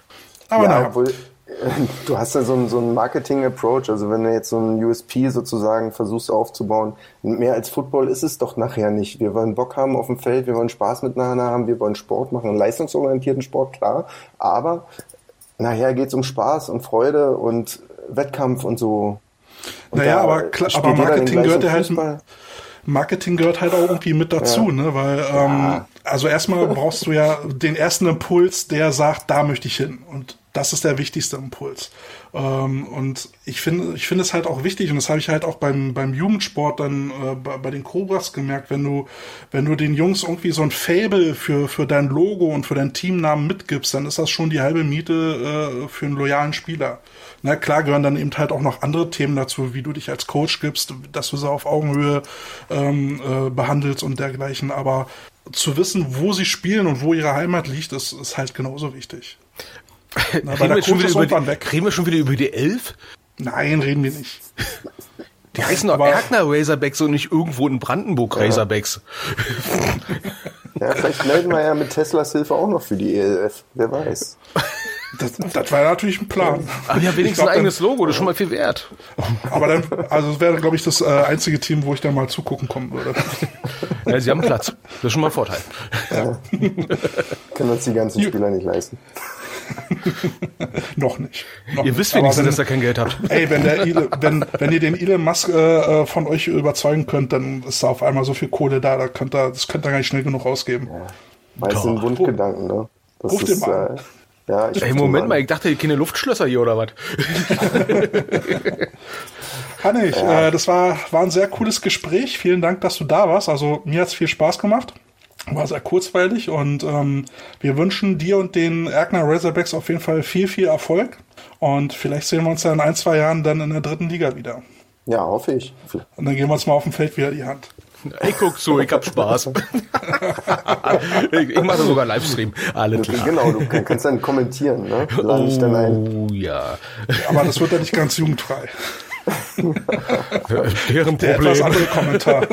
Aber ja, naja. Obwohl, du hast ja so einen, so einen Marketing-Approach, also wenn du jetzt so einen USP sozusagen versuchst aufzubauen, mehr als Football ist es doch nachher nicht. Wir wollen Bock haben auf dem Feld, wir wollen Spaß miteinander haben, wir wollen Sport machen, einen leistungsorientierten Sport, klar, aber nachher geht es um Spaß und Freude und Wettkampf und so. Und naja, aber, aber Marketing gehört ja halt... Marketing gehört halt auch irgendwie mit dazu, ja. ne? Weil ähm, also erstmal brauchst du ja den ersten Impuls, der sagt, da möchte ich hin. Und das ist der wichtigste Impuls. Ähm, und ich finde, ich finde es halt auch wichtig, und das habe ich halt auch beim, beim Jugendsport dann äh, bei, bei, den Cobras gemerkt, wenn du, wenn du den Jungs irgendwie so ein Fable für, für dein Logo und für deinen Teamnamen mitgibst, dann ist das schon die halbe Miete äh, für einen loyalen Spieler. Na klar gehören dann eben halt auch noch andere Themen dazu, wie du dich als Coach gibst, dass du sie auf Augenhöhe ähm, äh, behandelst und dergleichen. Aber zu wissen, wo sie spielen und wo ihre Heimat liegt, ist, ist halt genauso wichtig. Na, reden, wir schon wieder über die, weg. reden wir schon wieder über die Elf? Nein, reden wir nicht. Die heißen doch Erkner Razorbacks und nicht irgendwo in Brandenburg Razorbacks. Ja, vielleicht melden wir ja mit Teslas Hilfe auch noch für die ELF. Wer weiß. Das, das war natürlich ein Plan. Aber ja, wenigstens glaub, ein eigenes Logo, das ist schon mal viel wert. Aber dann, also das wäre, glaube ich, das äh, einzige Team, wo ich dann mal zugucken kommen würde. Ja, sie haben Platz. Das ist schon mal ein Vorteil. Ja. Können uns die ganzen Spieler nicht leisten. noch nicht. Noch ihr wisst wenigstens, wenn, dass ihr kein Geld habt. Ey, wenn, der Elon, wenn, wenn ihr den Elon Musk äh, äh, von euch überzeugen könnt, dann ist da auf einmal so viel Kohle da, da könnt ihr, das könnt ihr gar nicht schnell genug ausgeben. Ja. Weil sind Wunschgedanken, ne? Das Ruf ist, äh, ja, ich Ey, Moment mal, ich dachte, keine Luftschlösser hier oder was? Hannig, ja. äh, das war, war ein sehr cooles Gespräch. Vielen Dank, dass du da warst. Also mir hat es viel Spaß gemacht. War sehr kurzweilig und ähm, wir wünschen dir und den Erkner Razorbacks auf jeden Fall viel, viel Erfolg. Und vielleicht sehen wir uns ja in ein, zwei Jahren dann in der dritten Liga wieder. Ja, hoffe ich. Und dann gehen wir uns mal auf dem Feld wieder die Hand. Ich guck zu, ich hab Spaß. ich, ich mache sogar Livestream. Alle klar. Genau, du kannst dann kommentieren, ne? Lade oh, dann ein. ja. Aber das wird ja nicht ganz jugendfrei. Deren Der Problem. etwas andere Kommentar.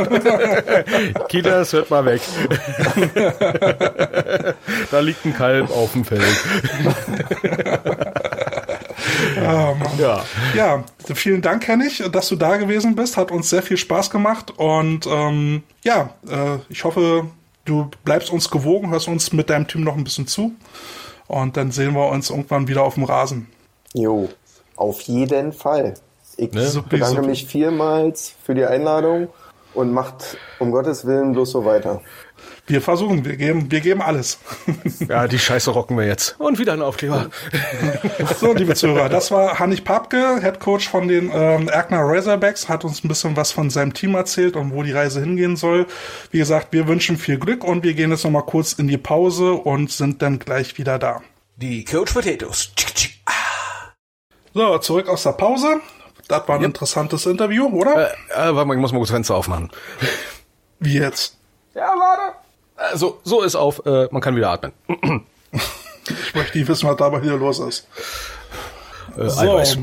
Kitas, hört mal weg. da liegt ein Kalb auf dem Feld. Oh, ja. ja, vielen Dank, Hennig, dass du da gewesen bist. Hat uns sehr viel Spaß gemacht. Und ähm, ja, äh, ich hoffe, du bleibst uns gewogen, hörst uns mit deinem Team noch ein bisschen zu. Und dann sehen wir uns irgendwann wieder auf dem Rasen. Jo, auf jeden Fall. Ich ne? bedanke mich vielmals für die Einladung und macht um Gottes Willen bloß so weiter. Wir versuchen, wir geben, wir geben alles. Ja, die Scheiße rocken wir jetzt. Und wieder ein Aufkleber. So, liebe Zuhörer, das war Hannig Papke, Head Coach von den ähm, Erkner Razorbacks, hat uns ein bisschen was von seinem Team erzählt und wo die Reise hingehen soll. Wie gesagt, wir wünschen viel Glück und wir gehen jetzt nochmal kurz in die Pause und sind dann gleich wieder da. Die Coach Potatoes. So, zurück aus der Pause. Das war ein yep. interessantes Interview, oder? Äh, äh, warte mal, ich muss mal kurz Fenster aufmachen. Wie jetzt? Ja, warte. Äh, so, so ist auf, äh, man kann wieder atmen. ich möchte nicht wissen, was dabei hier los ist. Äh, so. Eiweiß.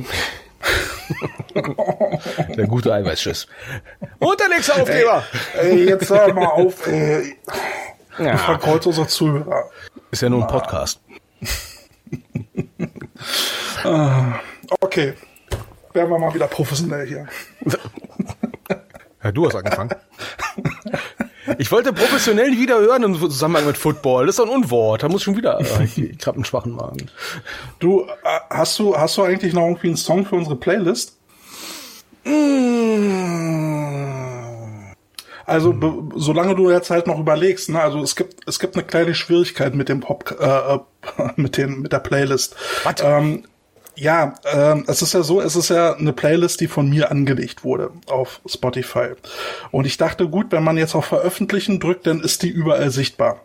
der gute Eiweißschiss. Und der nächste Aufkleber. Ey, ey jetzt hör mal auf, ey. Ja. Ich verkreuze unsere Zuhörer. Ist ja nur ein Podcast. Ah, okay werden wir mal wieder professionell hier. Ja, du hast angefangen. Ich wollte professionell wieder hören im Zusammenhang mit Football. Das ist doch ein Unwort. Da muss schon wieder. Äh, ich, ich hab einen schwachen Magen. Du, äh, hast du, hast du eigentlich noch irgendwie einen Song für unsere Playlist? Also, be- solange du jetzt halt noch überlegst, ne, also es gibt, es gibt eine kleine Schwierigkeit mit dem Pop, äh, äh, mit den, mit der Playlist. Was? Ähm, ja, ähm, es ist ja so, es ist ja eine Playlist, die von mir angelegt wurde auf Spotify. Und ich dachte, gut, wenn man jetzt auf Veröffentlichen drückt, dann ist die überall sichtbar.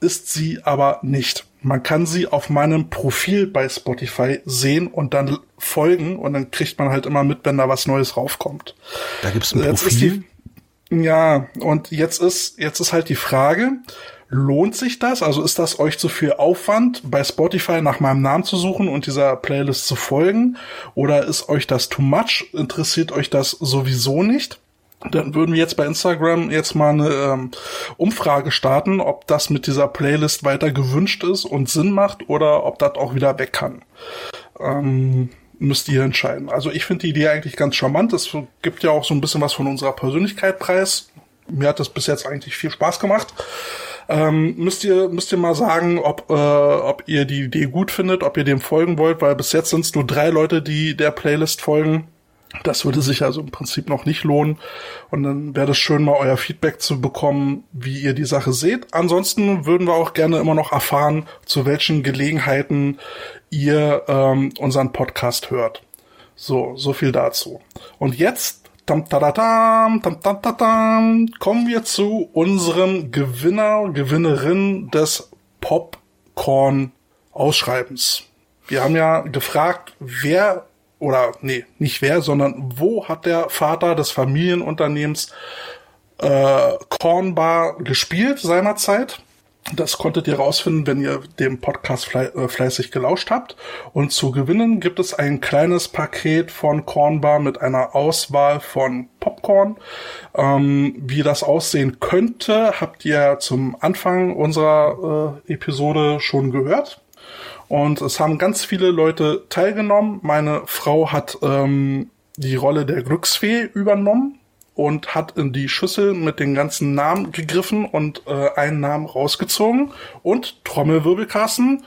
Ist sie aber nicht. Man kann sie auf meinem Profil bei Spotify sehen und dann folgen und dann kriegt man halt immer mit, wenn da was Neues raufkommt. Da gibt's ein Jetzt ist Profil. die, ja, und jetzt ist, jetzt ist halt die Frage, lohnt sich das? Also ist das euch zu viel Aufwand, bei Spotify nach meinem Namen zu suchen und dieser Playlist zu folgen? Oder ist euch das too much? Interessiert euch das sowieso nicht? Dann würden wir jetzt bei Instagram jetzt mal eine ähm, Umfrage starten, ob das mit dieser Playlist weiter gewünscht ist und Sinn macht oder ob das auch wieder weg kann. Ähm, müsst ihr entscheiden. Also ich finde die Idee eigentlich ganz charmant. Es gibt ja auch so ein bisschen was von unserer Persönlichkeit preis. Mir hat das bis jetzt eigentlich viel Spaß gemacht. Ähm, müsst ihr müsst ihr mal sagen, ob äh, ob ihr die Idee gut findet, ob ihr dem folgen wollt, weil bis jetzt sind es nur drei Leute, die der Playlist folgen. Das würde sich also im Prinzip noch nicht lohnen. Und dann wäre es schön, mal euer Feedback zu bekommen, wie ihr die Sache seht. Ansonsten würden wir auch gerne immer noch erfahren, zu welchen Gelegenheiten ihr ähm, unseren Podcast hört. So, so viel dazu. Und jetzt tam, tadadam, tam, tam, tadam, kommen wir zu unserem Gewinner, Gewinnerin des Popcorn-Ausschreibens. Wir haben ja gefragt, wer oder nee, nicht wer, sondern wo hat der Vater des Familienunternehmens äh, Cornbar gespielt seinerzeit? Das konntet ihr rausfinden, wenn ihr dem Podcast flei äh, fleißig gelauscht habt. Und zu gewinnen gibt es ein kleines Paket von Cornbar mit einer Auswahl von Popcorn. Ähm, wie das aussehen könnte, habt ihr zum Anfang unserer äh, Episode schon gehört. Und es haben ganz viele Leute teilgenommen. Meine Frau hat ähm, die Rolle der Glücksfee übernommen und hat in die Schüssel mit den ganzen Namen gegriffen und äh, einen Namen rausgezogen. Und Trommelwirbelkasten.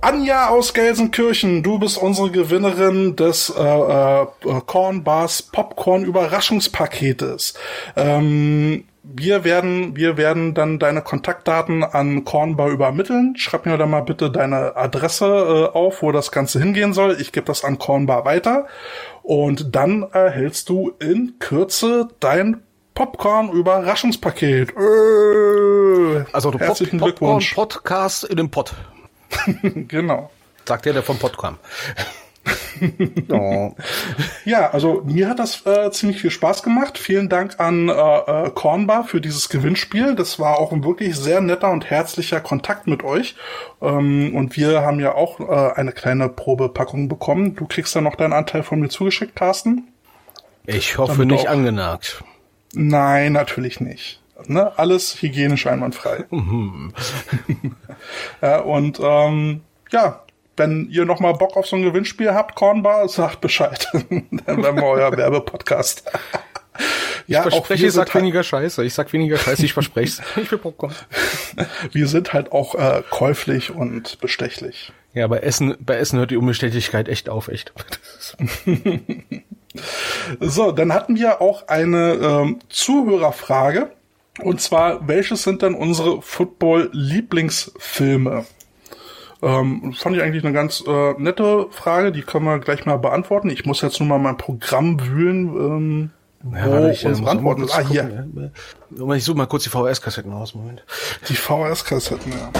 Anja aus Gelsenkirchen, du bist unsere Gewinnerin des äh, äh, Corn Bars Popcorn Überraschungspaketes. Ähm, wir werden, wir werden dann deine Kontaktdaten an Cornbar übermitteln. Schreib mir da mal bitte deine Adresse äh, auf, wo das Ganze hingehen soll. Ich gebe das an Cornbar weiter. Und dann erhältst du in Kürze dein Popcorn-Überraschungspaket. Äh, Also du herzlichen Pop Popcorn Glückwunsch. Podcast in dem Pott. Genau. Sagt der, der vom Pott kam. Oh. Ja, also mir hat das äh, ziemlich viel Spaß gemacht. Vielen Dank an äh, äh, Cornbar für dieses Gewinnspiel. Das war auch ein wirklich sehr netter und herzlicher Kontakt mit euch. Ähm, und wir haben ja auch äh, eine kleine Probepackung bekommen. Du kriegst dann noch deinen Anteil von mir zugeschickt, Carsten? Ich hoffe Damit nicht angenagt. Nein, natürlich nicht. Ne? Alles hygienisch einwandfrei. ja, und ähm, ja, wenn ihr noch mal Bock auf so ein Gewinnspiel habt, Cornbar, sagt Bescheid. Dann werden wir euer Werbepodcast. ja, Ich verspreche, wir ich sag sind, halt, weniger Scheiße. Ich sag weniger Scheiße, ich verspreche Ich will Popcorn. wir sind halt auch äh, käuflich und bestechlich. Ja, bei Essen, bei Essen hört die Unbestechlichkeit echt auf, echt. So, dann hatten wir auch eine ähm, Zuhörerfrage. Und zwar, welches sind denn unsere Football-Lieblingsfilme? Ähm, fand ich eigentlich eine ganz äh, nette Frage, die können wir gleich mal beantworten. Ich muss jetzt nur mal mein Programm wühlen, ähm, wo warte, ich, äh, unsere Antworten. Ah, hier, gucken, ja. Ich suche mal kurz die VHS-Kassetten aus, Moment. die VHS-Kassetten, ja.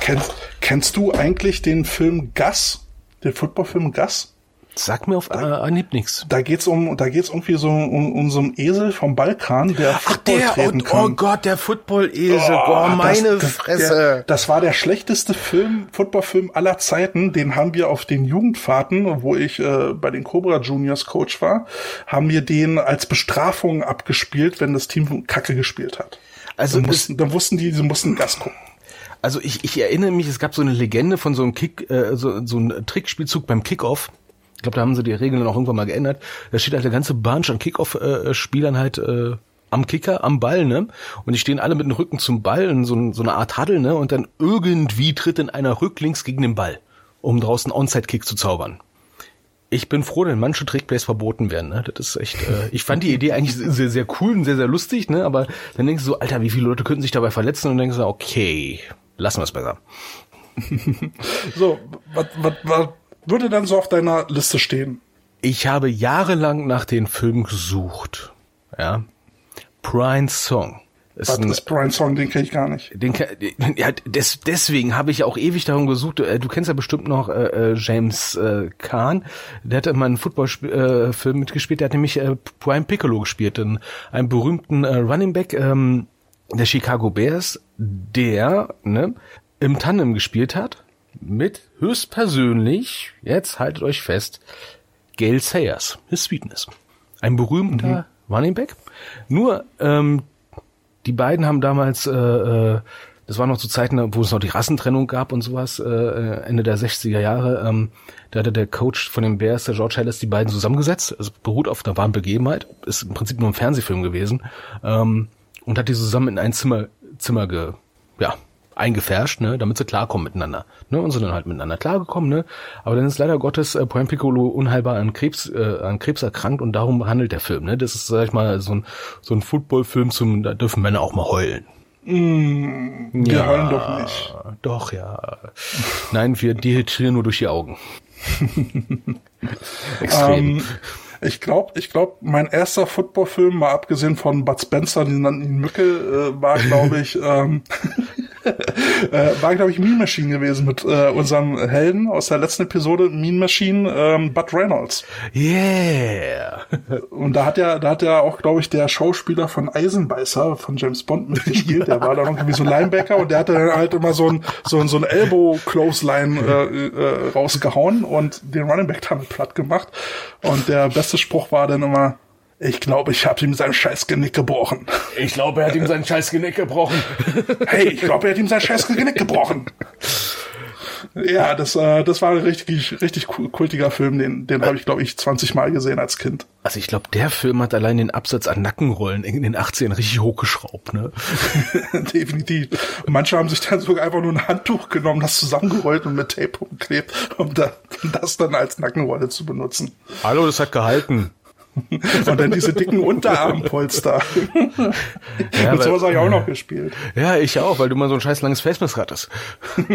Kennst, kennst du eigentlich den Film Gas? Den Footballfilm Gas? Sag mir auf äh, Anhieb nix. Da geht's um, da geht's irgendwie so um, um so einen Esel vom Balkan, der Football treten oh, kann. oh Gott, der Football-Esel. Oh, Oh, meine das, Fresse. Der, das war der schlechteste Film, Footballfilm aller Zeiten. Den haben wir auf den Jugendfahrten, wo ich äh, bei den Cobra Juniors Coach war, haben wir den als Bestrafung abgespielt, wenn das Team Kacke gespielt hat. also, Dann, mussten, dann wussten die, sie mussten Gas gucken. also ich, ich erinnere mich, es gab so eine Legende von so einem Kick, äh, so, so ein Trickspielzug beim Kickoff. Ich glaube, da haben sie die Regeln auch irgendwann mal geändert. Da steht halt der ganze Bunch an Kickoff-Spielern halt äh, am Kicker, am Ball, ne? Und die stehen alle mit dem Rücken zum Ball in so, so eine Art Huddle, ne? Und dann irgendwie tritt in einer rücklinks gegen den Ball, um draußen Onside-Kick zu zaubern. Ich bin froh, denn manche Trickplays verboten werden. Ne? Das ist echt. Äh, ich fand die Idee eigentlich sehr, sehr cool und sehr, sehr lustig, ne? Aber dann denkst du so, Alter, wie viele Leute könnten sich dabei verletzen? Und dann denkst du, okay, lassen wir es besser. so, was würde dann so auf deiner Liste stehen? Ich habe jahrelang nach den Filmen gesucht. Ja. Brian's Song. Ist Was ist Brian Song? Den kenne ich gar nicht. Den, ja, des, deswegen habe ich auch ewig darum gesucht. Du, äh, kennst ja bestimmt noch äh, äh, James äh, Kahn. Der hat immer einen Footballfilm äh, mitgespielt. Der hat nämlich äh, Brian Piccolo gespielt, einen, einen berühmten äh, Running Back ähm, der Chicago Bears, der ne, im Tandem gespielt hat mit höchstpersönlich, jetzt haltet euch fest, Gail Sayers, His Sweetness. Ein berühmter mhm. Running Back. Nur ähm, die beiden haben damals, äh, äh, das war noch zu Zeiten, wo es noch die Rassentrennung gab und sowas, äh, Ende der 60er Jahre, ähm, da hatte der Coach von den Bears, der George Ellis, die beiden zusammengesetzt. Es beruht auf einer wahren Begebenheit, ist im Prinzip nur ein Fernsehfilm gewesen ähm, und hat die zusammen in ein Zimmer, Zimmer ge, ja, eingefärscht, ne, damit sie klarkommen miteinander. Ne, und sind dann halt miteinander klargekommen, ne. Aber dann ist leider Gottes äh, Point Piccolo unheilbar an Krebs, äh, an Krebs erkrankt und darum handelt der Film. Ne. Das ist, sag ich mal, so ein, so ein Footballfilm zum, da dürfen Männer auch mal heulen. Mm, wir ja, heulen doch nicht. Doch, ja. Nein, wir dehydrieren nur durch die Augen. Extrem. Um, ich glaube, ich glaube, mein erster Footballfilm, mal abgesehen von Bud Spencer, den nannten ihn Mücke, äh, war, glaube ich, ähm, äh, war, glaube ich, Mean Machine gewesen mit äh, unserem Helden aus der letzten Episode, Mean Machine, ähm, Bud Reynolds. Yeah. Und da hat ja, da hat ja auch, glaube ich, der Schauspieler von Eisenbeißer von James Bond mitgespielt. Der war da irgendwie so Linebacker und der hatte dann halt immer so ein, so ein, so ein Elbow-Clothesline äh, äh, rausgehauen und den Running Back damit platt gemacht. Und der beste Spruch war dann immer, ich glaube, ich habe ihm sein scheiß Genick gebrochen. Ich glaube, er hat ihm sein scheiß Genick gebrochen. hey, ich glaube, er hat ihm sein scheiß Genick gebrochen. Ja, das, äh, das war ein richtig, richtig kultiger Film. Den, den habe ich, glaube ich, 20 Mal gesehen als Kind. Also ich glaube, der Film hat allein den Absatz an Nackenrollen in den 80ern richtig hochgeschraubt, ne? Definitiv. Und manche haben sich dann sogar einfach nur ein Handtuch genommen, das zusammengerollt und mit Tape umklebt, um das dann als Nackenrolle zu benutzen. Hallo, das hat gehalten. Und dann diese dicken Unterarmpolster. Ja, Mit sowas habe ich auch noch gespielt. Ja, ich auch, weil du mal so ein scheiß langes Facemess hattest.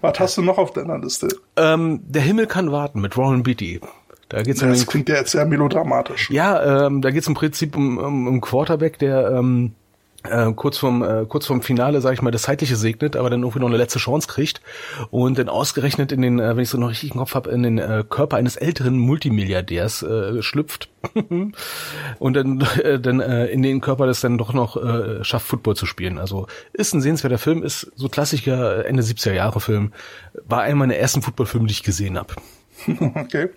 Was hast du noch auf deiner Liste? Ähm, der Himmel kann warten mit Warren Beatty. Da geht's ja, um das klingt ja jetzt sehr melodramatisch. Ja, ähm, da geht's im Prinzip um, um, um Quarterback, der ähm, äh, kurz vom äh, kurz vom Finale, sage ich mal, das zeitliche segnet, aber dann irgendwie noch eine letzte Chance kriegt und dann ausgerechnet in den, äh, wenn ich so noch richtig im Kopf habe, in den äh, Körper eines älteren Multimilliardärs äh, schlüpft und dann äh, dann äh, in den Körper das dann doch noch äh, schafft, Football zu spielen. Also ist ein sehenswerter Film, ist so klassischer Ende 70er Jahre Film, war einer meiner ersten Footballfilme, die ich gesehen habe. Okay.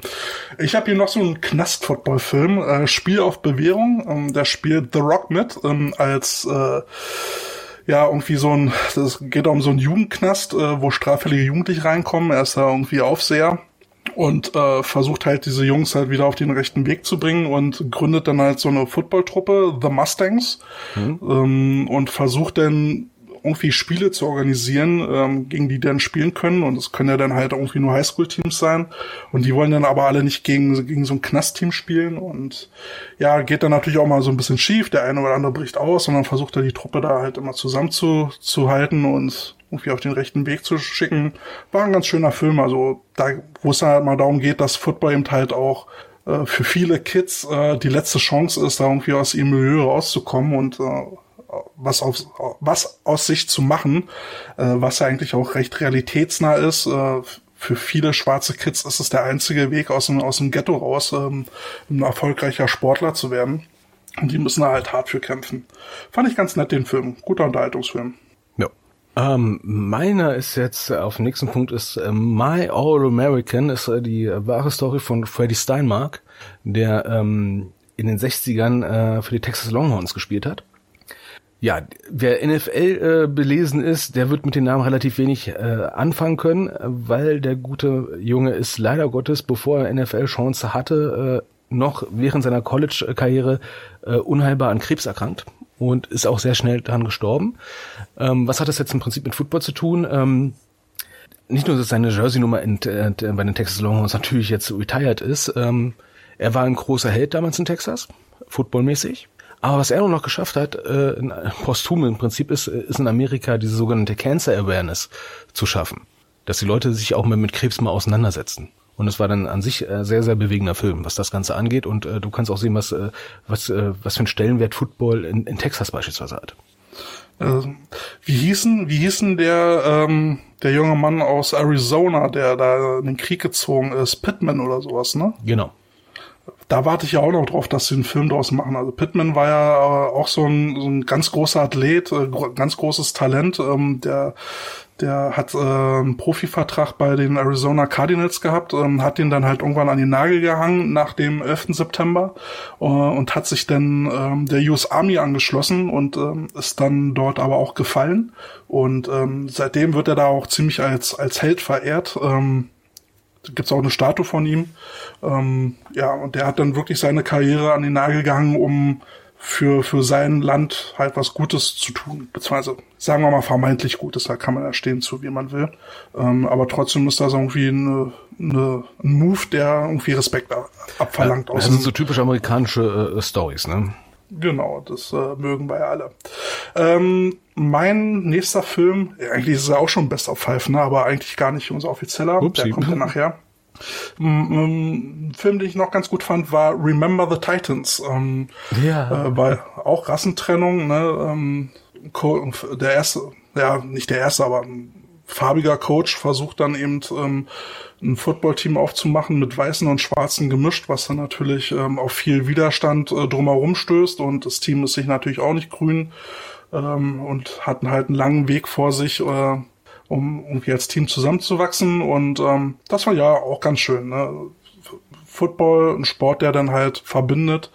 Ich habe hier noch so einen Knast-Football-Film, äh, Spiel auf Bewährung. Ähm, da spielt The Rock mit ähm, als äh, ja irgendwie so ein, das geht um so einen Jugendknast, äh, wo straffällige Jugendliche reinkommen. Er ist da irgendwie Aufseher und äh, versucht halt diese Jungs halt wieder auf den rechten Weg zu bringen und gründet dann halt so eine Footballtruppe, The Mustangs, mhm. ähm, und versucht dann irgendwie Spiele zu organisieren, ähm, gegen die dann spielen können. Und es können ja dann halt irgendwie nur Highschool-Teams sein. Und die wollen dann aber alle nicht gegen, gegen so ein Knast-Team spielen. Und ja, geht dann natürlich auch mal so ein bisschen schief. Der eine oder andere bricht aus und dann versucht er die Truppe da halt immer zusammenzuhalten und irgendwie auf den rechten Weg zu schicken. War ein ganz schöner Film. Also da, wo es halt mal darum geht, dass Football eben halt auch äh, für viele Kids äh, die letzte Chance ist, da irgendwie aus ihrem Milieu rauszukommen und äh, was, auf, was aus sich zu machen, äh, was ja eigentlich auch recht realitätsnah ist. Äh, für viele schwarze Kids ist es der einzige Weg aus dem, aus dem Ghetto raus, ähm, ein erfolgreicher Sportler zu werden. Und die müssen da halt hart für kämpfen. Fand ich ganz nett, den Film. Guter Unterhaltungsfilm. Ja. Ähm, meiner ist jetzt, äh, auf dem nächsten Punkt ist äh, My All American, ist äh, die wahre Story von Freddie Steinmark, der ähm, in den 60ern äh, für die Texas Longhorns gespielt hat Ja, wer NFL äh, belesen ist, der wird mit den Namen relativ wenig äh, anfangen können, weil der gute Junge ist leider Gottes, bevor er NFL-Chance hatte, äh, noch während seiner College-Karriere äh, unheilbar an Krebs erkrankt und ist auch sehr schnell daran gestorben. Ähm, was hat das jetzt im Prinzip mit Football zu tun? Ähm, nicht nur, dass seine Jersey-Nummer äh, bei den Texas Longhorns natürlich jetzt retired ist, ähm, er war ein großer Held damals in Texas, footballmäßig. Aber was er noch geschafft hat, äh, posthum im Prinzip ist, ist in Amerika diese sogenannte Cancer Awareness zu schaffen. Dass die Leute sich auch mal mit Krebs mal auseinandersetzen. Und es war dann an sich äh, sehr, sehr bewegender Film, was das Ganze angeht. Und äh, du kannst auch sehen, was, äh, was, äh, was für einen Stellenwert Football in, in Texas beispielsweise hat. Äh, wie hießen, wie hießen der, ähm, der junge Mann aus Arizona, der da in den Krieg gezogen ist? Pittman oder sowas, ne? Genau da warte ich ja auch noch drauf, dass sie einen Film draus machen. Also Pittman war ja äh, auch so ein, so ein ganz großer Athlet, äh, ganz großes Talent. Ähm, der der hat äh, einen Profivertrag bei den Arizona Cardinals gehabt, ähm, hat ihn dann halt irgendwann an den Nagel gehangen nach dem 11. September äh, und hat sich dann ähm, der US Army angeschlossen und ähm, ist dann dort aber auch gefallen. Und ähm, seitdem wird er da auch ziemlich als, als Held verehrt. Ähm, gibt's auch eine Statue von ihm. Ähm, ja, und der hat dann wirklich seine Karriere an den Nagel gehangen, um für, für sein Land halt was Gutes zu tun. Beziehungsweise, sagen wir mal, vermeintlich Gutes, da kann man ja stehen zu, wie man will. Ähm, aber trotzdem ist das irgendwie eine, eine, ein Move, der irgendwie Respekt abverlangt. Ja, das sind so typisch amerikanische äh, Stories, ne? Genau, das äh, mögen wir ja alle. Ähm, mein nächster Film, eigentlich ist ja auch schon Best of Five, ne, aber eigentlich gar nicht unser offizieller, Upsi. der kommt ja nachher. Ein Film, den ich noch ganz gut fand, war Remember the Titans. Ähm, ja. Äh, bei auch Rassentrennung, ne? Ähm, der erste, ja, nicht der erste, aber ein farbiger Coach versucht dann eben ähm, ein Footballteam aufzumachen mit Weißen und Schwarzen gemischt, was dann natürlich ähm, auf viel Widerstand äh, drumherum stößt und das Team ist sich natürlich auch nicht grün ähm, und hatten halt einen langen Weg vor sich, äh, um irgendwie als Team zusammenzuwachsen. Und ähm, das war ja auch ganz schön. Ne? Football, ein Sport, der dann halt verbindet,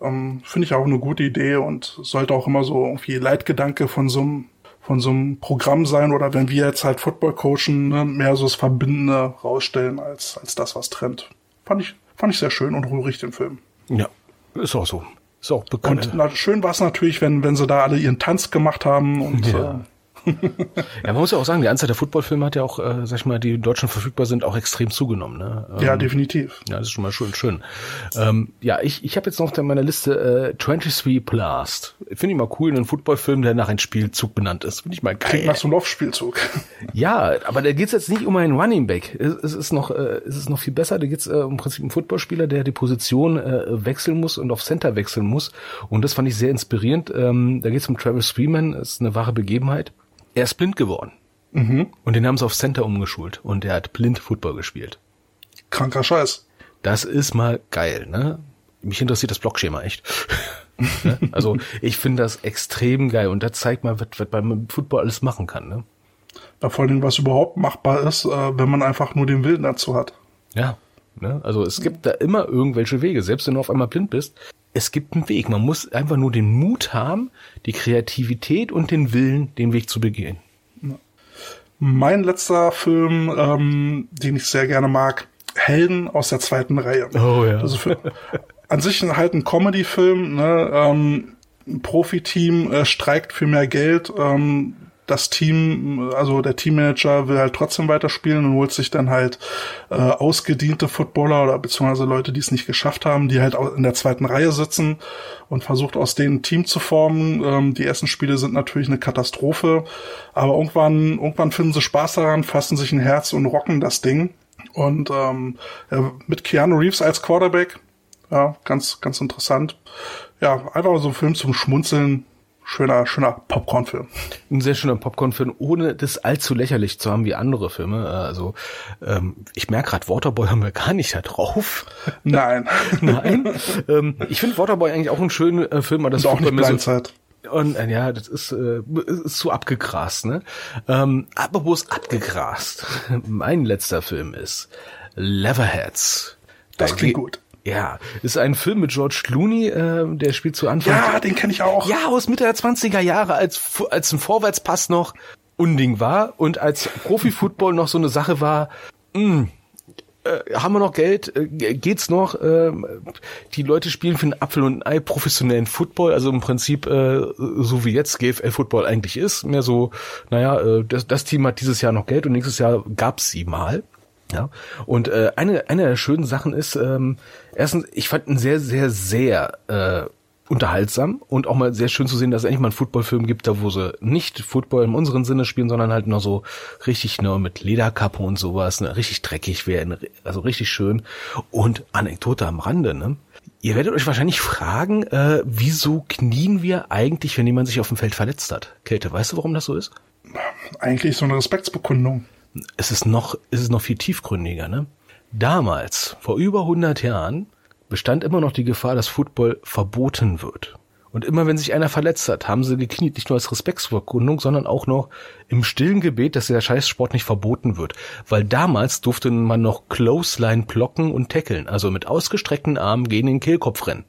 ähm, finde ich auch eine gute Idee und sollte auch immer so irgendwie Leitgedanke von so einem von so einem Programm sein oder wenn wir jetzt halt Football coachen, ne, mehr so das Verbindende rausstellen als, als das, was trennt. Fand ich, fand ich sehr schön und rührig den Film. Ja, ist auch so. Auch bekannt. Und na, schön war es natürlich, wenn, wenn sie da alle ihren Tanz gemacht haben und ja. Ja, man muss ja auch sagen, die Anzahl der Footballfilme hat ja auch, äh, sag ich mal, die in Deutschland verfügbar sind, auch extrem zugenommen. Ne? Ähm, ja, definitiv. Ja, das ist schon mal schön. schön. Ähm, ja, ich, ich habe jetzt noch auf meiner Liste äh, 23 Blast. Finde ich mal cool, einen Footballfilm, der nach einem Spielzug benannt ist. Finde ich mal geil. Klingt nach so einem Laufspielzug. Ja, aber da geht's jetzt nicht um einen Running Back. Es, es ist noch, äh, es ist noch viel besser. Da geht's äh, im Prinzip um einen Footballspieler, der die Position äh, wechseln muss und auf Center wechseln muss. Und das fand ich sehr inspirierend. Ähm, da geht's um Travis Freeman. Das ist eine wahre Begebenheit er ist blind geworden. Mhm. Und den haben sie auf Center umgeschult und er hat blind Football gespielt. Kranker Scheiß. Das ist mal geil, ne? Mich interessiert das Blockschema echt. Ne? also ich finde das extrem geil und das zeigt mal, was, was man mit Football alles machen kann, ne? Ja, vor allem, was überhaupt machbar ist, äh, wenn man einfach nur den Willen dazu hat. Ja. Ne? Also es gibt da immer irgendwelche Wege, selbst wenn du auf einmal blind bist. Es gibt einen Weg. Man muss einfach nur den Mut haben, die Kreativität und den Willen, den Weg zu begehen. Mein letzter Film, ähm, den ich sehr gerne mag, Helden aus der zweiten Reihe. Oh ja. Also für, an sich halt ein Comedy-Film. Ne? Ähm, ein Profiteam äh, streikt für mehr Geld. Ähm, das Team, also der Teammanager will halt trotzdem weiterspielen und holt sich dann halt äh, ausgediente Footballer oder beziehungsweise Leute, die es nicht geschafft haben, die halt in der zweiten Reihe sitzen und versucht aus denen ein Team zu formen. Ähm, die ersten Spiele sind natürlich eine Katastrophe, aber irgendwann, irgendwann finden sie Spaß daran, fassen sich ein Herz und rocken das Ding. Und ähm, ja, mit Keanu Reeves als Quarterback, ja, ganz, ganz interessant. Ja, einfach so ein Film zum Schmunzeln, schöner, schöner Popcorn-Film. Ein sehr schöner Popcorn-Film, ohne das allzu lächerlich zu haben wie andere Filme. Also ähm, ich merke gerade, Waterboy haben wir gar nicht da drauf. Nein. Nein. ähm, ich finde Waterboy eigentlich auch einen schönen äh, Film, aber das ist auch nicht Blindzeit. So, und äh, ja, das ist, äh, ist zu abgegrast, ne? Ähm, aber wo ist abgegrast? mein letzter Film ist Leatherheads. Das klingt gut. Ja, ist ein Film mit George Clooney, äh, der spielt zu Anfang. Ja, den kenne ich auch. Ja, aus Mitte der 20er Jahre, als, als ein Vorwärtspass noch Unding war und als Profi-Football noch so eine Sache war, mh, äh, haben wir noch Geld? Äh, geht's noch? Äh, die Leute spielen für einen Apfel und ein Ei professionellen Football, also im Prinzip äh, so wie jetzt GFL Football eigentlich ist. Mehr so, naja, äh, das, das Team hat dieses Jahr noch Geld und nächstes Jahr gab's sie mal. Ja. Und äh, eine, eine der schönen Sachen ist, ähm, erstens, ich fand ihn sehr, sehr, sehr äh, unterhaltsam und auch mal sehr schön zu sehen, dass es endlich mal einen Footballfilm gibt, da wo sie nicht Football in unseren Sinne spielen, sondern halt noch so richtig nur mit Lederkappe und sowas, ne, richtig dreckig werden, also richtig schön. Und Anekdote am Rande, ne? Ihr werdet euch wahrscheinlich fragen, äh, wieso knien wir eigentlich, wenn jemand sich auf dem Feld verletzt hat? Kälte, weißt du, warum das so ist? Eigentlich so eine Respektsbekundung. Es ist noch, es ist noch viel tiefgründiger, ne? Damals, vor über 100 Jahren, bestand immer noch die Gefahr, dass Football verboten wird. Und immer wenn sich einer verletzt hat, haben sie gekniet, nicht nur als Respektsverkundung, sondern auch noch im stillen Gebet, dass der Scheißsport nicht verboten wird. Weil damals durfte man noch Clothesline blocken und tackeln, also mit ausgestreckten Armen gegen den Kehlkopf rennen.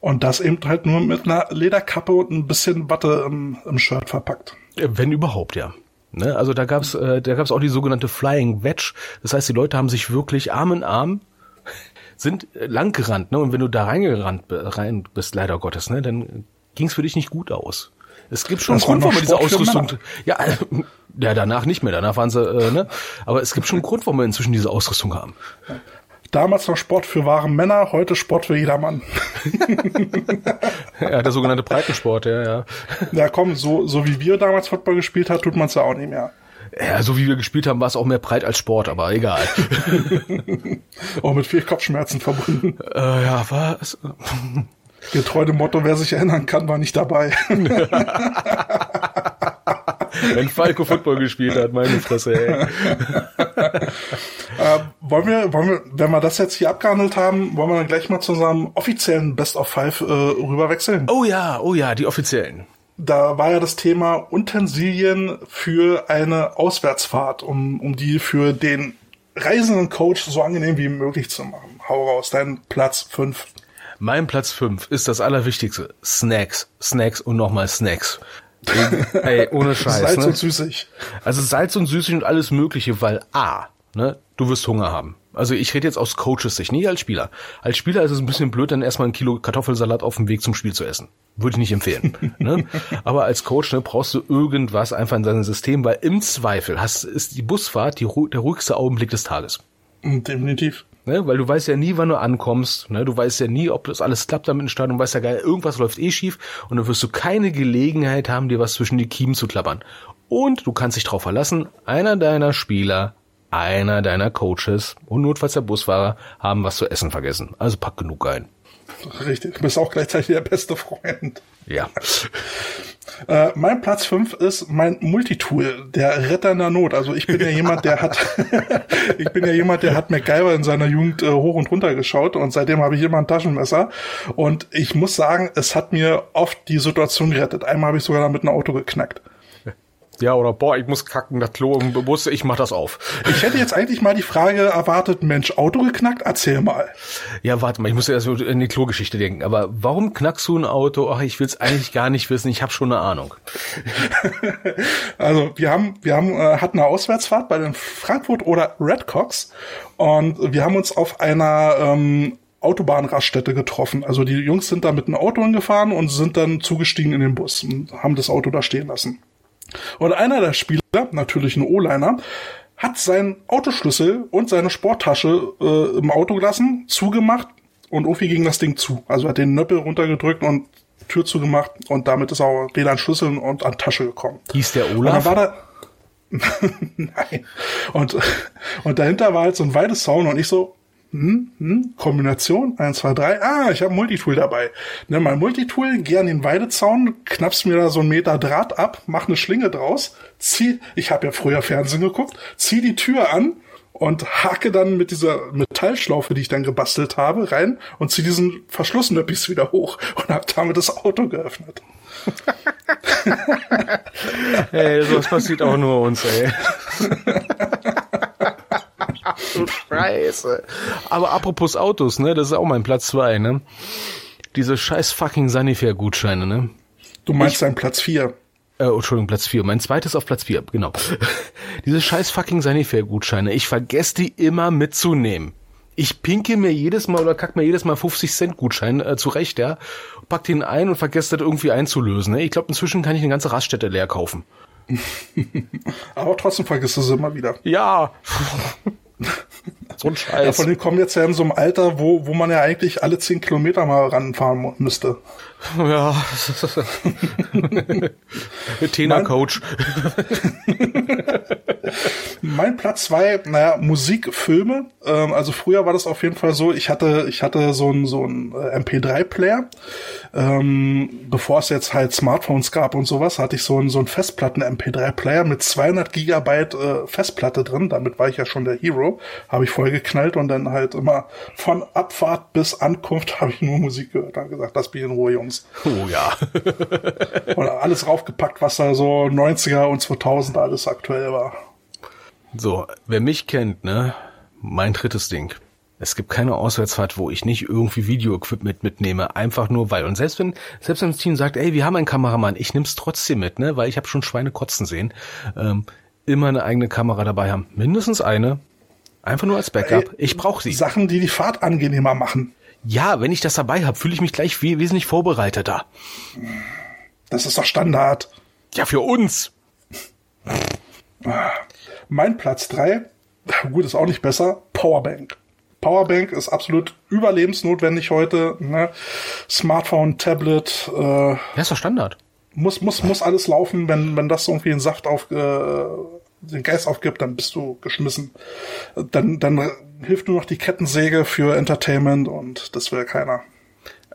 Und das eben halt nur mit einer Lederkappe und ein bisschen Watte im, im Shirt verpackt. Wenn überhaupt, ja. Ne, also da gab's, äh, da gab's auch die sogenannte Flying Wedge. Das heißt, die Leute haben sich wirklich Arm in Arm sind lang gerannt, ne? Und wenn du da reingerannt rein bist, leider Gottes, ne, dann ging's für dich nicht gut aus. Es gibt schon einen Grund, warum man diese Ausrüstung. Ja, äh, ja, danach nicht mehr. Danach waren sie, äh, ne? Aber es gibt schon einen Grund, warum wir inzwischen diese Ausrüstung haben. Damals noch Sport für wahre Männer, heute Sport für jedermann. ja, der sogenannte Breitensport, ja, ja. Ja, komm, so, so wie wir damals Football gespielt haben, tut man es ja auch nicht mehr. Ja, so wie wir gespielt haben, war es auch mehr breit als Sport, aber egal. auch mit viel Kopfschmerzen verbunden. Äh, ja, was? Getreu dem Motto, wer sich erinnern kann, war nicht dabei. Wenn Falco Football gespielt hat, meine Fresse, ey. äh, wollen wir, wollen wir, wenn wir das jetzt hier abgehandelt haben, wollen wir dann gleich mal zu unserem offiziellen Best of Five äh, rüberwechseln? Oh ja, oh ja, die offiziellen da war ja das Thema Utensilien für eine Auswärtsfahrt, um, um die für den reisenden Coach so angenehm wie möglich zu machen. Hau raus, dein Platz fünf. Mein Platz fünf ist das Allerwichtigste. Snacks, Snacks und nochmal Snacks. Ey, ohne Scheiß. Salz ne? und süßig. Also Salz und süßig und alles Mögliche, weil A, ne, du wirst Hunger haben. Also ich rede jetzt aus Coaches Sicht, nicht als Spieler. Als Spieler ist es ein bisschen blöd, dann erstmal ein Kilo Kartoffelsalat auf dem Weg zum Spiel zu essen. Würde ich nicht empfehlen. ne? Aber als Coach ne, brauchst du irgendwas einfach in deinem System, weil im Zweifel hast, ist die Busfahrt die, der ruhigste Augenblick des Tages. Definitiv. Ne? Weil du weißt ja nie, wann du ankommst. Ne? Du weißt ja nie, ob das alles klappt damit im Stadion. Du weißt ja geil, irgendwas läuft eh schief und dann wirst du keine Gelegenheit haben, dir was zwischen die Kiemen zu klappern. Und du kannst dich darauf verlassen, einer deiner Spieler einer deiner Coaches und notfalls der Busfahrer haben was zu essen vergessen. Also pack genug ein. Richtig, du bist auch gleichzeitig der beste Freund. Ja. Äh, mein Platz fünf ist mein Multitool, der Retter in der Not. Also ich bin ja jemand, der hat, ich bin ja jemand, der hat MacGyver in seiner Jugend äh, hoch und runter geschaut und seitdem habe ich immer ein Taschenmesser. Und ich muss sagen, es hat mir oft die Situation gerettet. Einmal habe ich sogar damit ein Auto geknackt. Ja, oder boah, ich muss kacken, das Klo im Bus, ich mach das auf. Ich hätte jetzt eigentlich mal die Frage erwartet, Mensch, Auto geknackt? Erzähl mal. Ja, warte mal, ich muss erst in die Klogeschichte denken. Aber warum knackst du ein Auto? Ach, ich will's eigentlich gar nicht wissen, ich habe schon eine Ahnung. also wir haben, wir haben, äh, hatten eine Auswärtsfahrt bei den Frankfurt oder Redcocks und wir haben uns auf einer ähm, Autobahnraststätte getroffen. Also die Jungs sind da mit einem Auto hingefahren und sind dann zugestiegen in den Bus und haben das Auto da stehen lassen. Und einer der Spieler, natürlich ein O-Liner, hat seinen Autoschlüssel und seine Sporttasche äh, im Auto gelassen, zugemacht und Ofi ging das Ding zu. Also hat den Nöppel runtergedrückt und Tür zugemacht und damit ist auch weder an Schlüssel und an Tasche gekommen. Hieß der Olaf? Und dann war da Nein. Und, und dahinter war halt so ein Weidezaun und ich so, hm, hm, Kombination, 1, 2, 3, ah, ich habe Multitool dabei. Nimm mal Multitool, geh an den Weidezaun, knappst mir da so einen Meter Draht ab, mach eine Schlinge draus, zieh, ich habe ja früher Fernsehen geguckt, zieh die Tür an und hake dann mit dieser Metallschlaufe, die ich dann gebastelt habe, rein und zieh diesen Verschlussnöppis wieder hoch und hab damit das Auto geöffnet. ey, sowas passiert auch nur uns, ey. du Scheiße. Aber apropos Autos, ne, das ist auch mein Platz zwei, ne? Diese scheiß fucking Sanifair-Gutscheine, ne? Du meinst deinen Platz vier. Äh, oh, Entschuldigung, Platz vier. Mein zweites auf Platz vier, genau. Diese scheiß fucking Sanifair-Gutscheine, ich vergesse die immer mitzunehmen. Ich pinke mir jedes Mal oder kack mir jedes Mal 50 Cent Gutschein äh, zurecht, ja, pack den ein und vergesse das irgendwie einzulösen. Ne? Ich glaube, inzwischen kann ich eine ganze Raststätte leer kaufen. Aber trotzdem vergisst du sie immer wieder. Ja. so ein Ja, Scheiß. von denen kommen jetzt ja in so einem Alter, wo, wo man ja eigentlich alle 10 Kilometer mal ranfahren müsste. Ja. Tena-Coach. Mein Platz zwei, naja, Musik, Filme. Ähm, also früher war das auf jeden Fall so, ich hatte, ich hatte so ein so ein äh, MP3-Player. Ähm, bevor es jetzt halt Smartphones gab und sowas, hatte ich so ein so ein Festplatten-MP3-Player mit 200 Gigabyte äh, Festplatte drin. Damit war ich ja schon der Hero. Habe ich voll geknallt und dann halt immer von Abfahrt bis Ankunft habe ich nur Musik gehört. Dann gesagt, das bin in Ruhe, Jungs. Oh ja. Und alles raufgepackt, was da so 90er und 2000 alles aktuell war. So, wer mich kennt, ne, mein drittes Ding. Es gibt keine Auswärtsfahrt, wo ich nicht irgendwie Videoequipment mitnehme, einfach nur weil. Und selbst wenn, selbst wenn das Team sagt, ey, wir haben einen Kameramann, ich nehm's trotzdem mit, ne, weil ich habe schon Schweine kotzen sehen, ähm, immer eine eigene Kamera dabei haben. Mindestens eine. Einfach nur als Backup. Ich brauche sie. Sachen, die die Fahrt angenehmer machen. Ja, wenn ich das dabei habe, fühle ich mich gleich we wesentlich vorbereiteter. Das ist doch Standard. Ja, für uns. Mein Platz drei, gut, ist auch nicht besser, Powerbank. Powerbank ist absolut überlebensnotwendig heute. Ne? Smartphone, Tablet, äh, Ja, ist doch Standard. muss, muss, muss alles laufen. Wenn, wenn das irgendwie den Saft auf, äh, den Geist aufgibt, dann bist du geschmissen. Dann, dann hilft nur noch die Kettensäge für Entertainment und das will keiner.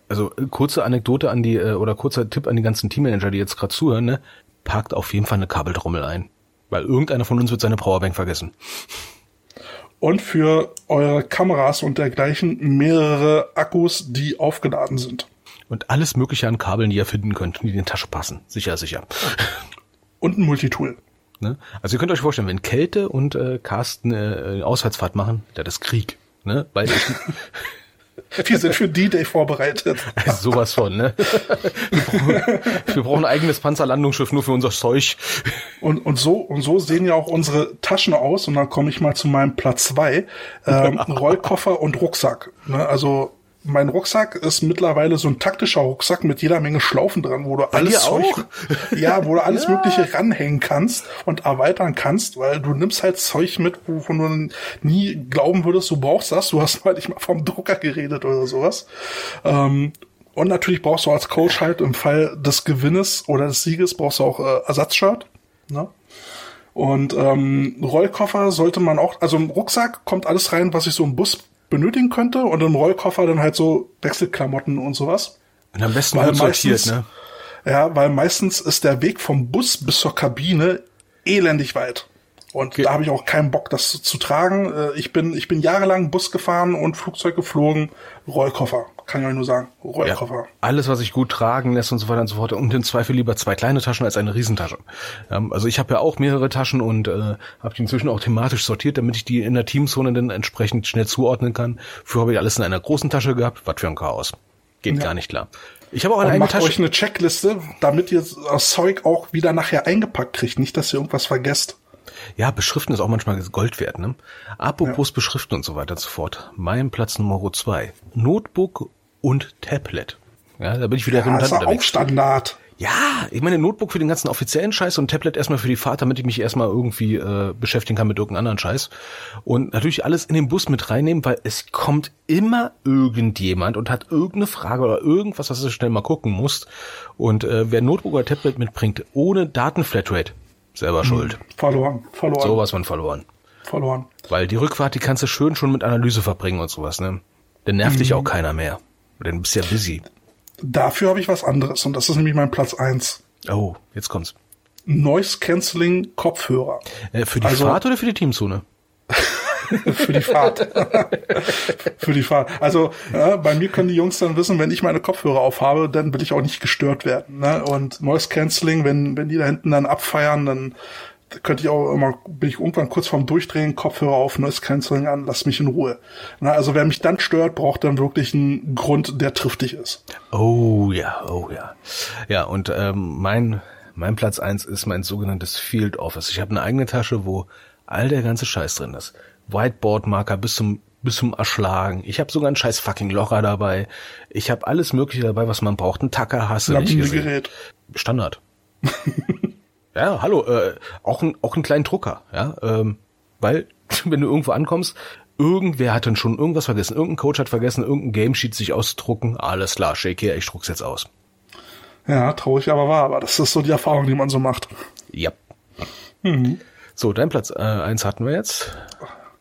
Also kurze Anekdote an die, äh, oder kurzer Tipp an die ganzen Teammanager, die jetzt gerade zuhören, ne? Parkt auf jeden Fall eine Kabeltrommel ein. Weil irgendeiner von uns wird seine Powerbank vergessen. Und für eure Kameras und dergleichen mehrere Akkus, die aufgeladen sind. Und alles mögliche an Kabeln, die ihr finden könnt, die in die Tasche passen. Sicher, sicher. Und ein Multitool. Ne? Also ihr könnt euch vorstellen, wenn Kälte und äh, Carsten äh, eine Auswärtsfahrt machen, ja, das ist Krieg. Ne? Weil ich, Wir sind für D-Day vorbereitet. also sowas von, ne? Wir brauchen, wir brauchen ein eigenes Panzerlandungsschiff nur für unser Zeug. Und, und so und so sehen ja auch unsere Taschen aus. Und dann komme ich mal zu meinem Platz zwei: ähm, Rollkoffer und Rucksack. Ne? Also mein Rucksack ist mittlerweile so ein taktischer Rucksack mit jeder Menge Schlaufen dran, wo du alles dir Zeug, auch? ja, wo du alles Mögliche ranhängen kannst und erweitern kannst, weil du nimmst halt Zeug mit, wovon du nie glauben würdest, du brauchst das. Du hast halt nicht mal vom Drucker geredet oder sowas. Ähm, und natürlich brauchst du als Coach halt im Fall des Gewinnes oder des Sieges brauchst du auch äh, Ersatzshirt. Ne? Und ähm, Rollkoffer sollte man auch, also im Rucksack kommt alles rein, was ich so im Bus benötigen könnte und im Rollkoffer dann halt so Wechselklamotten und sowas. Und am besten Weil sortiert, meistens- ne? Ja, weil meistens ist der Weg vom Bus bis zur Kabine elendig weit. Und Ge- da habe ich auch keinen Bock, das zu tragen. Äh, Ich bin, ich bin jahrelang Bus gefahren und Flugzeug geflogen. Rollkoffer, kann ich euch nur sagen. Rollkoffer. Alles, was sich gut tragen lässt und so weiter und so fort. Und im Zweifel lieber zwei kleine Taschen als eine Riesentasche. Ähm, also ich habe ja auch mehrere Taschen und äh, habe die inzwischen auch thematisch sortiert, damit ich die in der Teamzone dann entsprechend schnell zuordnen kann. Früher habe ich alles in einer großen Tasche gehabt. Was für ein Chaos. Geht gar nicht klar. Ich habe auch eine Und macht euch Tasche. eine Checkliste, damit ihr das Zeug auch wieder nachher eingepackt kriegt. Nicht, dass ihr irgendwas vergesst. Ja, Beschriften ist auch manchmal Gold wert, ne? Apropos Beschriften und so weiter und so fort. Mein Platz Nummer zwei. Notebook und Tablet. Ja, da bin ich wieder Ja, redundant ist ja auch unterwegs. Standard. Ja, ich meine Notebook für den ganzen offiziellen Scheiß und Tablet erstmal für die Fahrt, damit ich mich erstmal irgendwie äh, beschäftigen kann mit irgendeinem anderen Scheiß. Und natürlich alles in den Bus mit reinnehmen, weil es kommt immer irgendjemand und hat irgendeine Frage oder irgendwas, was du schnell mal gucken musst. Und äh, wer Notebook oder Tablet mitbringt, ohne Datenflatrate, selber schuld. Verloren, verloren, Sowas von verloren. verloren. Weil die Rückfahrt, die kannst du schön schon mit Analyse verbringen und sowas, ne? Dann nervt dich auch keiner mehr. Dann bist du ja busy. Dafür habe ich was anderes und das ist nämlich mein Platz eins. Oh, jetzt kommt's. Noise Cancelling Kopfhörer Äh, für die Also- Fahrt oder für die Teamzone? für die Fahrt. für die Fahrt. Also äh, bei mir können die Jungs dann wissen, wenn ich meine Kopfhörer aufhabe, dann will ich auch nicht gestört werden. Ne? Und Noise Cancelling, wenn wenn die da hinten dann abfeiern, dann könnte ich auch immer, bin ich irgendwann kurz vorm Durchdrehen, Kopfhörer auf, Noise Cancelling an, lass mich in Ruhe. Na, also wer mich dann stört, braucht dann wirklich einen Grund, der triftig ist. Oh ja, oh ja. Ja, und ähm, mein, mein Platz eins ist mein sogenanntes Field Office. Ich habe eine eigene Tasche, wo all der ganze Scheiß drin ist. Whiteboard-Marker bis zum bis zum Erschlagen. Ich habe sogar einen scheiß fucking Locher dabei. Ich habe alles mögliche dabei, was man braucht. Ein Tacker hast du nicht gesehen. Gerät. Standard. ja, hallo, äh, auch ein auch einen kleinen Drucker, ja, ähm, weil wenn du irgendwo ankommst, irgendwer hat dann schon irgendwas vergessen, irgendein Coach hat vergessen, irgendein Gamesheet sich auszudrucken. Alles klar, shake hier, ich druck's jetzt aus. Ja, traurig, aber wahr. Aber das ist so die Erfahrung, die man so macht. Ja. Mhm. So, dein Platz äh, eins hatten wir jetzt.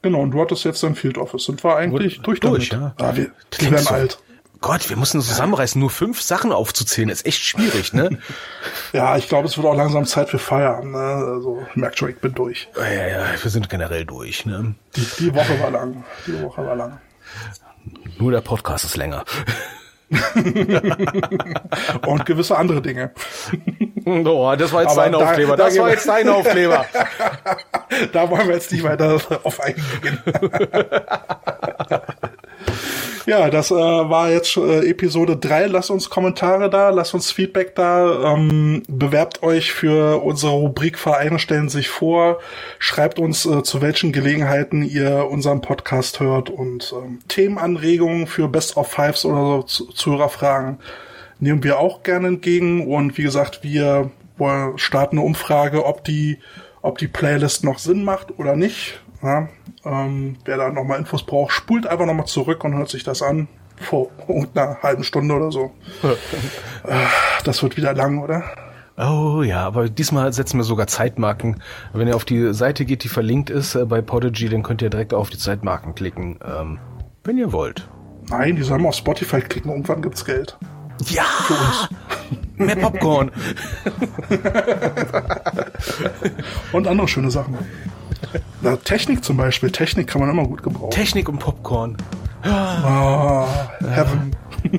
Genau, und du hattest jetzt dein Field Office. Sind wir eigentlich durch, durch damit? ja. Ah, wir, wir werden so. alt. Gott, wir müssen uns zusammenreißen. Nur fünf Sachen aufzuzählen ist echt schwierig, ne? ja, ich glaube, es wird auch langsam Zeit für Feierabend. Ne? Also merkt schon, ich bin durch. Ja, ja, ja, wir sind generell durch. Ne? Die, die Woche war lang. Die Woche war lang. Nur der Podcast ist länger. und gewisse andere Dinge. Oh, das war jetzt dein Aufkleber. Da, das war jetzt dein Aufkleber. da wollen wir jetzt nicht weiter auf eingehen. Ja, das äh, war jetzt äh, Episode 3. Lasst uns Kommentare da, lasst uns Feedback da, ähm, bewerbt euch für unsere Rubrik Vereine stellen sich vor, schreibt uns, äh, zu welchen Gelegenheiten ihr unseren Podcast hört und ähm, Themenanregungen für Best of Fives oder so zu Zuhörerfragen nehmen wir auch gerne entgegen und wie gesagt, wir starten eine Umfrage, ob die, ob die Playlist noch Sinn macht oder nicht. Ja, ähm, wer da nochmal Infos braucht, spult einfach nochmal zurück und hört sich das an. Vor einer halben Stunde oder so. das wird wieder lang, oder? Oh ja, aber diesmal setzen wir sogar Zeitmarken. Wenn ihr auf die Seite geht, die verlinkt ist äh, bei Podigy, dann könnt ihr direkt auf die Zeitmarken klicken, ähm, wenn ihr wollt. Nein, die sollen auf Spotify klicken, irgendwann gibt's Geld. Ja! Für uns. Mehr Popcorn. und andere schöne Sachen. Na, Technik zum Beispiel. Technik kann man immer gut gebrauchen. Technik und Popcorn. Oh, Heaven.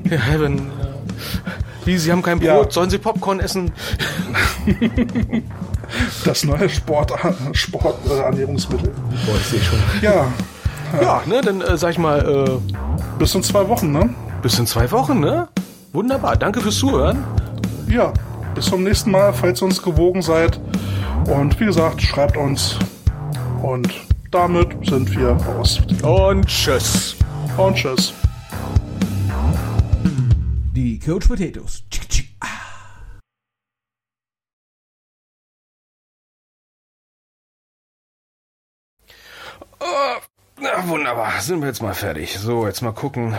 Ja, Heaven. Wie, Sie haben kein Brot, ja. sollen Sie Popcorn essen? Das neue Sport, Sporternährungsmittel. Äh, Boah, ich sehe schon. Ja. Ja, ne, dann äh, sag ich mal. Äh, bis in zwei Wochen, ne? Bis in zwei Wochen, ne? Wunderbar. Danke fürs Zuhören. Ja, bis zum nächsten Mal, falls ihr uns gewogen seid. Und wie gesagt, schreibt uns und damit sind wir raus. Und tschüss. Und tschüss. Die Coach Potatoes. Oh, na, wunderbar. Sind wir jetzt mal fertig. So, jetzt mal gucken.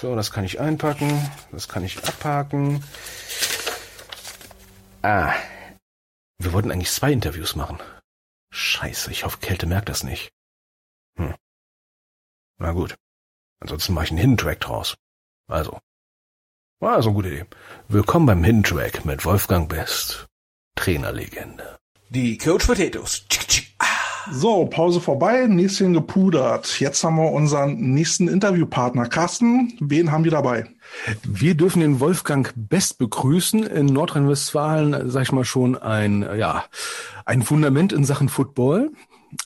So, das kann ich einpacken. Das kann ich abhaken. Ah. Wir wollten eigentlich zwei Interviews machen. Scheiße, ich hoffe, Kälte merkt das nicht. Hm. Na gut. Ansonsten mache ich einen Hidden Track draus. Also. War also eine gute Idee. Willkommen beim Hidden Track mit Wolfgang Best. Trainerlegende. Die Coach Potatoes. So, Pause vorbei, Näschen gepudert. Jetzt haben wir unseren nächsten Interviewpartner. Carsten, wen haben wir dabei? Wir dürfen den Wolfgang Best begrüßen. In Nordrhein-Westfalen, sag ich mal schon, ein, ja, ein Fundament in Sachen Football.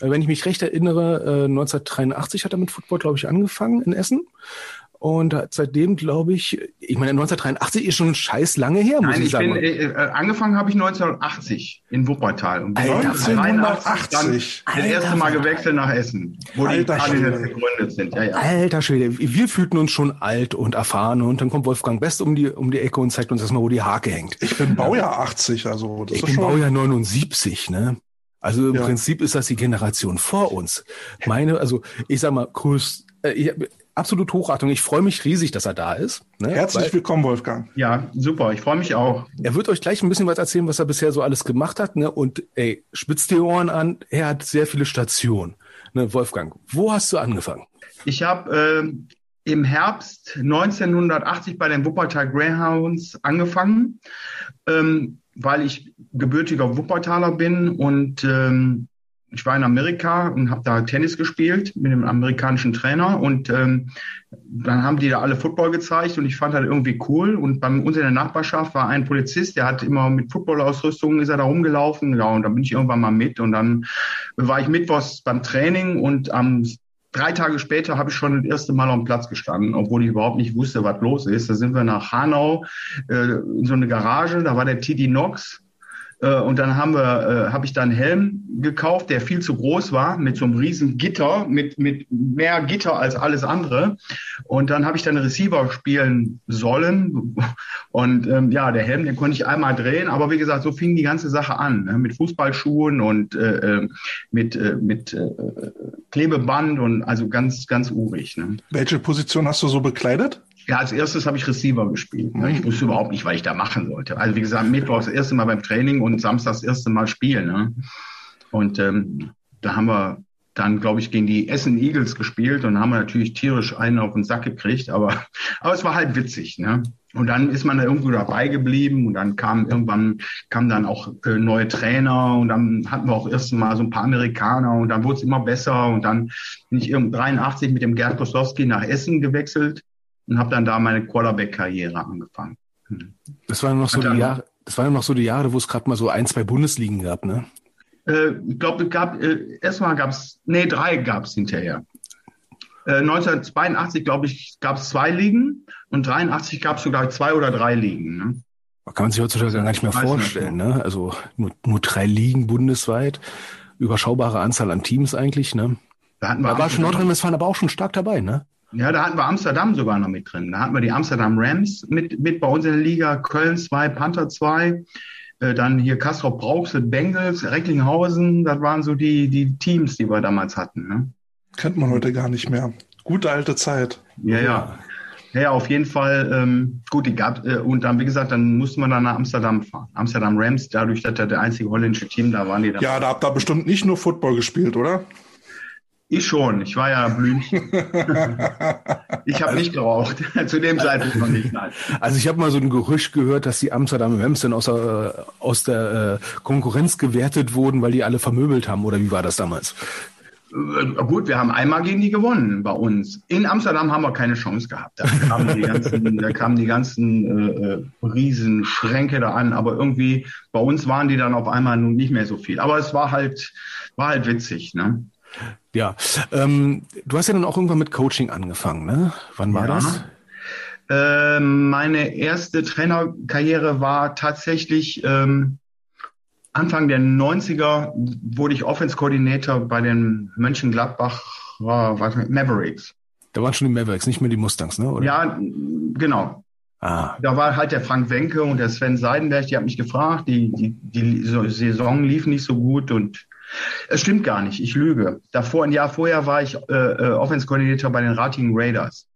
Wenn ich mich recht erinnere, 1983 äh, hat er mit Football, glaube ich, angefangen in Essen. Und seitdem glaube ich, ich meine 1983 ist schon scheiß lange her, muss Nein, ich, ich sagen. Bin, äh, äh angefangen habe ich 1980 in Wuppertal. Und bin 1980. Dann das erste Mal gewechselt nach Essen, wo Alter die Cardinals gegründet sind. Ja, ja. Alter Schwede, wir fühlten uns schon alt und erfahren und dann kommt Wolfgang Best um die um die Ecke und zeigt uns erstmal, wo die Hake hängt. Ich bin Baujahr 80, also das ich ist bin schon Baujahr 79, ne? Also im ja. Prinzip ist das die Generation vor uns. Meine, also ich sag mal, größt, äh, ich, absolut Hochachtung. Ich freue mich riesig, dass er da ist. Ne? Herzlich Weil, willkommen, Wolfgang. Ja, super. Ich freue mich auch. Er wird euch gleich ein bisschen was erzählen, was er bisher so alles gemacht hat. Ne? Und ey, spitzt die Ohren an. Er hat sehr viele Stationen. Ne? Wolfgang, wo hast du angefangen? Ich habe äh, im Herbst 1980 bei den Wuppertal Greyhounds angefangen, ähm, weil ich gebürtiger Wuppertaler bin und ähm, ich war in Amerika und habe da Tennis gespielt mit einem amerikanischen Trainer und ähm, dann haben die da alle Football gezeigt und ich fand das irgendwie cool. Und bei uns in der Nachbarschaft war ein Polizist, der hat immer mit Footballausrüstung ist er da rumgelaufen. Ja, und da bin ich irgendwann mal mit und dann war ich mittwochs beim Training und am drei Tage später habe ich schon das erste Mal auf dem Platz gestanden, obwohl ich überhaupt nicht wusste, was los ist. Da sind wir nach Hanau äh, in so eine Garage, da war der TD Knox äh, und dann haben wir, äh, habe ich da einen Helm gekauft, der viel zu groß war, mit so einem riesen Gitter, mit, mit mehr Gitter als alles andere. Und dann habe ich dann Receiver spielen sollen. Und ähm, ja, der Helm, den konnte ich einmal drehen. Aber wie gesagt, so fing die ganze Sache an. Ne? Mit Fußballschuhen und äh, äh mit, äh, mit äh, Klebeband und also ganz, ganz urig. Ne? Welche Position hast du so bekleidet? Ja, als erstes habe ich Receiver gespielt. Ne? Ich wusste überhaupt nicht, was ich da machen sollte. Also wie gesagt, Mittwoch das erste Mal beim Training und Samstag das erste Mal spielen. Ne? Und ähm, da haben wir dann, glaube ich, gegen die Essen Eagles gespielt und haben wir natürlich tierisch einen auf den Sack gekriegt, aber, aber es war halt witzig, ne? Und dann ist man da irgendwo dabei geblieben und dann kam irgendwann kamen dann auch äh, neue Trainer und dann hatten wir auch erst mal so ein paar Amerikaner und dann wurde es immer besser und dann bin ich irgendwie 83 mit dem Gerd Kostowski nach Essen gewechselt und habe dann da meine Quarterback-Karriere angefangen. Das waren noch so die Jahre, das waren noch so die Jahre, wo es gerade mal so ein, zwei Bundesligen gab, ne? Äh, ich glaube, es gab äh, erstmal gab es, nee, drei gab es hinterher. Äh, 1982, glaube ich, gab es zwei Ligen und 83 gab es sogar zwei oder drei Ligen. Ne? Kann man sich heutzutage gar nicht mehr vorstellen, ne? Also nur, nur drei Ligen bundesweit, überschaubare Anzahl an Teams eigentlich, ne? Da, da war schon Nordrhein-Westfalen aber auch schon stark dabei, ne? Ja, da hatten wir Amsterdam sogar noch mit drin. Da hatten wir die Amsterdam Rams mit, mit bei uns in der Liga, Köln 2, Panther 2, äh, dann hier Kastrop Brauxel, Bengals, Recklinghausen, das waren so die, die Teams, die wir damals hatten. Ne? Kennt man heute gar nicht mehr. Gute alte Zeit. Ja, ja. Ja, auf jeden Fall. Ähm, gut, die gab äh, und dann wie gesagt, dann musste man dann nach Amsterdam fahren. Amsterdam Rams, dadurch, dass da der einzige holländische Team da waren, die. Ja, da habt ihr bestimmt nicht nur Football gespielt, oder? Ich schon. Ich war ja Blümchen. ich habe nicht geraucht. Zu dem Zeitpunkt noch nicht. Nein. Also ich habe mal so ein Gerücht gehört, dass die Amsterdam Rams dann aus der, aus der äh, Konkurrenz gewertet wurden, weil die alle vermöbelt haben. Oder wie war das damals? Äh, gut, wir haben einmal gegen die gewonnen bei uns. In Amsterdam haben wir keine Chance gehabt. Da kamen die ganzen, da kamen die ganzen äh, äh Riesenschränke da an, aber irgendwie bei uns waren die dann auf einmal nun nicht mehr so viel. Aber es war halt, war halt witzig, ne? Ja, ähm, du hast ja dann auch irgendwann mit Coaching angefangen, ne? Wann war ja. das? Ähm, meine erste Trainerkarriere war tatsächlich ähm, Anfang der 90er, wurde ich Offense-Koordinator bei den Mönchengladbach äh, Mavericks. Da waren schon die Mavericks, nicht mehr die Mustangs, ne? Oder? Ja, genau. Ah. Da war halt der Frank Wenke und der Sven Seidenberg, die haben mich gefragt, die, die, die Saison lief nicht so gut und es stimmt gar nicht, ich lüge. Davor, ein Jahr vorher war ich äh, äh, Offense-Koordinator bei den Ratingen Raiders.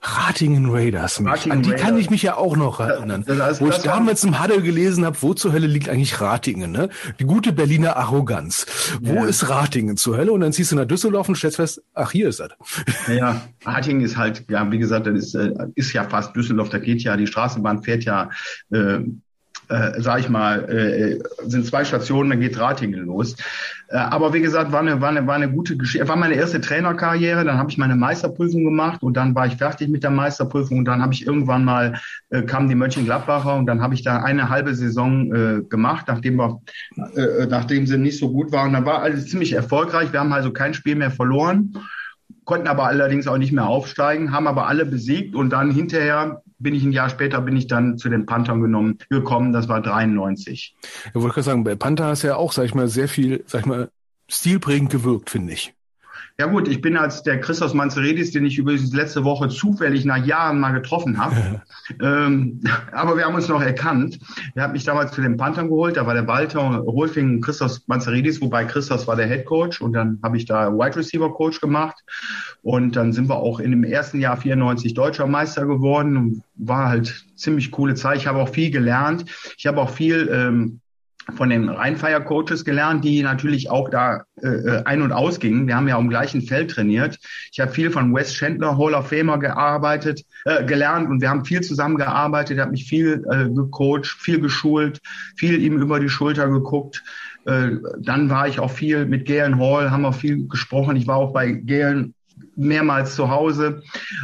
Ratingen Raiders. Ratingen An die Raiders. kann ich mich ja auch noch erinnern. Das, das, wo ich damals im Huddle gelesen habe, wo zur Hölle liegt eigentlich Ratingen? Ne? Die gute Berliner Arroganz. Wo ja. ist Ratingen zur Hölle? Und dann ziehst du nach Düsseldorf und stellst fest, ach, hier ist das. Ja, Ratingen ist halt, ja, wie gesagt, das ist, äh, ist ja fast Düsseldorf. Da geht ja, die Straßenbahn fährt ja äh, äh, sag ich mal, äh, sind zwei Stationen, dann geht Ratingen los. Äh, aber wie gesagt, war eine, war eine, war eine gute Geschichte. War meine erste Trainerkarriere, dann habe ich meine Meisterprüfung gemacht und dann war ich fertig mit der Meisterprüfung und dann habe ich irgendwann mal, äh, kamen die Mönchengladbacher und dann habe ich da eine halbe Saison äh, gemacht, nachdem wir, äh, nachdem sie nicht so gut waren. Dann war alles ziemlich erfolgreich. Wir haben also kein Spiel mehr verloren konnten aber allerdings auch nicht mehr aufsteigen, haben aber alle besiegt und dann hinterher bin ich ein Jahr später bin ich dann zu den Panthern genommen, gekommen, das war 93. Ja, wollte gerade sagen, bei Panther hast du ja auch, sag ich mal, sehr viel, sag ich mal, stilprägend gewirkt, finde ich. Ja gut, ich bin als der Christos Manzeredis, den ich übrigens letzte Woche zufällig nach Jahren mal getroffen habe. ähm, aber wir haben uns noch erkannt. Er hat mich damals zu den Panthern geholt. Da war der Walter Holfing Christos Manzeredis, wobei Christos war der Head Coach. Und dann habe ich da Wide Receiver Coach gemacht. Und dann sind wir auch in dem ersten Jahr 94 deutscher Meister geworden. War halt ziemlich coole Zeit. Ich habe auch viel gelernt. Ich habe auch viel ähm, von den Rheinfire-Coaches gelernt, die natürlich auch da äh, äh, ein- und ausgingen. Wir haben ja am gleichen Feld trainiert. Ich habe viel von Wes Chandler, Hall of Famer, gearbeitet, äh, gelernt und wir haben viel zusammengearbeitet. Er hat mich viel äh, gecoacht, viel geschult, viel ihm über die Schulter geguckt. Äh, dann war ich auch viel mit Galen Hall, haben wir viel gesprochen. Ich war auch bei Galen mehrmals zu Hause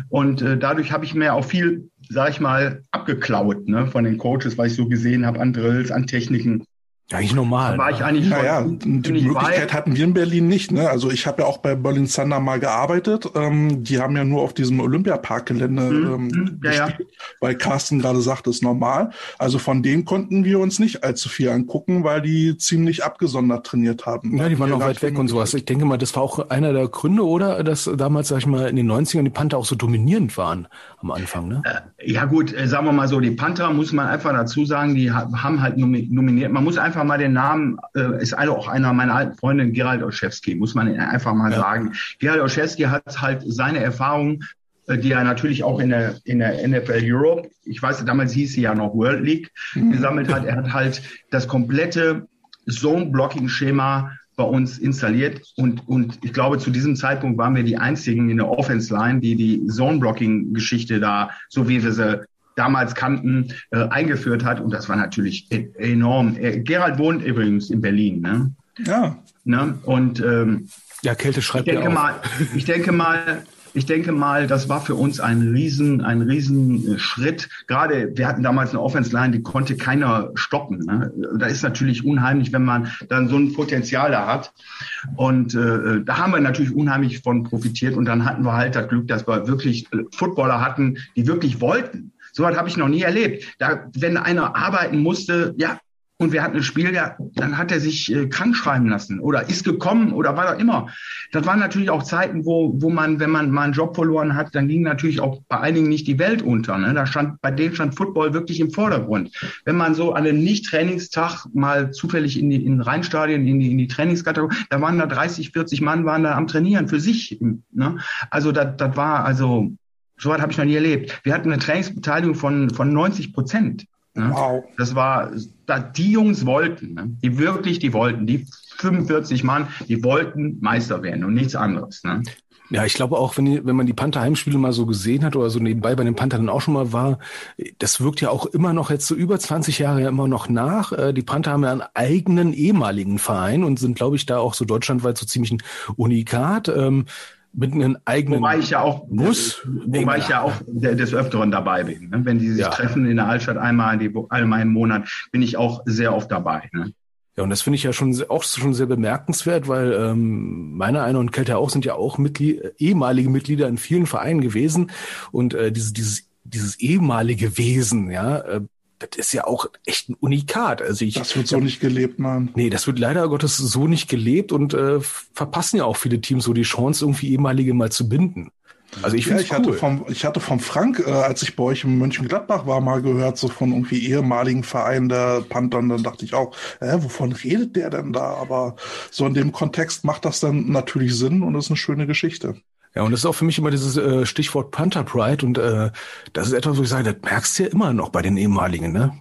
und äh, dadurch habe ich mir auch viel, sag ich mal, abgeklaut ne, von den Coaches, was ich so gesehen habe an Drills, an Techniken. Eigentlich normal. Da war ich eigentlich naja, die Möglichkeit hatten wir in Berlin nicht. Ne? Also ich habe ja auch bei Berlin Thunder mal gearbeitet. Ähm, die haben ja nur auf diesem Olympiaparkgelände Mhm, ähm, mhm, ja, ja. gespielt, weil Carsten gerade sagt, ist normal. Also von denen konnten wir uns nicht allzu viel angucken, weil die ziemlich abgesondert trainiert haben. Ja, die waren auch weit weg und sowas. Ich denke mal, das war auch einer der Gründe, oder? Dass damals, sag ich mal, in den 90ern die Panther auch so dominierend waren am Anfang, ne? Ja gut, äh, sagen wir mal so, die Panther muss man einfach dazu sagen, die ha- haben halt nomi- nominiert. Man muss einfach mal den Namen, äh, ist alle auch einer meiner alten Freunde, Gerald Olszewski, muss man einfach mal sagen. Gerald Olszewski hat halt seine Erfahrungen, äh, die er natürlich auch in der, in der NFL Europe, ich weiß, damals hieß sie ja noch World League, gesammelt hat. Er hat halt das komplette Zone-Blocking-Schema bei uns installiert und, und ich glaube, zu diesem Zeitpunkt waren wir die einzigen in der Offense-Line, die die Zone-Blocking-Geschichte da, so wie wir sie damals kannten, äh, eingeführt hat und das war natürlich e enorm. Äh, Gerald wohnt übrigens in Berlin, ne? Ja, ne? Und ähm, Ja, Kälte ich schreibt ja denke auch. mal, ich denke mal, ich denke mal, das war für uns ein riesen, ein riesen Schritt. Gerade wir hatten damals eine Offense Line, die konnte keiner stoppen. Ne? Da ist natürlich unheimlich, wenn man dann so ein Potenzial da hat. Und äh, da haben wir natürlich unheimlich von profitiert. Und dann hatten wir halt das Glück, dass wir wirklich Footballer hatten, die wirklich wollten. So was habe ich noch nie erlebt. Da, wenn einer arbeiten musste, ja, und wir hatten ein Spiel, ja, dann hat er sich äh, krank schreiben lassen oder ist gekommen oder war da immer. Das waren natürlich auch Zeiten, wo, wo man, wenn man mal einen Job verloren hat, dann ging natürlich auch bei einigen nicht die Welt unter. Ne? Da stand, bei denen stand Football wirklich im Vordergrund. Wenn man so an einem Nicht-Trainingstag mal zufällig in die in Rheinstadien, in die, in die Trainingskategorie, da waren da 30, 40 Mann waren da am Trainieren für sich. Ne? Also das, das war, also, so was habe ich noch nie erlebt. Wir hatten eine Trainingsbeteiligung von, von 90 Prozent. Ne? wow. Das war, da, die Jungs wollten, ne? die wirklich, die wollten, die 45 Mann, die wollten Meister werden und nichts anderes. Ne? Ja, ich glaube auch, wenn, die, wenn man die Panther-Heimspiele mal so gesehen hat oder so nebenbei bei den Panthern dann auch schon mal war, das wirkt ja auch immer noch jetzt so über 20 Jahre ja immer noch nach. Äh, Die Panther haben ja einen eigenen ehemaligen Verein und sind, glaube ich, da auch so deutschlandweit so ziemlich ein Unikat. Mit einem eigenen Wobei ich ja auch, Muss. wobei ich ja auch de- des Öfteren dabei bin. Ne? Wenn die sich Ja. treffen in der Altstadt einmal, die, einmal im Monat, bin ich auch sehr oft dabei. Ne? Ja, und das finde ich ja schon auch schon sehr bemerkenswert, weil ähm, meine einer und Kälte auch sind ja auch Mitglied, ehemalige Mitglieder in vielen Vereinen gewesen und äh, dieses dieses dieses ehemalige Wesen, ja, äh, das ist ja auch echt ein Unikat. Also ich Das wird so nicht gelebt, Mann. Nee, das wird leider Gottes so nicht gelebt und äh, verpassen ja auch viele Teams so die Chance, irgendwie ehemalige mal zu binden. Also ich Ja, finde ich es hatte cool. vom, ich hatte vom Frank, äh, als ich bei euch in Mönchengladbach war, mal gehört, so von irgendwie ehemaligen Vereinen der Panther. Und dann dachte ich auch, äh, wovon redet der denn da? Aber so in dem Kontext macht das dann natürlich Sinn und ist eine schöne Geschichte. Ja, und das ist auch für mich immer dieses äh, Stichwort Panther Pride und äh, das ist etwas, wo ich sage, das merkst du ja immer noch bei den ehemaligen, ne?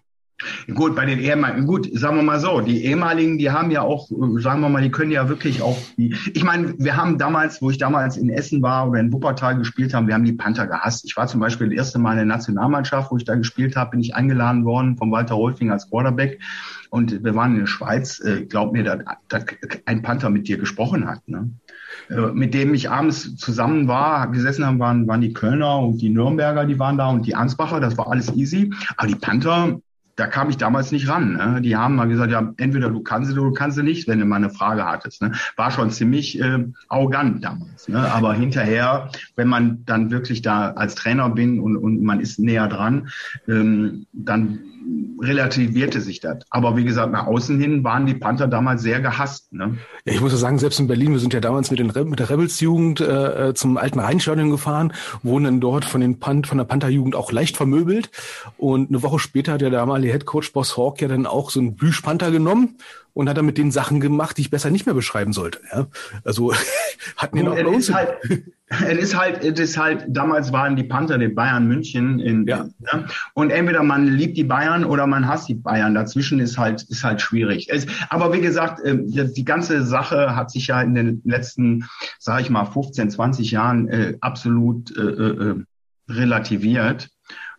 Gut, bei den ehemaligen, gut, sagen wir mal so, die ehemaligen, die haben ja auch, äh, sagen wir mal, die können ja wirklich auch, die, ich meine, wir haben damals, wo ich damals in Essen war oder in Wuppertal gespielt haben, wir haben die Panther gehasst. Ich war zum Beispiel das erste Mal in der Nationalmannschaft, wo ich da gespielt habe, bin ich eingeladen worden von Walter Holfing als Quarterback und wir waren in der Schweiz, äh, glaub mir, dass, dass ein Panther mit dir gesprochen hat, ne? Äh, mit dem ich abends zusammen war, gesessen haben, waren, waren die Kölner und die Nürnberger, die waren da und die Ansbacher, das war alles easy. Aber die Panther, da kam ich damals nicht ran. Ne? Die haben mal gesagt, ja, entweder du kannst oder du kannst sie nicht, wenn du mal eine Frage hattest. Ne? War schon ziemlich äh, arrogant damals. Ne? Aber hinterher, wenn man dann wirklich da als Trainer bin und, und man ist näher dran, ähm, dann relativierte sich das. Aber wie gesagt, nach außen hin waren die Panther damals sehr gehasst. Ne? Ja, ich muss ja sagen, selbst in Berlin, wir sind ja damals mit, den Re mit der Rebels-Jugend äh, zum alten Rheinstadion gefahren, wurden dann dort von, den Pan von der Panther-Jugend auch leicht vermöbelt. Und eine Woche später hat der damalige Headcoach Boss Hawk ja dann auch so einen Plüsch-Panther genommen und hat dann mit den Sachen gemacht, die ich besser nicht mehr beschreiben sollte. Ja? Also hatten ihn auch Gut, bei uns. ist halt, es ist halt, es ist halt, damals waren die Panther die Bayern München in, Ja. ne? und entweder man liebt die Bayern oder man hasst die Bayern. Dazwischen ist halt, ist halt schwierig. Es, aber wie gesagt, äh, die die ganze Sache hat sich ja in den letzten, sage ich mal, 15, 20 Jahren äh, absolut äh, äh, relativiert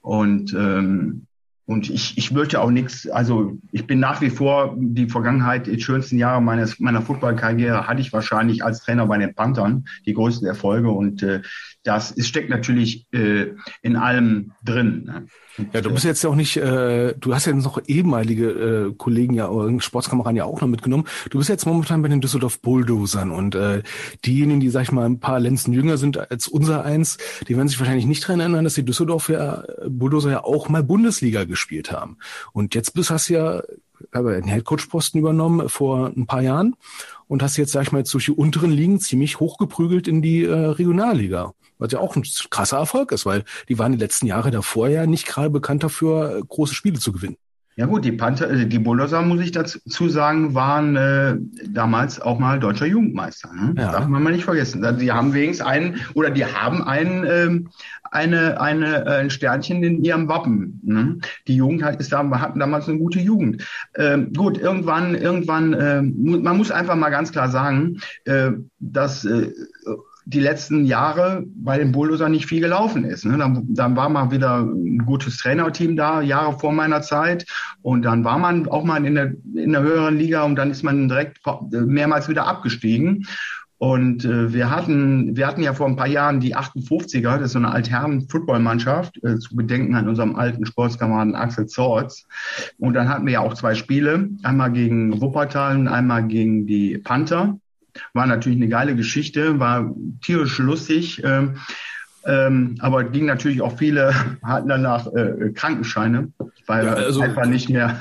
und ähm, und ich, ich möchte auch nichts, also ich bin nach wie vor die Vergangenheit, die schönsten Jahre meines, meiner Footballkarriere hatte ich wahrscheinlich als Trainer bei den Panthern, die größten Erfolge. Und äh, das ist, steckt natürlich äh, in allem drin. Ne? Ja, du bist jetzt ja auch nicht, äh, du hast ja noch ehemalige äh, Kollegen ja, Sportskameraden ja auch noch mitgenommen. Du bist jetzt momentan bei den Düsseldorf Bulldozern und äh, diejenigen, die, sag ich mal, ein paar Lenzen jünger sind als unser eins, die werden sich wahrscheinlich nicht daran erinnern, dass die Düsseldorf ja, Bulldozer ja auch mal Bundesliga gespielt haben. Und jetzt bist hast ja aber einen Headcoach-Posten übernommen vor ein paar Jahren und hast jetzt, sag ich mal, jetzt durch die unteren Ligen ziemlich hochgeprügelt in die äh, Regionalliga was ja auch ein krasser Erfolg ist, weil die waren die letzten Jahre davor ja nicht gerade bekannt dafür, große Spiele zu gewinnen. Ja gut, die Panther, äh, die Bulldozer, muss ich dazu sagen, waren äh, damals auch mal deutscher Jugendmeister. Ne? Ja. Darf man mal nicht vergessen. Also die haben wenigstens einen, oder die haben einen, ähm, eine, eine, äh, ein Sternchen in ihrem Wappen. Ne? Die Jugend hat, ist da, hatten damals eine gute Jugend. Ähm, gut, irgendwann, irgendwann, äh, man muss einfach mal ganz klar sagen, äh, dass äh, die letzten Jahre bei den Bulldozern nicht viel gelaufen ist. Ne? Dann, dann war mal wieder ein gutes Trainerteam da, Jahre vor meiner Zeit. Und dann war man auch mal in der, in der höheren Liga und dann ist man direkt mehrmals wieder abgestiegen. Und äh, wir hatten, wir hatten ja vor ein paar Jahren die 58er, das ist so eine Altherren-Footballmannschaft, äh, zu bedenken an unserem alten Sportskameraden Axel Zorz. Und dann hatten wir ja auch zwei Spiele, einmal gegen Wuppertal und einmal gegen die Panther. War natürlich eine geile Geschichte, war tierisch lustig. Ähm, ähm, aber ging natürlich auch viele hatten danach äh, Krankenscheine, weil ja, also, einfach nicht mehr,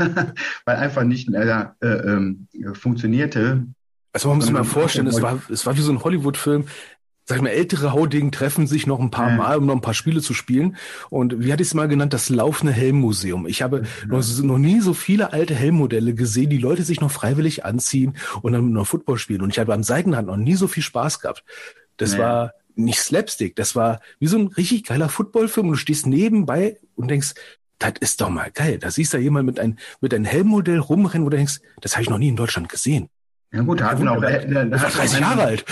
weil einfach nicht mehr äh, äh, funktionierte. Also man muss sich mal vorstellen, es war, es war wie so ein Hollywood-Film sag ich mal, ältere Haudegen treffen sich noch ein paar Mal, um noch ein paar Spiele zu spielen. Und wie hatte ich es mal genannt, das laufende Helmmuseum. Ich habe noch, noch, nie so viele alte Helmmodelle gesehen, die Leute sich noch freiwillig anziehen und dann noch Football spielen. Und ich habe am Seitenhand noch nie so viel Spaß gehabt. Das ja. war nicht Slapstick, das war wie so ein richtig geiler Footballfilm und du stehst nebenbei und denkst, das ist doch mal geil. Da siehst du jemand mit einem mit einem Helmmodell rumrennen, wo du denkst, das habe ich noch nie in Deutschland gesehen. Ja gut, da hat noch, der, der, der hat 30 Jahre alt.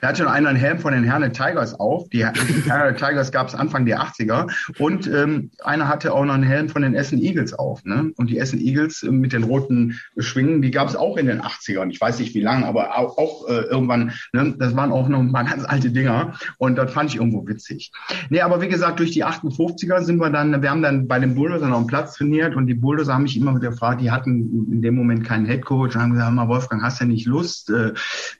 Da hat schon einer einen Helm von den Herne Tigers auf. Die Herne Tigers gab es Anfang der 80er. Und ähm, einer hatte auch noch einen Helm von den Essen Eagles auf. Ne? Und die Essen Eagles äh, mit den roten Schwingen, die gab es auch in den 80ern. Ich weiß nicht wie lange, aber auch, auch äh, irgendwann, ne? das waren auch noch mal ganz alte Dinger. Und das fand ich irgendwo witzig. Nee, aber wie gesagt, durch die 58er sind wir dann, wir haben dann bei den Bulldozer noch einen Platz trainiert und die Bulldozer haben mich immer wieder gefragt, die hatten in dem Moment keinen Headcoach und haben gesagt, mal Wolfgang, hast du nicht Lust? Äh,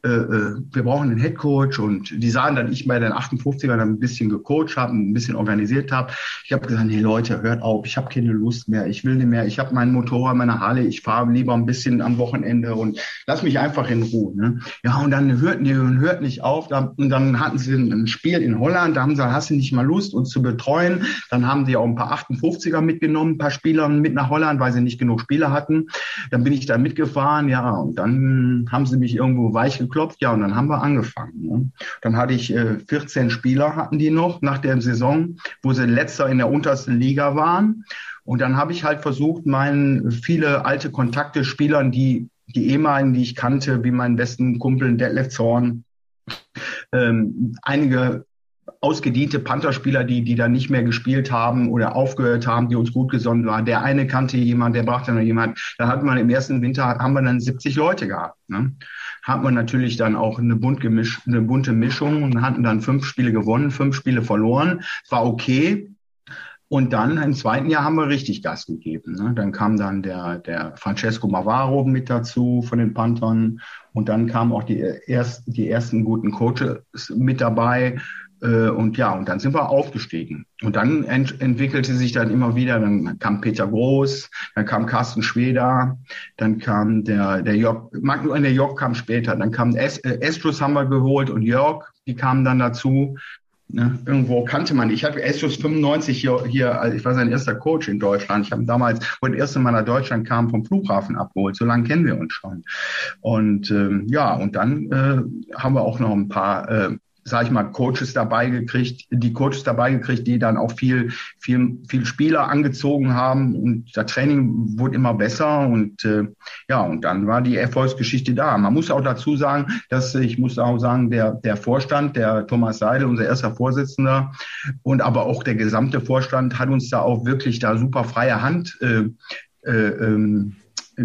äh, äh, wir brauchen einen Headcoach und die sahen dann, ich bei den 58 ern ein bisschen gecoacht habe, ein bisschen organisiert habe. Ich habe gesagt, hey Leute, hört auf, ich habe keine Lust mehr, ich will nicht mehr, ich habe mein Motorrad, meine Halle, ich fahre lieber ein bisschen am Wochenende und lass mich einfach in Ruhe. Ne? Ja, und dann hörten die und hört nicht auf. Da, und dann hatten sie ein Spiel in Holland, da haben sie, hast du nicht mal Lust, uns zu betreuen? Dann haben sie auch ein paar 58er mitgenommen, ein paar Spieler mit nach Holland, weil sie nicht genug Spieler hatten. Dann bin ich da mitgefahren, ja, und dann haben sie mich irgendwo weich geklopft, ja, und dann haben wir angefangen. Ne? Dann hatte ich äh, 14 Spieler, hatten die noch nach der Saison, wo sie letzter in der untersten Liga waren. Und dann habe ich halt versucht, meinen viele alte Kontakte, Spielern, die die ehemaligen, die ich kannte, wie meinen besten Kumpel Detlef Zorn, ähm, einige ausgediente Pantherspieler, die, die da nicht mehr gespielt haben oder aufgehört haben, die uns gut gesonnen waren. Der eine kannte jemand, der brachte noch jemand. Da hat man im ersten Winter, haben wir dann 70 Leute gehabt. Ne? Hat man natürlich dann auch eine, bunt gemisch, eine bunte Mischung und hatten dann fünf Spiele gewonnen, fünf Spiele verloren. War okay. Und dann im zweiten Jahr haben wir richtig Gas gegeben. Ne? Dann kam dann der, der Francesco Mavaro mit dazu von den Panthern. Und dann kamen auch die, erst, die ersten guten Coaches mit dabei. Äh, und ja, und dann sind wir aufgestiegen. Und dann ent entwickelte sich dann immer wieder, dann kam Peter Groß, dann kam Carsten Schweder, dann kam der, der Jörg, Magnuel, der Jörg kam später, dann kam es äh, Estrus haben wir geholt und Jörg, die kamen dann dazu. Ne, irgendwo kannte man, ich habe Estrus 95 hier, hier, also ich war sein erster Coach in Deutschland. Ich habe damals, wo das erste Mal nach Deutschland kam, vom Flughafen abgeholt. So lange kennen wir uns schon. Und ähm, ja, und dann äh, haben wir auch noch ein paar äh, sag ich mal, Coaches dabei gekriegt, die Coaches dabei gekriegt, die dann auch viel, viel, viel Spieler angezogen haben und das Training wurde immer besser und äh, ja, und dann war die Erfolgsgeschichte da. Man muss auch dazu sagen, dass ich muss auch sagen, der, der Vorstand, der Thomas Seidel, unser erster Vorsitzender und aber auch der gesamte Vorstand hat uns da auch wirklich da super freie Hand äh, äh, ähm,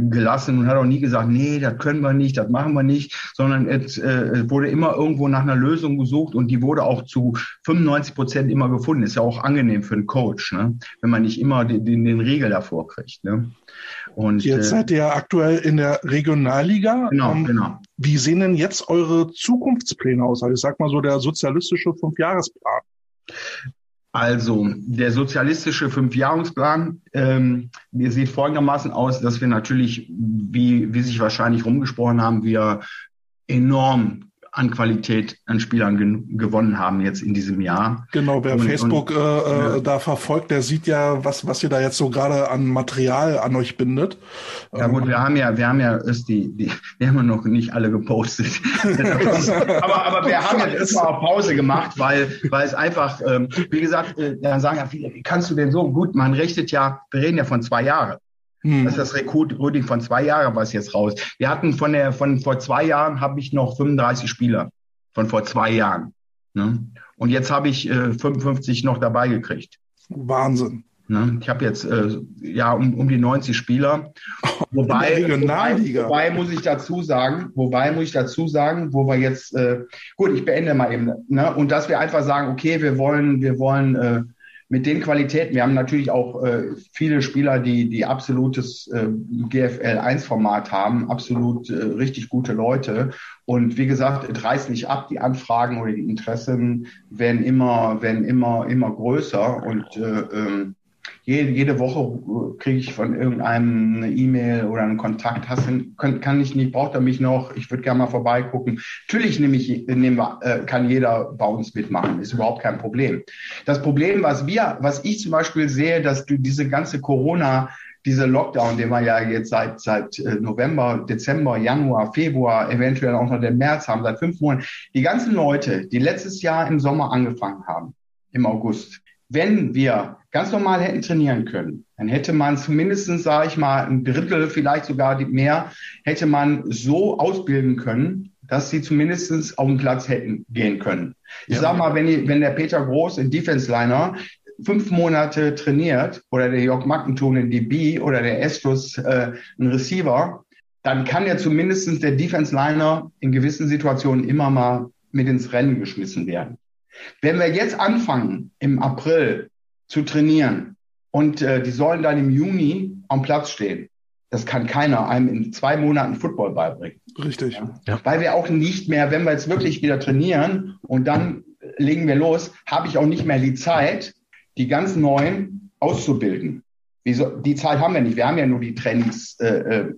gelassen und hat auch nie gesagt, nee, das können wir nicht, das machen wir nicht, sondern es äh, wurde immer irgendwo nach einer Lösung gesucht und die wurde auch zu 95 Prozent immer gefunden. Ist ja auch angenehm für einen Coach, ne? wenn man nicht immer den, den, den Regel davor kriegt. Ne? Und jetzt äh, seid ihr ja aktuell in der Regionalliga. Genau, ähm, genau. Wie sehen denn jetzt eure Zukunftspläne aus? Also ich sag mal so der sozialistische Fünfjahresplan. Also der sozialistische Fünfjahresplan ähm, sieht folgendermaßen aus, dass wir natürlich, wie, wie sich wahrscheinlich rumgesprochen haben, wir enorm an Qualität an Spielern gewonnen haben jetzt in diesem Jahr. Genau, wer und, Facebook und, äh, äh, ja. da verfolgt, der sieht ja, was was ihr da jetzt so gerade an Material an euch bindet. Ja gut, wir haben ja, wir haben ja ist die, die wir haben ja noch nicht alle gepostet. aber aber wir haben jetzt erstmal auf Pause gemacht, weil weil es einfach, ähm, wie gesagt, äh, dann sagen ja viele, wie kannst du denn so gut? Man richtet ja, wir reden ja von zwei Jahren. Hm. Das ist das Recruiting von zwei Jahren, was jetzt raus. Wir hatten von der, von vor zwei Jahren habe ich noch 35 Spieler. Von vor zwei Jahren. Ne? Und jetzt habe ich äh, 55 noch dabei gekriegt. Wahnsinn. Ne? Ich habe jetzt äh, ja um, um die 90 Spieler. Wobei, wobei, wobei muss ich dazu sagen, wobei muss ich dazu sagen, wo wir jetzt äh, gut, ich beende mal eben, ne? Und dass wir einfach sagen, okay, wir wollen, wir wollen äh, mit den Qualitäten. Wir haben natürlich auch äh, viele Spieler, die die absolutes äh, GFL 1 Format haben, absolut äh, richtig gute Leute. Und wie gesagt, es reißt nicht ab. Die Anfragen oder die Interessen werden immer, werden immer, immer größer und äh, ähm, jede, jede Woche kriege ich von irgendeinem eine E-Mail oder einen Kontakt. Hast kann, kann ich nicht, braucht er mich noch? Ich würde gerne mal vorbeigucken. Natürlich nehme ich, nehme, äh, kann jeder bei uns mitmachen. Ist überhaupt kein Problem. Das Problem, was wir, was ich zum Beispiel sehe, dass du diese ganze Corona diese Lockdown, den wir ja jetzt seit, seit äh, November, Dezember, Januar, Februar, eventuell auch noch den März haben, seit fünf Monaten. Die ganzen Leute, die letztes Jahr im Sommer angefangen haben, im August, wenn wir ganz normal hätten trainieren können, dann hätte man zumindest, sage ich mal, ein Drittel, vielleicht sogar mehr, hätte man so ausbilden können, dass sie zumindest auf den Platz hätten gehen können. Ich ja. sag mal, wenn, die, wenn der Peter Groß in Defense Liner fünf Monate trainiert oder der Jörg Mackentun in DB oder der Estus äh, ein Receiver, dann kann ja zumindest der Defense Liner in gewissen Situationen immer mal mit ins Rennen geschmissen werden. Wenn wir jetzt anfangen, im April zu trainieren und äh, die sollen dann im Juni am Platz stehen, das kann keiner einem in zwei Monaten Football beibringen. Richtig. Ja? Weil wir auch nicht mehr, wenn wir jetzt wirklich wieder trainieren und dann legen wir los, habe ich auch nicht mehr die Zeit, die ganz neuen auszubilden. Die Zeit haben wir nicht. Wir haben ja nur die Trainingstage,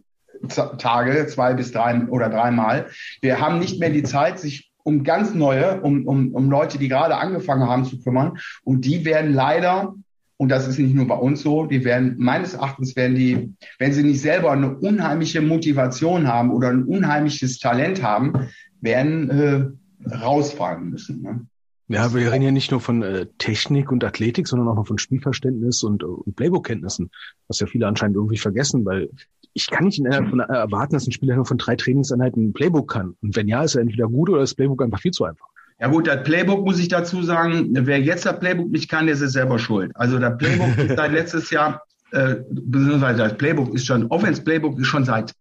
äh, äh zwei bis drei oder dreimal. Wir haben nicht mehr die Zeit, sich um ganz neue, um, um, um Leute, die gerade angefangen haben zu kümmern. Und die werden leider, und das ist nicht nur bei uns so, die werden, meines Erachtens werden die, wenn sie nicht selber eine unheimliche Motivation haben oder ein unheimliches Talent haben, werden äh, rausfallen müssen. Ne? Ja, wir reden ja nicht nur von äh, Technik und Athletik, sondern auch noch von Spielverständnis und, und Playbook-Kenntnissen, was ja viele anscheinend irgendwie vergessen, weil ich kann nicht äh, erwarten, dass ein Spieler nur von drei Trainingseinheiten ein Playbook kann. Und wenn ja, ist er entweder gut oder ist das Playbook einfach viel zu einfach. Ja gut, das Playbook muss ich dazu sagen, wer jetzt das Playbook nicht kann, der ist selber schuld. Also das Playbook ist seit letztes Jahr, äh, beziehungsweise das Playbook ist schon, Offense Playbook ist schon seit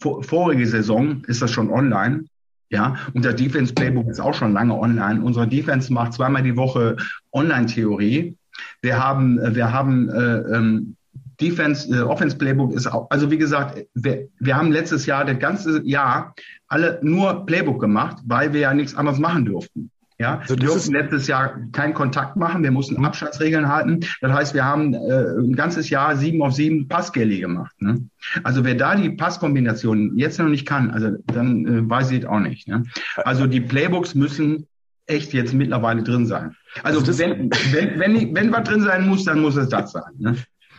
vor, vorige Saison ist das schon online. Ja, und das Defense Playbook ist auch schon lange online. Unsere Defense macht zweimal die Woche Online-Theorie. Wir haben, wir haben äh, ähm, Defense, äh, Offense Playbook ist auch, also wie gesagt, wir, wir haben letztes Jahr, das ganze Jahr, alle nur Playbook gemacht, weil wir ja nichts anderes machen durften. Ja, also wir durften letztes Jahr keinen Kontakt machen, wir mussten mhm. Abstandsregeln halten. Das heißt, wir haben äh, ein ganzes Jahr sieben auf sieben Passgelli gemacht. Ne? Also wer da die Passkombination jetzt noch nicht kann, also dann äh, weiß ich es auch nicht. Ne? Also die Playbooks müssen echt jetzt mittlerweile drin sein. Also, also wenn, wenn, wenn, wenn was drin sein muss, dann muss es das sein. Ne?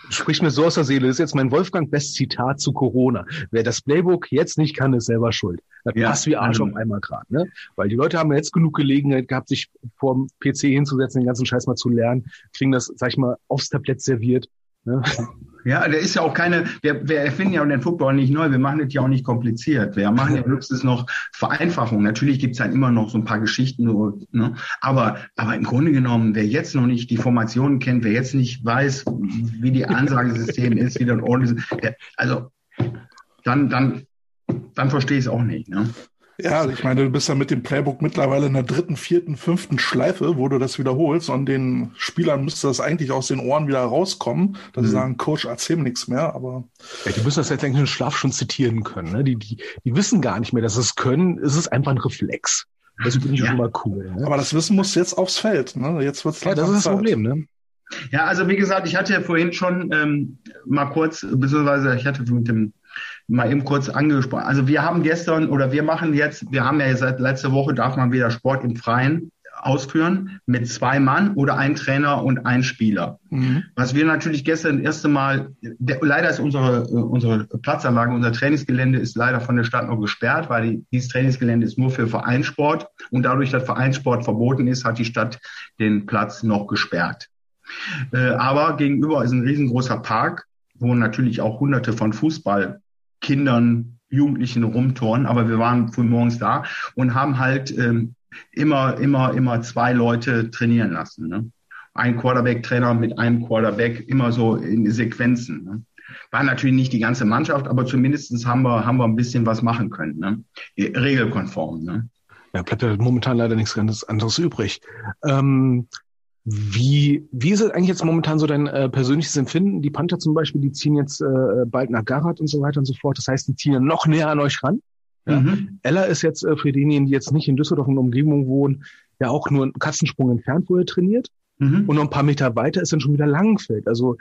Spricht mir so aus der Seele. Das ist jetzt mein Wolfgang Best Zitat zu Corona. Wer das Playbook jetzt nicht kann, ist selber schuld. Das Ja. passt wie Arsch auf einmal gerade, ne? Weil die Leute haben ja jetzt genug Gelegenheit gehabt, sich vorm PC hinzusetzen, den ganzen Scheiß mal zu lernen, kriegen das, sag ich mal, aufs Tablett serviert. Ne? Ja, der ist ja auch keine, wir, wir erfinden ja den Football nicht neu, wir machen das ja auch nicht kompliziert. Wir machen ja höchstens noch Vereinfachung. Natürlich gibt's dann immer noch so ein paar Geschichten, ne? aber, aber im Grunde genommen, wer jetzt noch nicht die Formationen kennt, wer jetzt nicht weiß, wie die Ansagesystem ist, wie das ordentlich ist, der, also dann, dann, dann verstehe ich es auch nicht. Ne? Ja, ich meine, du bist ja mit dem Playbook mittlerweile in der dritten, vierten, fünften Schleife, wo du das wiederholst und den Spielern müsste das eigentlich aus den Ohren wieder rauskommen, dass sie sagen, Coach, erzähl mir nichts mehr, aber Ja, die müssen das jetzt eigentlich im Schlaf schon zitieren können. Ne? Die, die, die wissen gar nicht mehr, dass sie es können. Es ist einfach ein Reflex. Das finde ich Ja. schon mal cool. Ne? aber das Wissen muss jetzt aufs Feld, ne? Jetzt wird's Ja, das ist das. Problem, ne? Ja, also wie gesagt, ich hatte ja vorhin schon ähm, mal kurz, beziehungsweise ich hatte mit dem mal eben kurz angesprochen. Also wir haben gestern oder wir machen jetzt, wir haben ja seit letzter Woche darf man wieder Sport im Freien ausführen mit zwei Mann oder ein Trainer und ein Spieler. Mhm. Was wir natürlich gestern das erste Mal, der, leider ist unsere, unsere Platzanlage, unser Trainingsgelände ist leider von der Stadt noch gesperrt, weil die, dieses Trainingsgelände ist nur für Vereinssport und dadurch, dass Vereinssport verboten ist, hat die Stadt den Platz noch gesperrt. Äh, aber gegenüber ist ein riesengroßer Park, wo natürlich auch hunderte von Fußballkindern, Jugendlichen rumturnen, aber wir waren früh morgens da und haben halt ähm, immer, immer, immer zwei Leute trainieren lassen. Ne? Ein Quarterback-Trainer mit einem Quarterback, immer so in Sequenzen. Ne? War natürlich nicht die ganze Mannschaft, aber zumindestens haben wir, haben wir ein bisschen was machen können. Ne? Regelkonform. Ne? Ja, bleibt ja momentan leider nichts ganz anderes übrig. Ähm, wie, wie ist es eigentlich jetzt momentan so dein äh, persönliches Empfinden? Die Panther zum Beispiel, die ziehen jetzt äh, bald nach Garat und so weiter und so fort. Das heißt, die ziehen ja noch näher an euch ran. Ja. Mhm. Ella ist jetzt äh, für diejenigen, die jetzt nicht in Düsseldorf und Umgebung wohnen, ja auch nur einen Katzensprung entfernt, wo er trainiert. Mhm. Und noch ein paar Meter weiter ist dann schon wieder Langenfeld. Also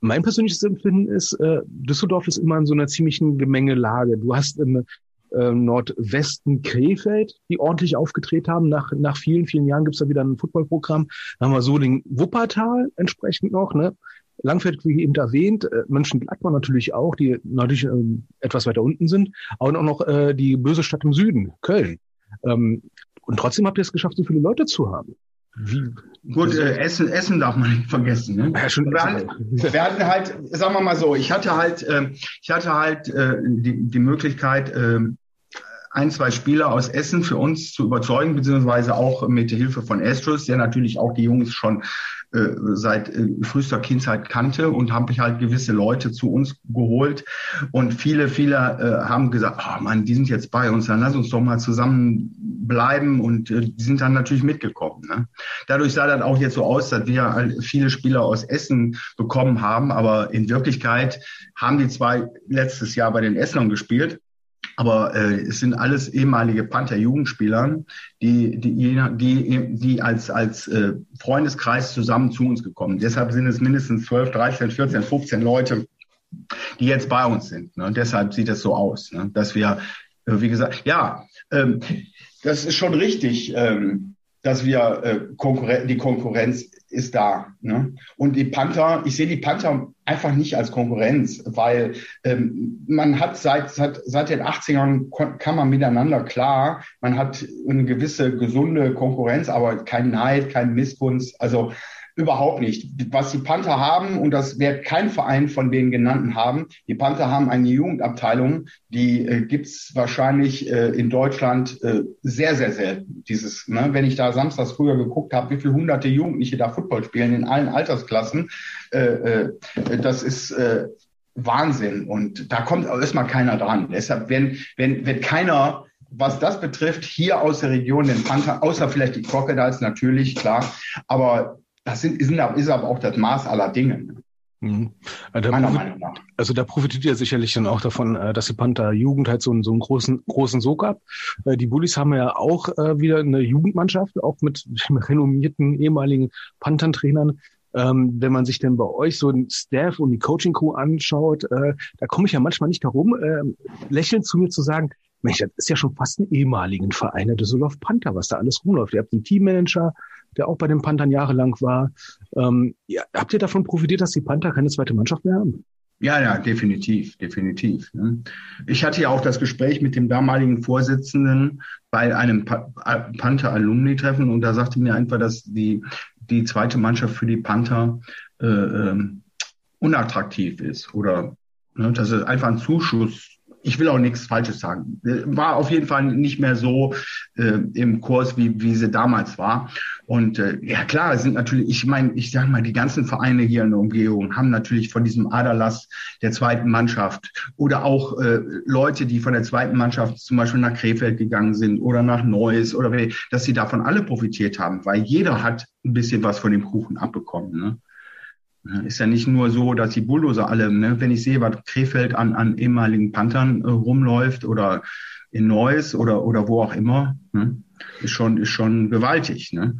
mein persönliches Empfinden ist, äh, Düsseldorf ist immer in so einer ziemlichen Gemengelage. Du hast im äh, Nordwesten Krefeld, die ordentlich aufgedreht haben. Nach, nach vielen, vielen Jahren gibt's da wieder ein Footballprogramm. Dann haben wir so den Wuppertal entsprechend noch, ne? Langfeld, wie eben erwähnt, äh, Mönchengladbach natürlich auch, die natürlich ähm, etwas weiter unten sind, aber auch noch äh, die böse Stadt im Süden, Köln. Ähm, und trotzdem habt ihr es geschafft, so viele Leute zu haben. Wie, Gut, äh, Essen, Essen darf man nicht vergessen. Ne? Ja, schon wir, hatten, wir hatten halt, sagen wir mal so, ich hatte halt, äh, ich hatte halt äh, die, die Möglichkeit, äh, ein, zwei Spieler aus Essen für uns zu überzeugen, beziehungsweise auch mit Hilfe von Astros, der natürlich auch die Jungs schon äh, seit äh, frühester Kindheit kannte und habe ich halt gewisse Leute zu uns geholt und viele, viele äh, haben gesagt, oh Mann, die sind jetzt bei uns, dann lass uns doch mal zusammen bleiben und äh, die sind dann natürlich mitgekommen. Ne? Dadurch sah das auch jetzt so aus, dass wir viele Spieler aus Essen bekommen haben, aber in Wirklichkeit haben die zwei letztes Jahr bei den Esslern gespielt. Aber äh, es sind alles ehemalige Panther-Jugendspieler, die, die, die, die als, als äh, Freundeskreis zusammen zu uns gekommen. Deshalb sind es mindestens 12, 13, 14, 15 Leute, die jetzt bei uns sind. Ne? Und deshalb sieht es so aus, ne? dass wir, äh, wie gesagt, ja, ähm, das ist schon richtig, ähm, dass wir äh, Konkurren die Konkurrenz ist da. Ne? Und die Panther, ich sehe die Panther einfach nicht als Konkurrenz, weil ähm, man hat seit, seit, seit den 80ern kann man miteinander klar, man hat eine gewisse gesunde Konkurrenz, aber kein Neid, kein Missgunst, also überhaupt nicht. Was die Panther haben, und das wird kein Verein von den genannten haben, die Panther haben eine Jugendabteilung, die äh, gibt's wahrscheinlich äh, in Deutschland äh, sehr, sehr selten. Dieses, ne, wenn ich da samstags früher geguckt habe, wie viele hunderte Jugendliche da Football spielen in allen Altersklassen, äh, äh, das ist äh, Wahnsinn. Und da kommt erstmal keiner dran. Deshalb, wenn, wenn, wenn keiner was das betrifft, hier aus der Region den Panther, außer vielleicht die Crocodiles natürlich, klar, aber das sind, ist, ist aber auch das Maß aller Dinge. Mhm. Also, da Meiner Meinung nach. also da profitiert ihr sicherlich dann auch davon, äh, dass die Panther Jugend halt so einen, so einen großen, großen Sog hat. Äh, Die Bullies haben ja auch wieder eine Jugendmannschaft, auch mit renommierten ehemaligen Panther-Trainern. Ähm, wenn man sich denn bei euch so den Staff und die Coaching-Crew anschaut, äh, da komme ich ja manchmal nicht darum, äh, lächelnd zu mir zu sagen, Mensch, das ist ja schon fast ein ehemaligen Verein, der Düsseldorf Panther, was da alles rumläuft. Ihr habt einen Teammanager, der auch bei den Panthern jahrelang war. Ähm, ja, habt ihr davon profitiert, dass die Panther keine zweite Mannschaft mehr haben? Ja, ja, definitiv, definitiv. Ne? Ich hatte ja auch das Gespräch mit dem damaligen Vorsitzenden bei einem Panther-Alumni-Treffen und da sagte mir einfach, dass die, die zweite Mannschaft für die Panther äh, ähm, unattraktiv ist oder ne, dass es einfach ein Zuschuss ich will auch nichts Falsches sagen. War auf jeden Fall nicht mehr so äh, im Kurs, wie, wie sie damals war. Und äh, ja klar, es sind natürlich, ich meine, ich sage mal, die ganzen Vereine hier in der Umgebung haben natürlich von diesem Aderlass der zweiten Mannschaft oder auch äh, Leute, die von der zweiten Mannschaft zum Beispiel nach Krefeld gegangen sind oder nach Neuss oder dass sie davon alle profitiert haben, weil jeder hat ein bisschen was von dem Kuchen abbekommen. Ne? Ist ja nicht nur so, dass die Bulldozer alle, ne, wenn ich sehe, was Krefeld an, an ehemaligen Panthern äh, rumläuft oder in Neuss oder, oder wo auch immer, ne, ist schon, ist schon gewaltig, ne?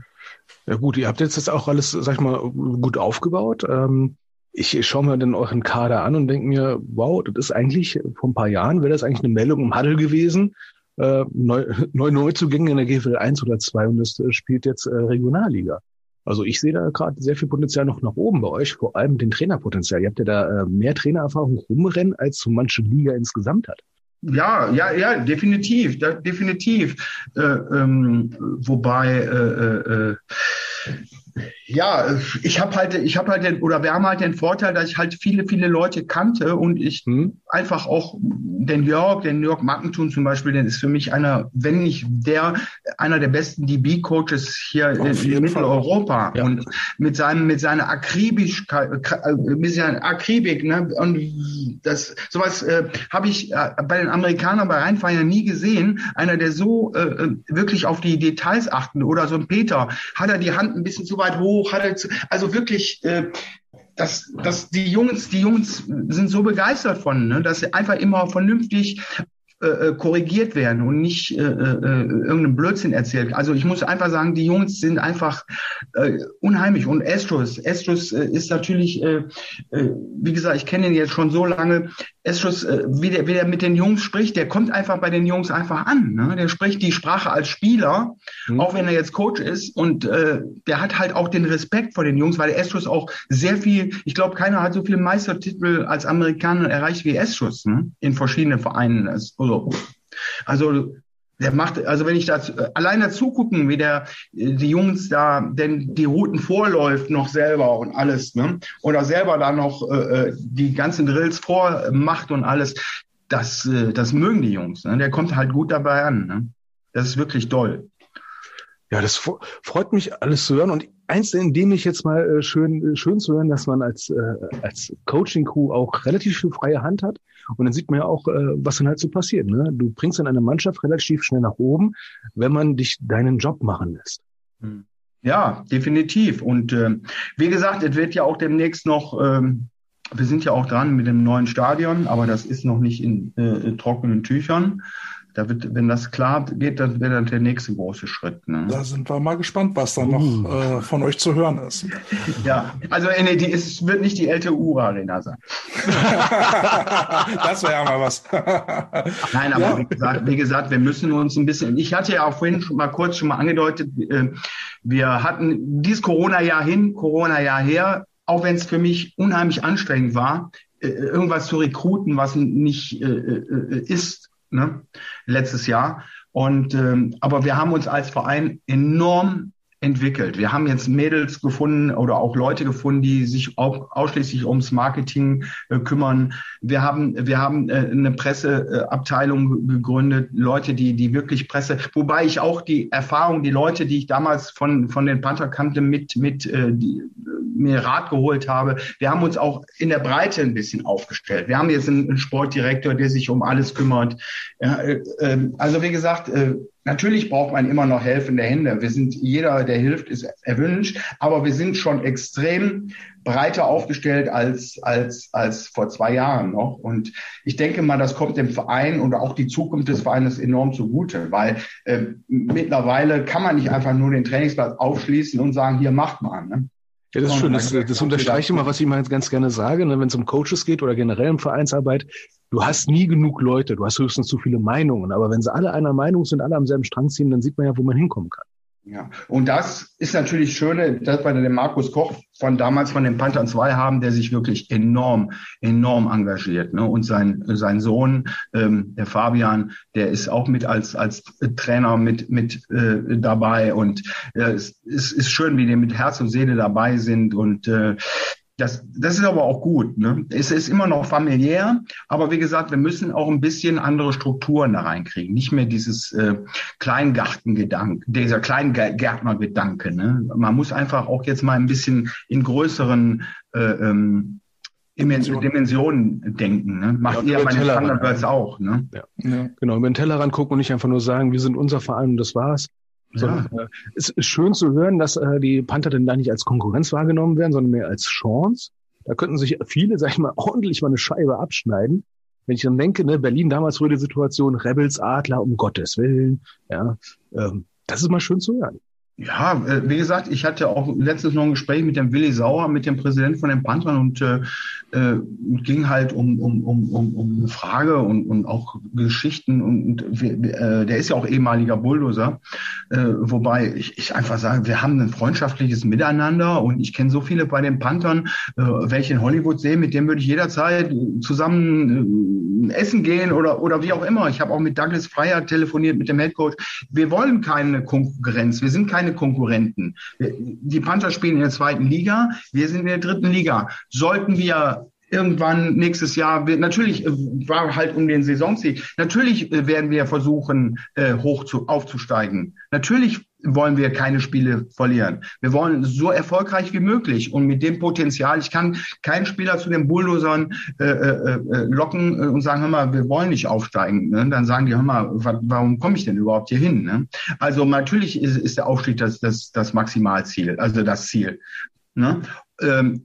Ja gut, ihr habt jetzt das auch alles, sag ich mal, gut aufgebaut. Ähm, ich schaue mir dann euren Kader an und denke mir, wow, das ist eigentlich, vor ein paar Jahren wäre das eigentlich eine Meldung im Huddle gewesen. Äh, neu, neu Neuzugänge in der GFL 1 oder 2 und das äh, spielt jetzt äh, Regionalliga. Also ich sehe da gerade sehr viel Potenzial noch nach oben bei euch, vor allem den Trainerpotenzial. Ihr habt ja da äh, mehr Trainererfahrung rumrennen, als so manche Liga insgesamt hat. Ja, ja, ja, definitiv, da, definitiv. Äh, ähm, wobei äh, äh, äh ja, ich habe halt, ich habe halt, den, oder wir haben halt den Vorteil, dass ich halt viele, viele Leute kannte und ich hm. einfach auch den Jörg, den Jörg Mackentun zum Beispiel, der ist für mich einer, wenn nicht der, einer der besten DB-Coaches hier in, in Mitteleuropa ja. und mit seinem, mit seiner Akribischkeit, mit seiner Akribik, ne, und das, sowas äh, habe ich äh, bei den Amerikanern bei Rheinfeier nie gesehen. Einer, der so äh, äh, wirklich auf die Details achten oder so ein Peter, hat er die Hand ein bisschen zu weit hoch, hat er zu, also wirklich, äh, dass, dass die Jungs, die Jungs sind so begeistert von, ne, dass sie einfach immer vernünftig äh, äh, korrigiert werden und nicht äh, äh, irgendeinen Blödsinn erzählt. Also ich muss einfach sagen, die Jungs sind einfach äh, unheimlich. Und Estrus, Estrus äh, ist natürlich, äh, äh, wie gesagt, ich kenne ihn jetzt schon so lange. Estrus, äh, wie, der, wie der mit den Jungs spricht, der kommt einfach bei den Jungs einfach an. Ne? Der spricht die Sprache als Spieler, mhm. auch wenn er jetzt Coach ist. Und äh, der hat halt auch den Respekt vor den Jungs, weil Estrus auch sehr viel, ich glaube, keiner hat so viele Meistertitel als Amerikaner erreicht wie Estrus ne? in verschiedenen Vereinen. Also, so. Also der macht, also wenn ich da allein dazu gucken, wie der die Jungs da denn die Routen vorläuft noch selber und alles, ne? Oder selber da noch äh, äh, die ganzen Drills vormacht und alles, das, äh, das mögen die Jungs. Ne? Der kommt halt gut dabei an. Ne? Das ist wirklich toll. Ja, das freut mich alles zu hören und eins, in dem ich jetzt mal äh, schön, äh, schön zu hören, dass man als, äh, als Coaching-Crew auch relativ viel freie Hand hat. Und dann sieht man ja auch, äh, was dann halt so passiert. Ne? Du bringst dann eine Mannschaft relativ schnell nach oben, wenn man dich deinen Job machen lässt. Hm. Ja, definitiv. Und äh, wie gesagt, es wird ja auch demnächst noch, ähm, wir sind ja auch dran mit dem neuen Stadion, aber das ist noch nicht in äh, trockenen Tüchern. Da wird, wenn das klar geht, dann wäre dann der nächste große Schritt. Ne? Da sind wir mal gespannt, was da noch uh. äh, von euch zu hören ist. Ja, also äh, nee, die, es wird nicht die LTU Arena sein. das wäre ja mal was. Nein, aber ja. wie, gesagt, wie, gesagt, wir müssen uns ein bisschen. Ich hatte ja auch vorhin schon mal kurz schon mal angedeutet, äh, wir hatten dieses Corona-Jahr hin, Corona-Jahr her, auch wenn es für mich unheimlich anstrengend war, äh, irgendwas zu rekruten, was nicht ist ne, letztes Jahr. Und ähm, aber wir haben uns als Verein enorm entwickelt. Wir haben jetzt Mädels gefunden oder auch Leute gefunden, die sich auch ausschließlich ums Marketing äh, kümmern. Wir haben wir haben äh, eine Presseabteilung gegründet, Leute, die die wirklich Presse, wobei ich auch die Erfahrung, die Leute, die ich damals von von den Panther kannte, mit mit äh, die, mir Rat geholt habe. Wir haben uns auch in der Breite ein bisschen aufgestellt. Wir haben jetzt einen, einen Sportdirektor, der sich um alles kümmert. Ja, äh, ähm, also wie gesagt, äh, natürlich braucht man immer noch helfende Hände. Wir sind jeder, der hilft, ist erwünscht, aber wir sind schon extrem breiter aufgestellt als als als vor zwei Jahren noch. Und ich denke mal, das kommt dem Verein oder auch die Zukunft des Vereines enorm zugute, weil äh, mittlerweile kann man nicht einfach nur den Trainingsplatz aufschließen und sagen, hier macht man. Ne? Ja, das ist schön. Das, das unterstreiche immer, was ich mal ganz gerne sage, ne, wenn es um Coaches geht oder generell um Vereinsarbeit. Du hast nie genug Leute, du hast höchstens zu viele Meinungen. Aber wenn sie alle einer Meinung sind, alle am selben Strang ziehen, dann sieht man ja, wo man hinkommen kann. Ja, und das ist natürlich schöne, dass wir den Markus Koch von damals von den Panthern 2 haben, der sich wirklich enorm, enorm engagiert. Ne? Und sein, sein Sohn, ähm, der Fabian, der ist auch mit als, als Trainer mit, mit äh, dabei. Und äh, es, es ist schön, wie die mit Herz und Seele dabei sind. Und äh, das, das ist aber auch gut. Ne? Es ist immer noch familiär, aber wie gesagt, wir müssen auch ein bisschen andere Strukturen da reinkriegen. Nicht mehr dieses äh, Kleingartengedanke, dieser Kleingärtnergedanke. Ne? Man muss einfach auch jetzt mal ein bisschen in größeren äh, ähm, Dimensionen, Dimensionen denken. Ne? Macht ja, ihr bei den Thunderbirds auch. Ne? Ja. ja. Genau, über den Tellerrand gucken und nicht einfach nur sagen, wir sind unser Verein und das war's. Sondern, ja. äh, es ist schön zu hören, dass äh, die Panther dann da nicht als Konkurrenz wahrgenommen werden, sondern mehr als Chance. Da könnten sich viele, sag ich mal, ordentlich mal eine Scheibe abschneiden. Wenn ich dann denke, ne, Berlin damals früher die Situation, Rebels, Adler, um Gottes Willen, ja, ähm, das ist mal schön zu hören. Ja, äh, wie gesagt, ich hatte auch letztens noch ein Gespräch mit dem Willi Sauer, mit dem Präsidenten von den Panthern und äh, äh, ging halt um, um, um, um, um eine Frage und, und auch Geschichten und, und äh, der ist ja auch ehemaliger Bulldozer, äh, wobei ich, ich einfach sage, wir haben ein freundschaftliches Miteinander und ich kenne so viele bei den Panthern, äh, welche in Hollywood sehen, mit denen würde ich jederzeit zusammen äh, essen gehen oder, oder wie auch immer. Ich habe auch mit Douglas Freier telefoniert, mit dem Headcoach. Wir wollen keine Konkurrenz, wir sind keine Konkurrenten. Die Panther spielen in der zweiten Liga, wir sind in der dritten Liga. Sollten wir irgendwann nächstes Jahr, natürlich äh, war halt um den Saisonziel, natürlich äh, werden wir versuchen, äh, hoch zu, aufzusteigen. Natürlich wollen wir keine Spiele verlieren. Wir wollen so erfolgreich wie möglich und mit dem Potenzial. Ich kann keinen Spieler zu den Bulldozern äh, äh locken und sagen, hör mal, wir wollen nicht aufsteigen. Ne? Dann sagen die, hör mal, warum komme ich denn überhaupt hier hin? Ne? Also natürlich ist, ist der Aufstieg das, das, das Maximalziel, also das Ziel. Ne? Ähm,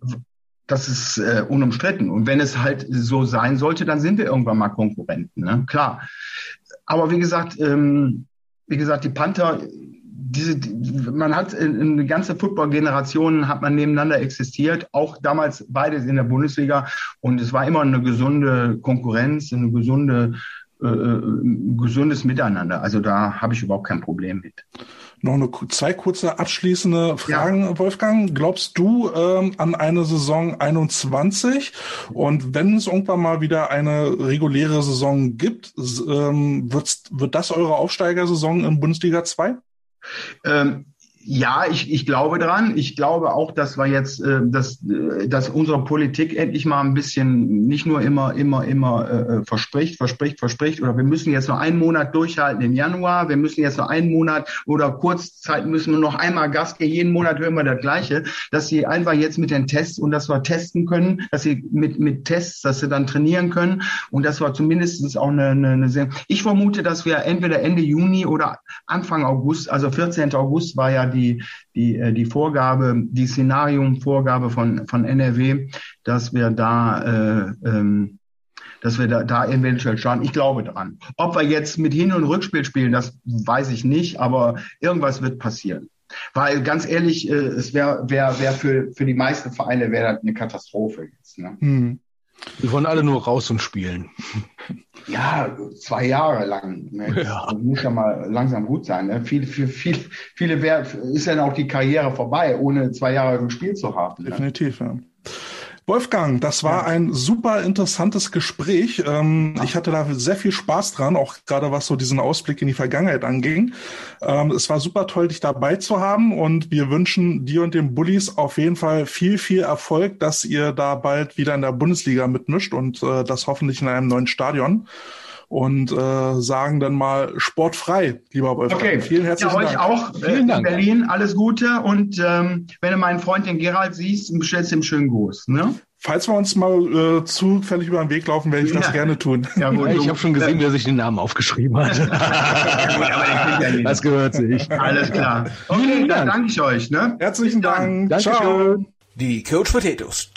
das ist äh, unumstritten. Und wenn es halt so sein sollte, dann sind wir irgendwann mal Konkurrenten. Ne? Klar. Aber wie gesagt, ähm, wie gesagt, die Panther diese, man hat eine ganze Football-Generation hat man nebeneinander existiert, auch damals beides in der Bundesliga und es war immer eine gesunde Konkurrenz, eine gesunde, äh, äh gesundes Miteinander. Also da habe ich überhaupt kein Problem mit. Noch eine, zwei kurze abschließende Fragen, ja. Wolfgang. Glaubst du ähm, an eine Saison 21? Und wenn es irgendwann mal wieder eine reguläre Saison gibt, ähm, wird das eure Aufsteigersaison in Bundesliga 2? Ähm, ja, ich, ich glaube dran. Ich glaube auch, dass wir jetzt, äh, dass, äh, dass unsere Politik endlich mal ein bisschen nicht nur immer, immer, immer äh, äh, verspricht, verspricht, verspricht. Oder wir müssen jetzt noch einen Monat durchhalten im Januar. Wir müssen jetzt noch einen Monat oder Kurzzeit müssen wir noch einmal Gas geben. Jeden Monat hören wir das Gleiche. Dass sie einfach jetzt mit den Tests und dass wir testen können, dass sie mit, mit Tests, dass sie dann trainieren können und dass wir zumindest auch eine, eine, eine sehr, ich vermute, dass wir entweder Ende Juni oder Anfang August, also 14. August war ja die, die, äh, die Vorgabe, die Szenariumvorgabe von, von NRW, dass wir da äh, ähm, dass wir da, da eventuell schauen. Ich glaube dran. Ob wir jetzt mit Hin- und Rückspiel spielen, das weiß ich nicht, aber irgendwas wird passieren. Weil ganz ehrlich, äh, es wäre wär, wär für, für die meisten Vereine wäre eine Katastrophe jetzt. Ne? Hm. Wir wollen alle nur raus und spielen. Ja, zwei Jahre lang. Ne? Ja. Das muss ja mal langsam gut sein. Ne? Viele, für viel, viele wär, ist dann auch die Karriere vorbei, ohne zwei Jahre gespielt zu haben. Ne? Definitiv, ja. Wolfgang, das war ja. ein super interessantes Gespräch. Ähm, ja. Ich hatte da sehr viel Spaß dran, auch gerade was so diesen Ausblick in die Vergangenheit anging. Ähm, es war super toll, dich dabei zu haben und wir wünschen dir und den Bullies auf jeden Fall viel, viel Erfolg, dass ihr da bald wieder in der Bundesliga mitmischt und äh, das hoffentlich in einem neuen Stadion und äh, sagen dann mal sportfrei, lieber Wolfgang. Okay, vielen herzlichen ja, euch Dank. auch äh, vielen Dank. Berlin alles Gute und ähm, wenn du meinen Freund den Gerald siehst, bestellst du ihm schönen Gruß. Ne? Falls wir uns mal äh, zufällig über den Weg laufen, werde ich ja. das gerne tun. Ja, gut, ich habe schon gesehen, wer sich den Namen aufgeschrieben hat. das gehört sich. Alles klar. Okay, dann danke ich euch. Ne? Herzlichen Dank. Ciao. Die Coach Potatoes.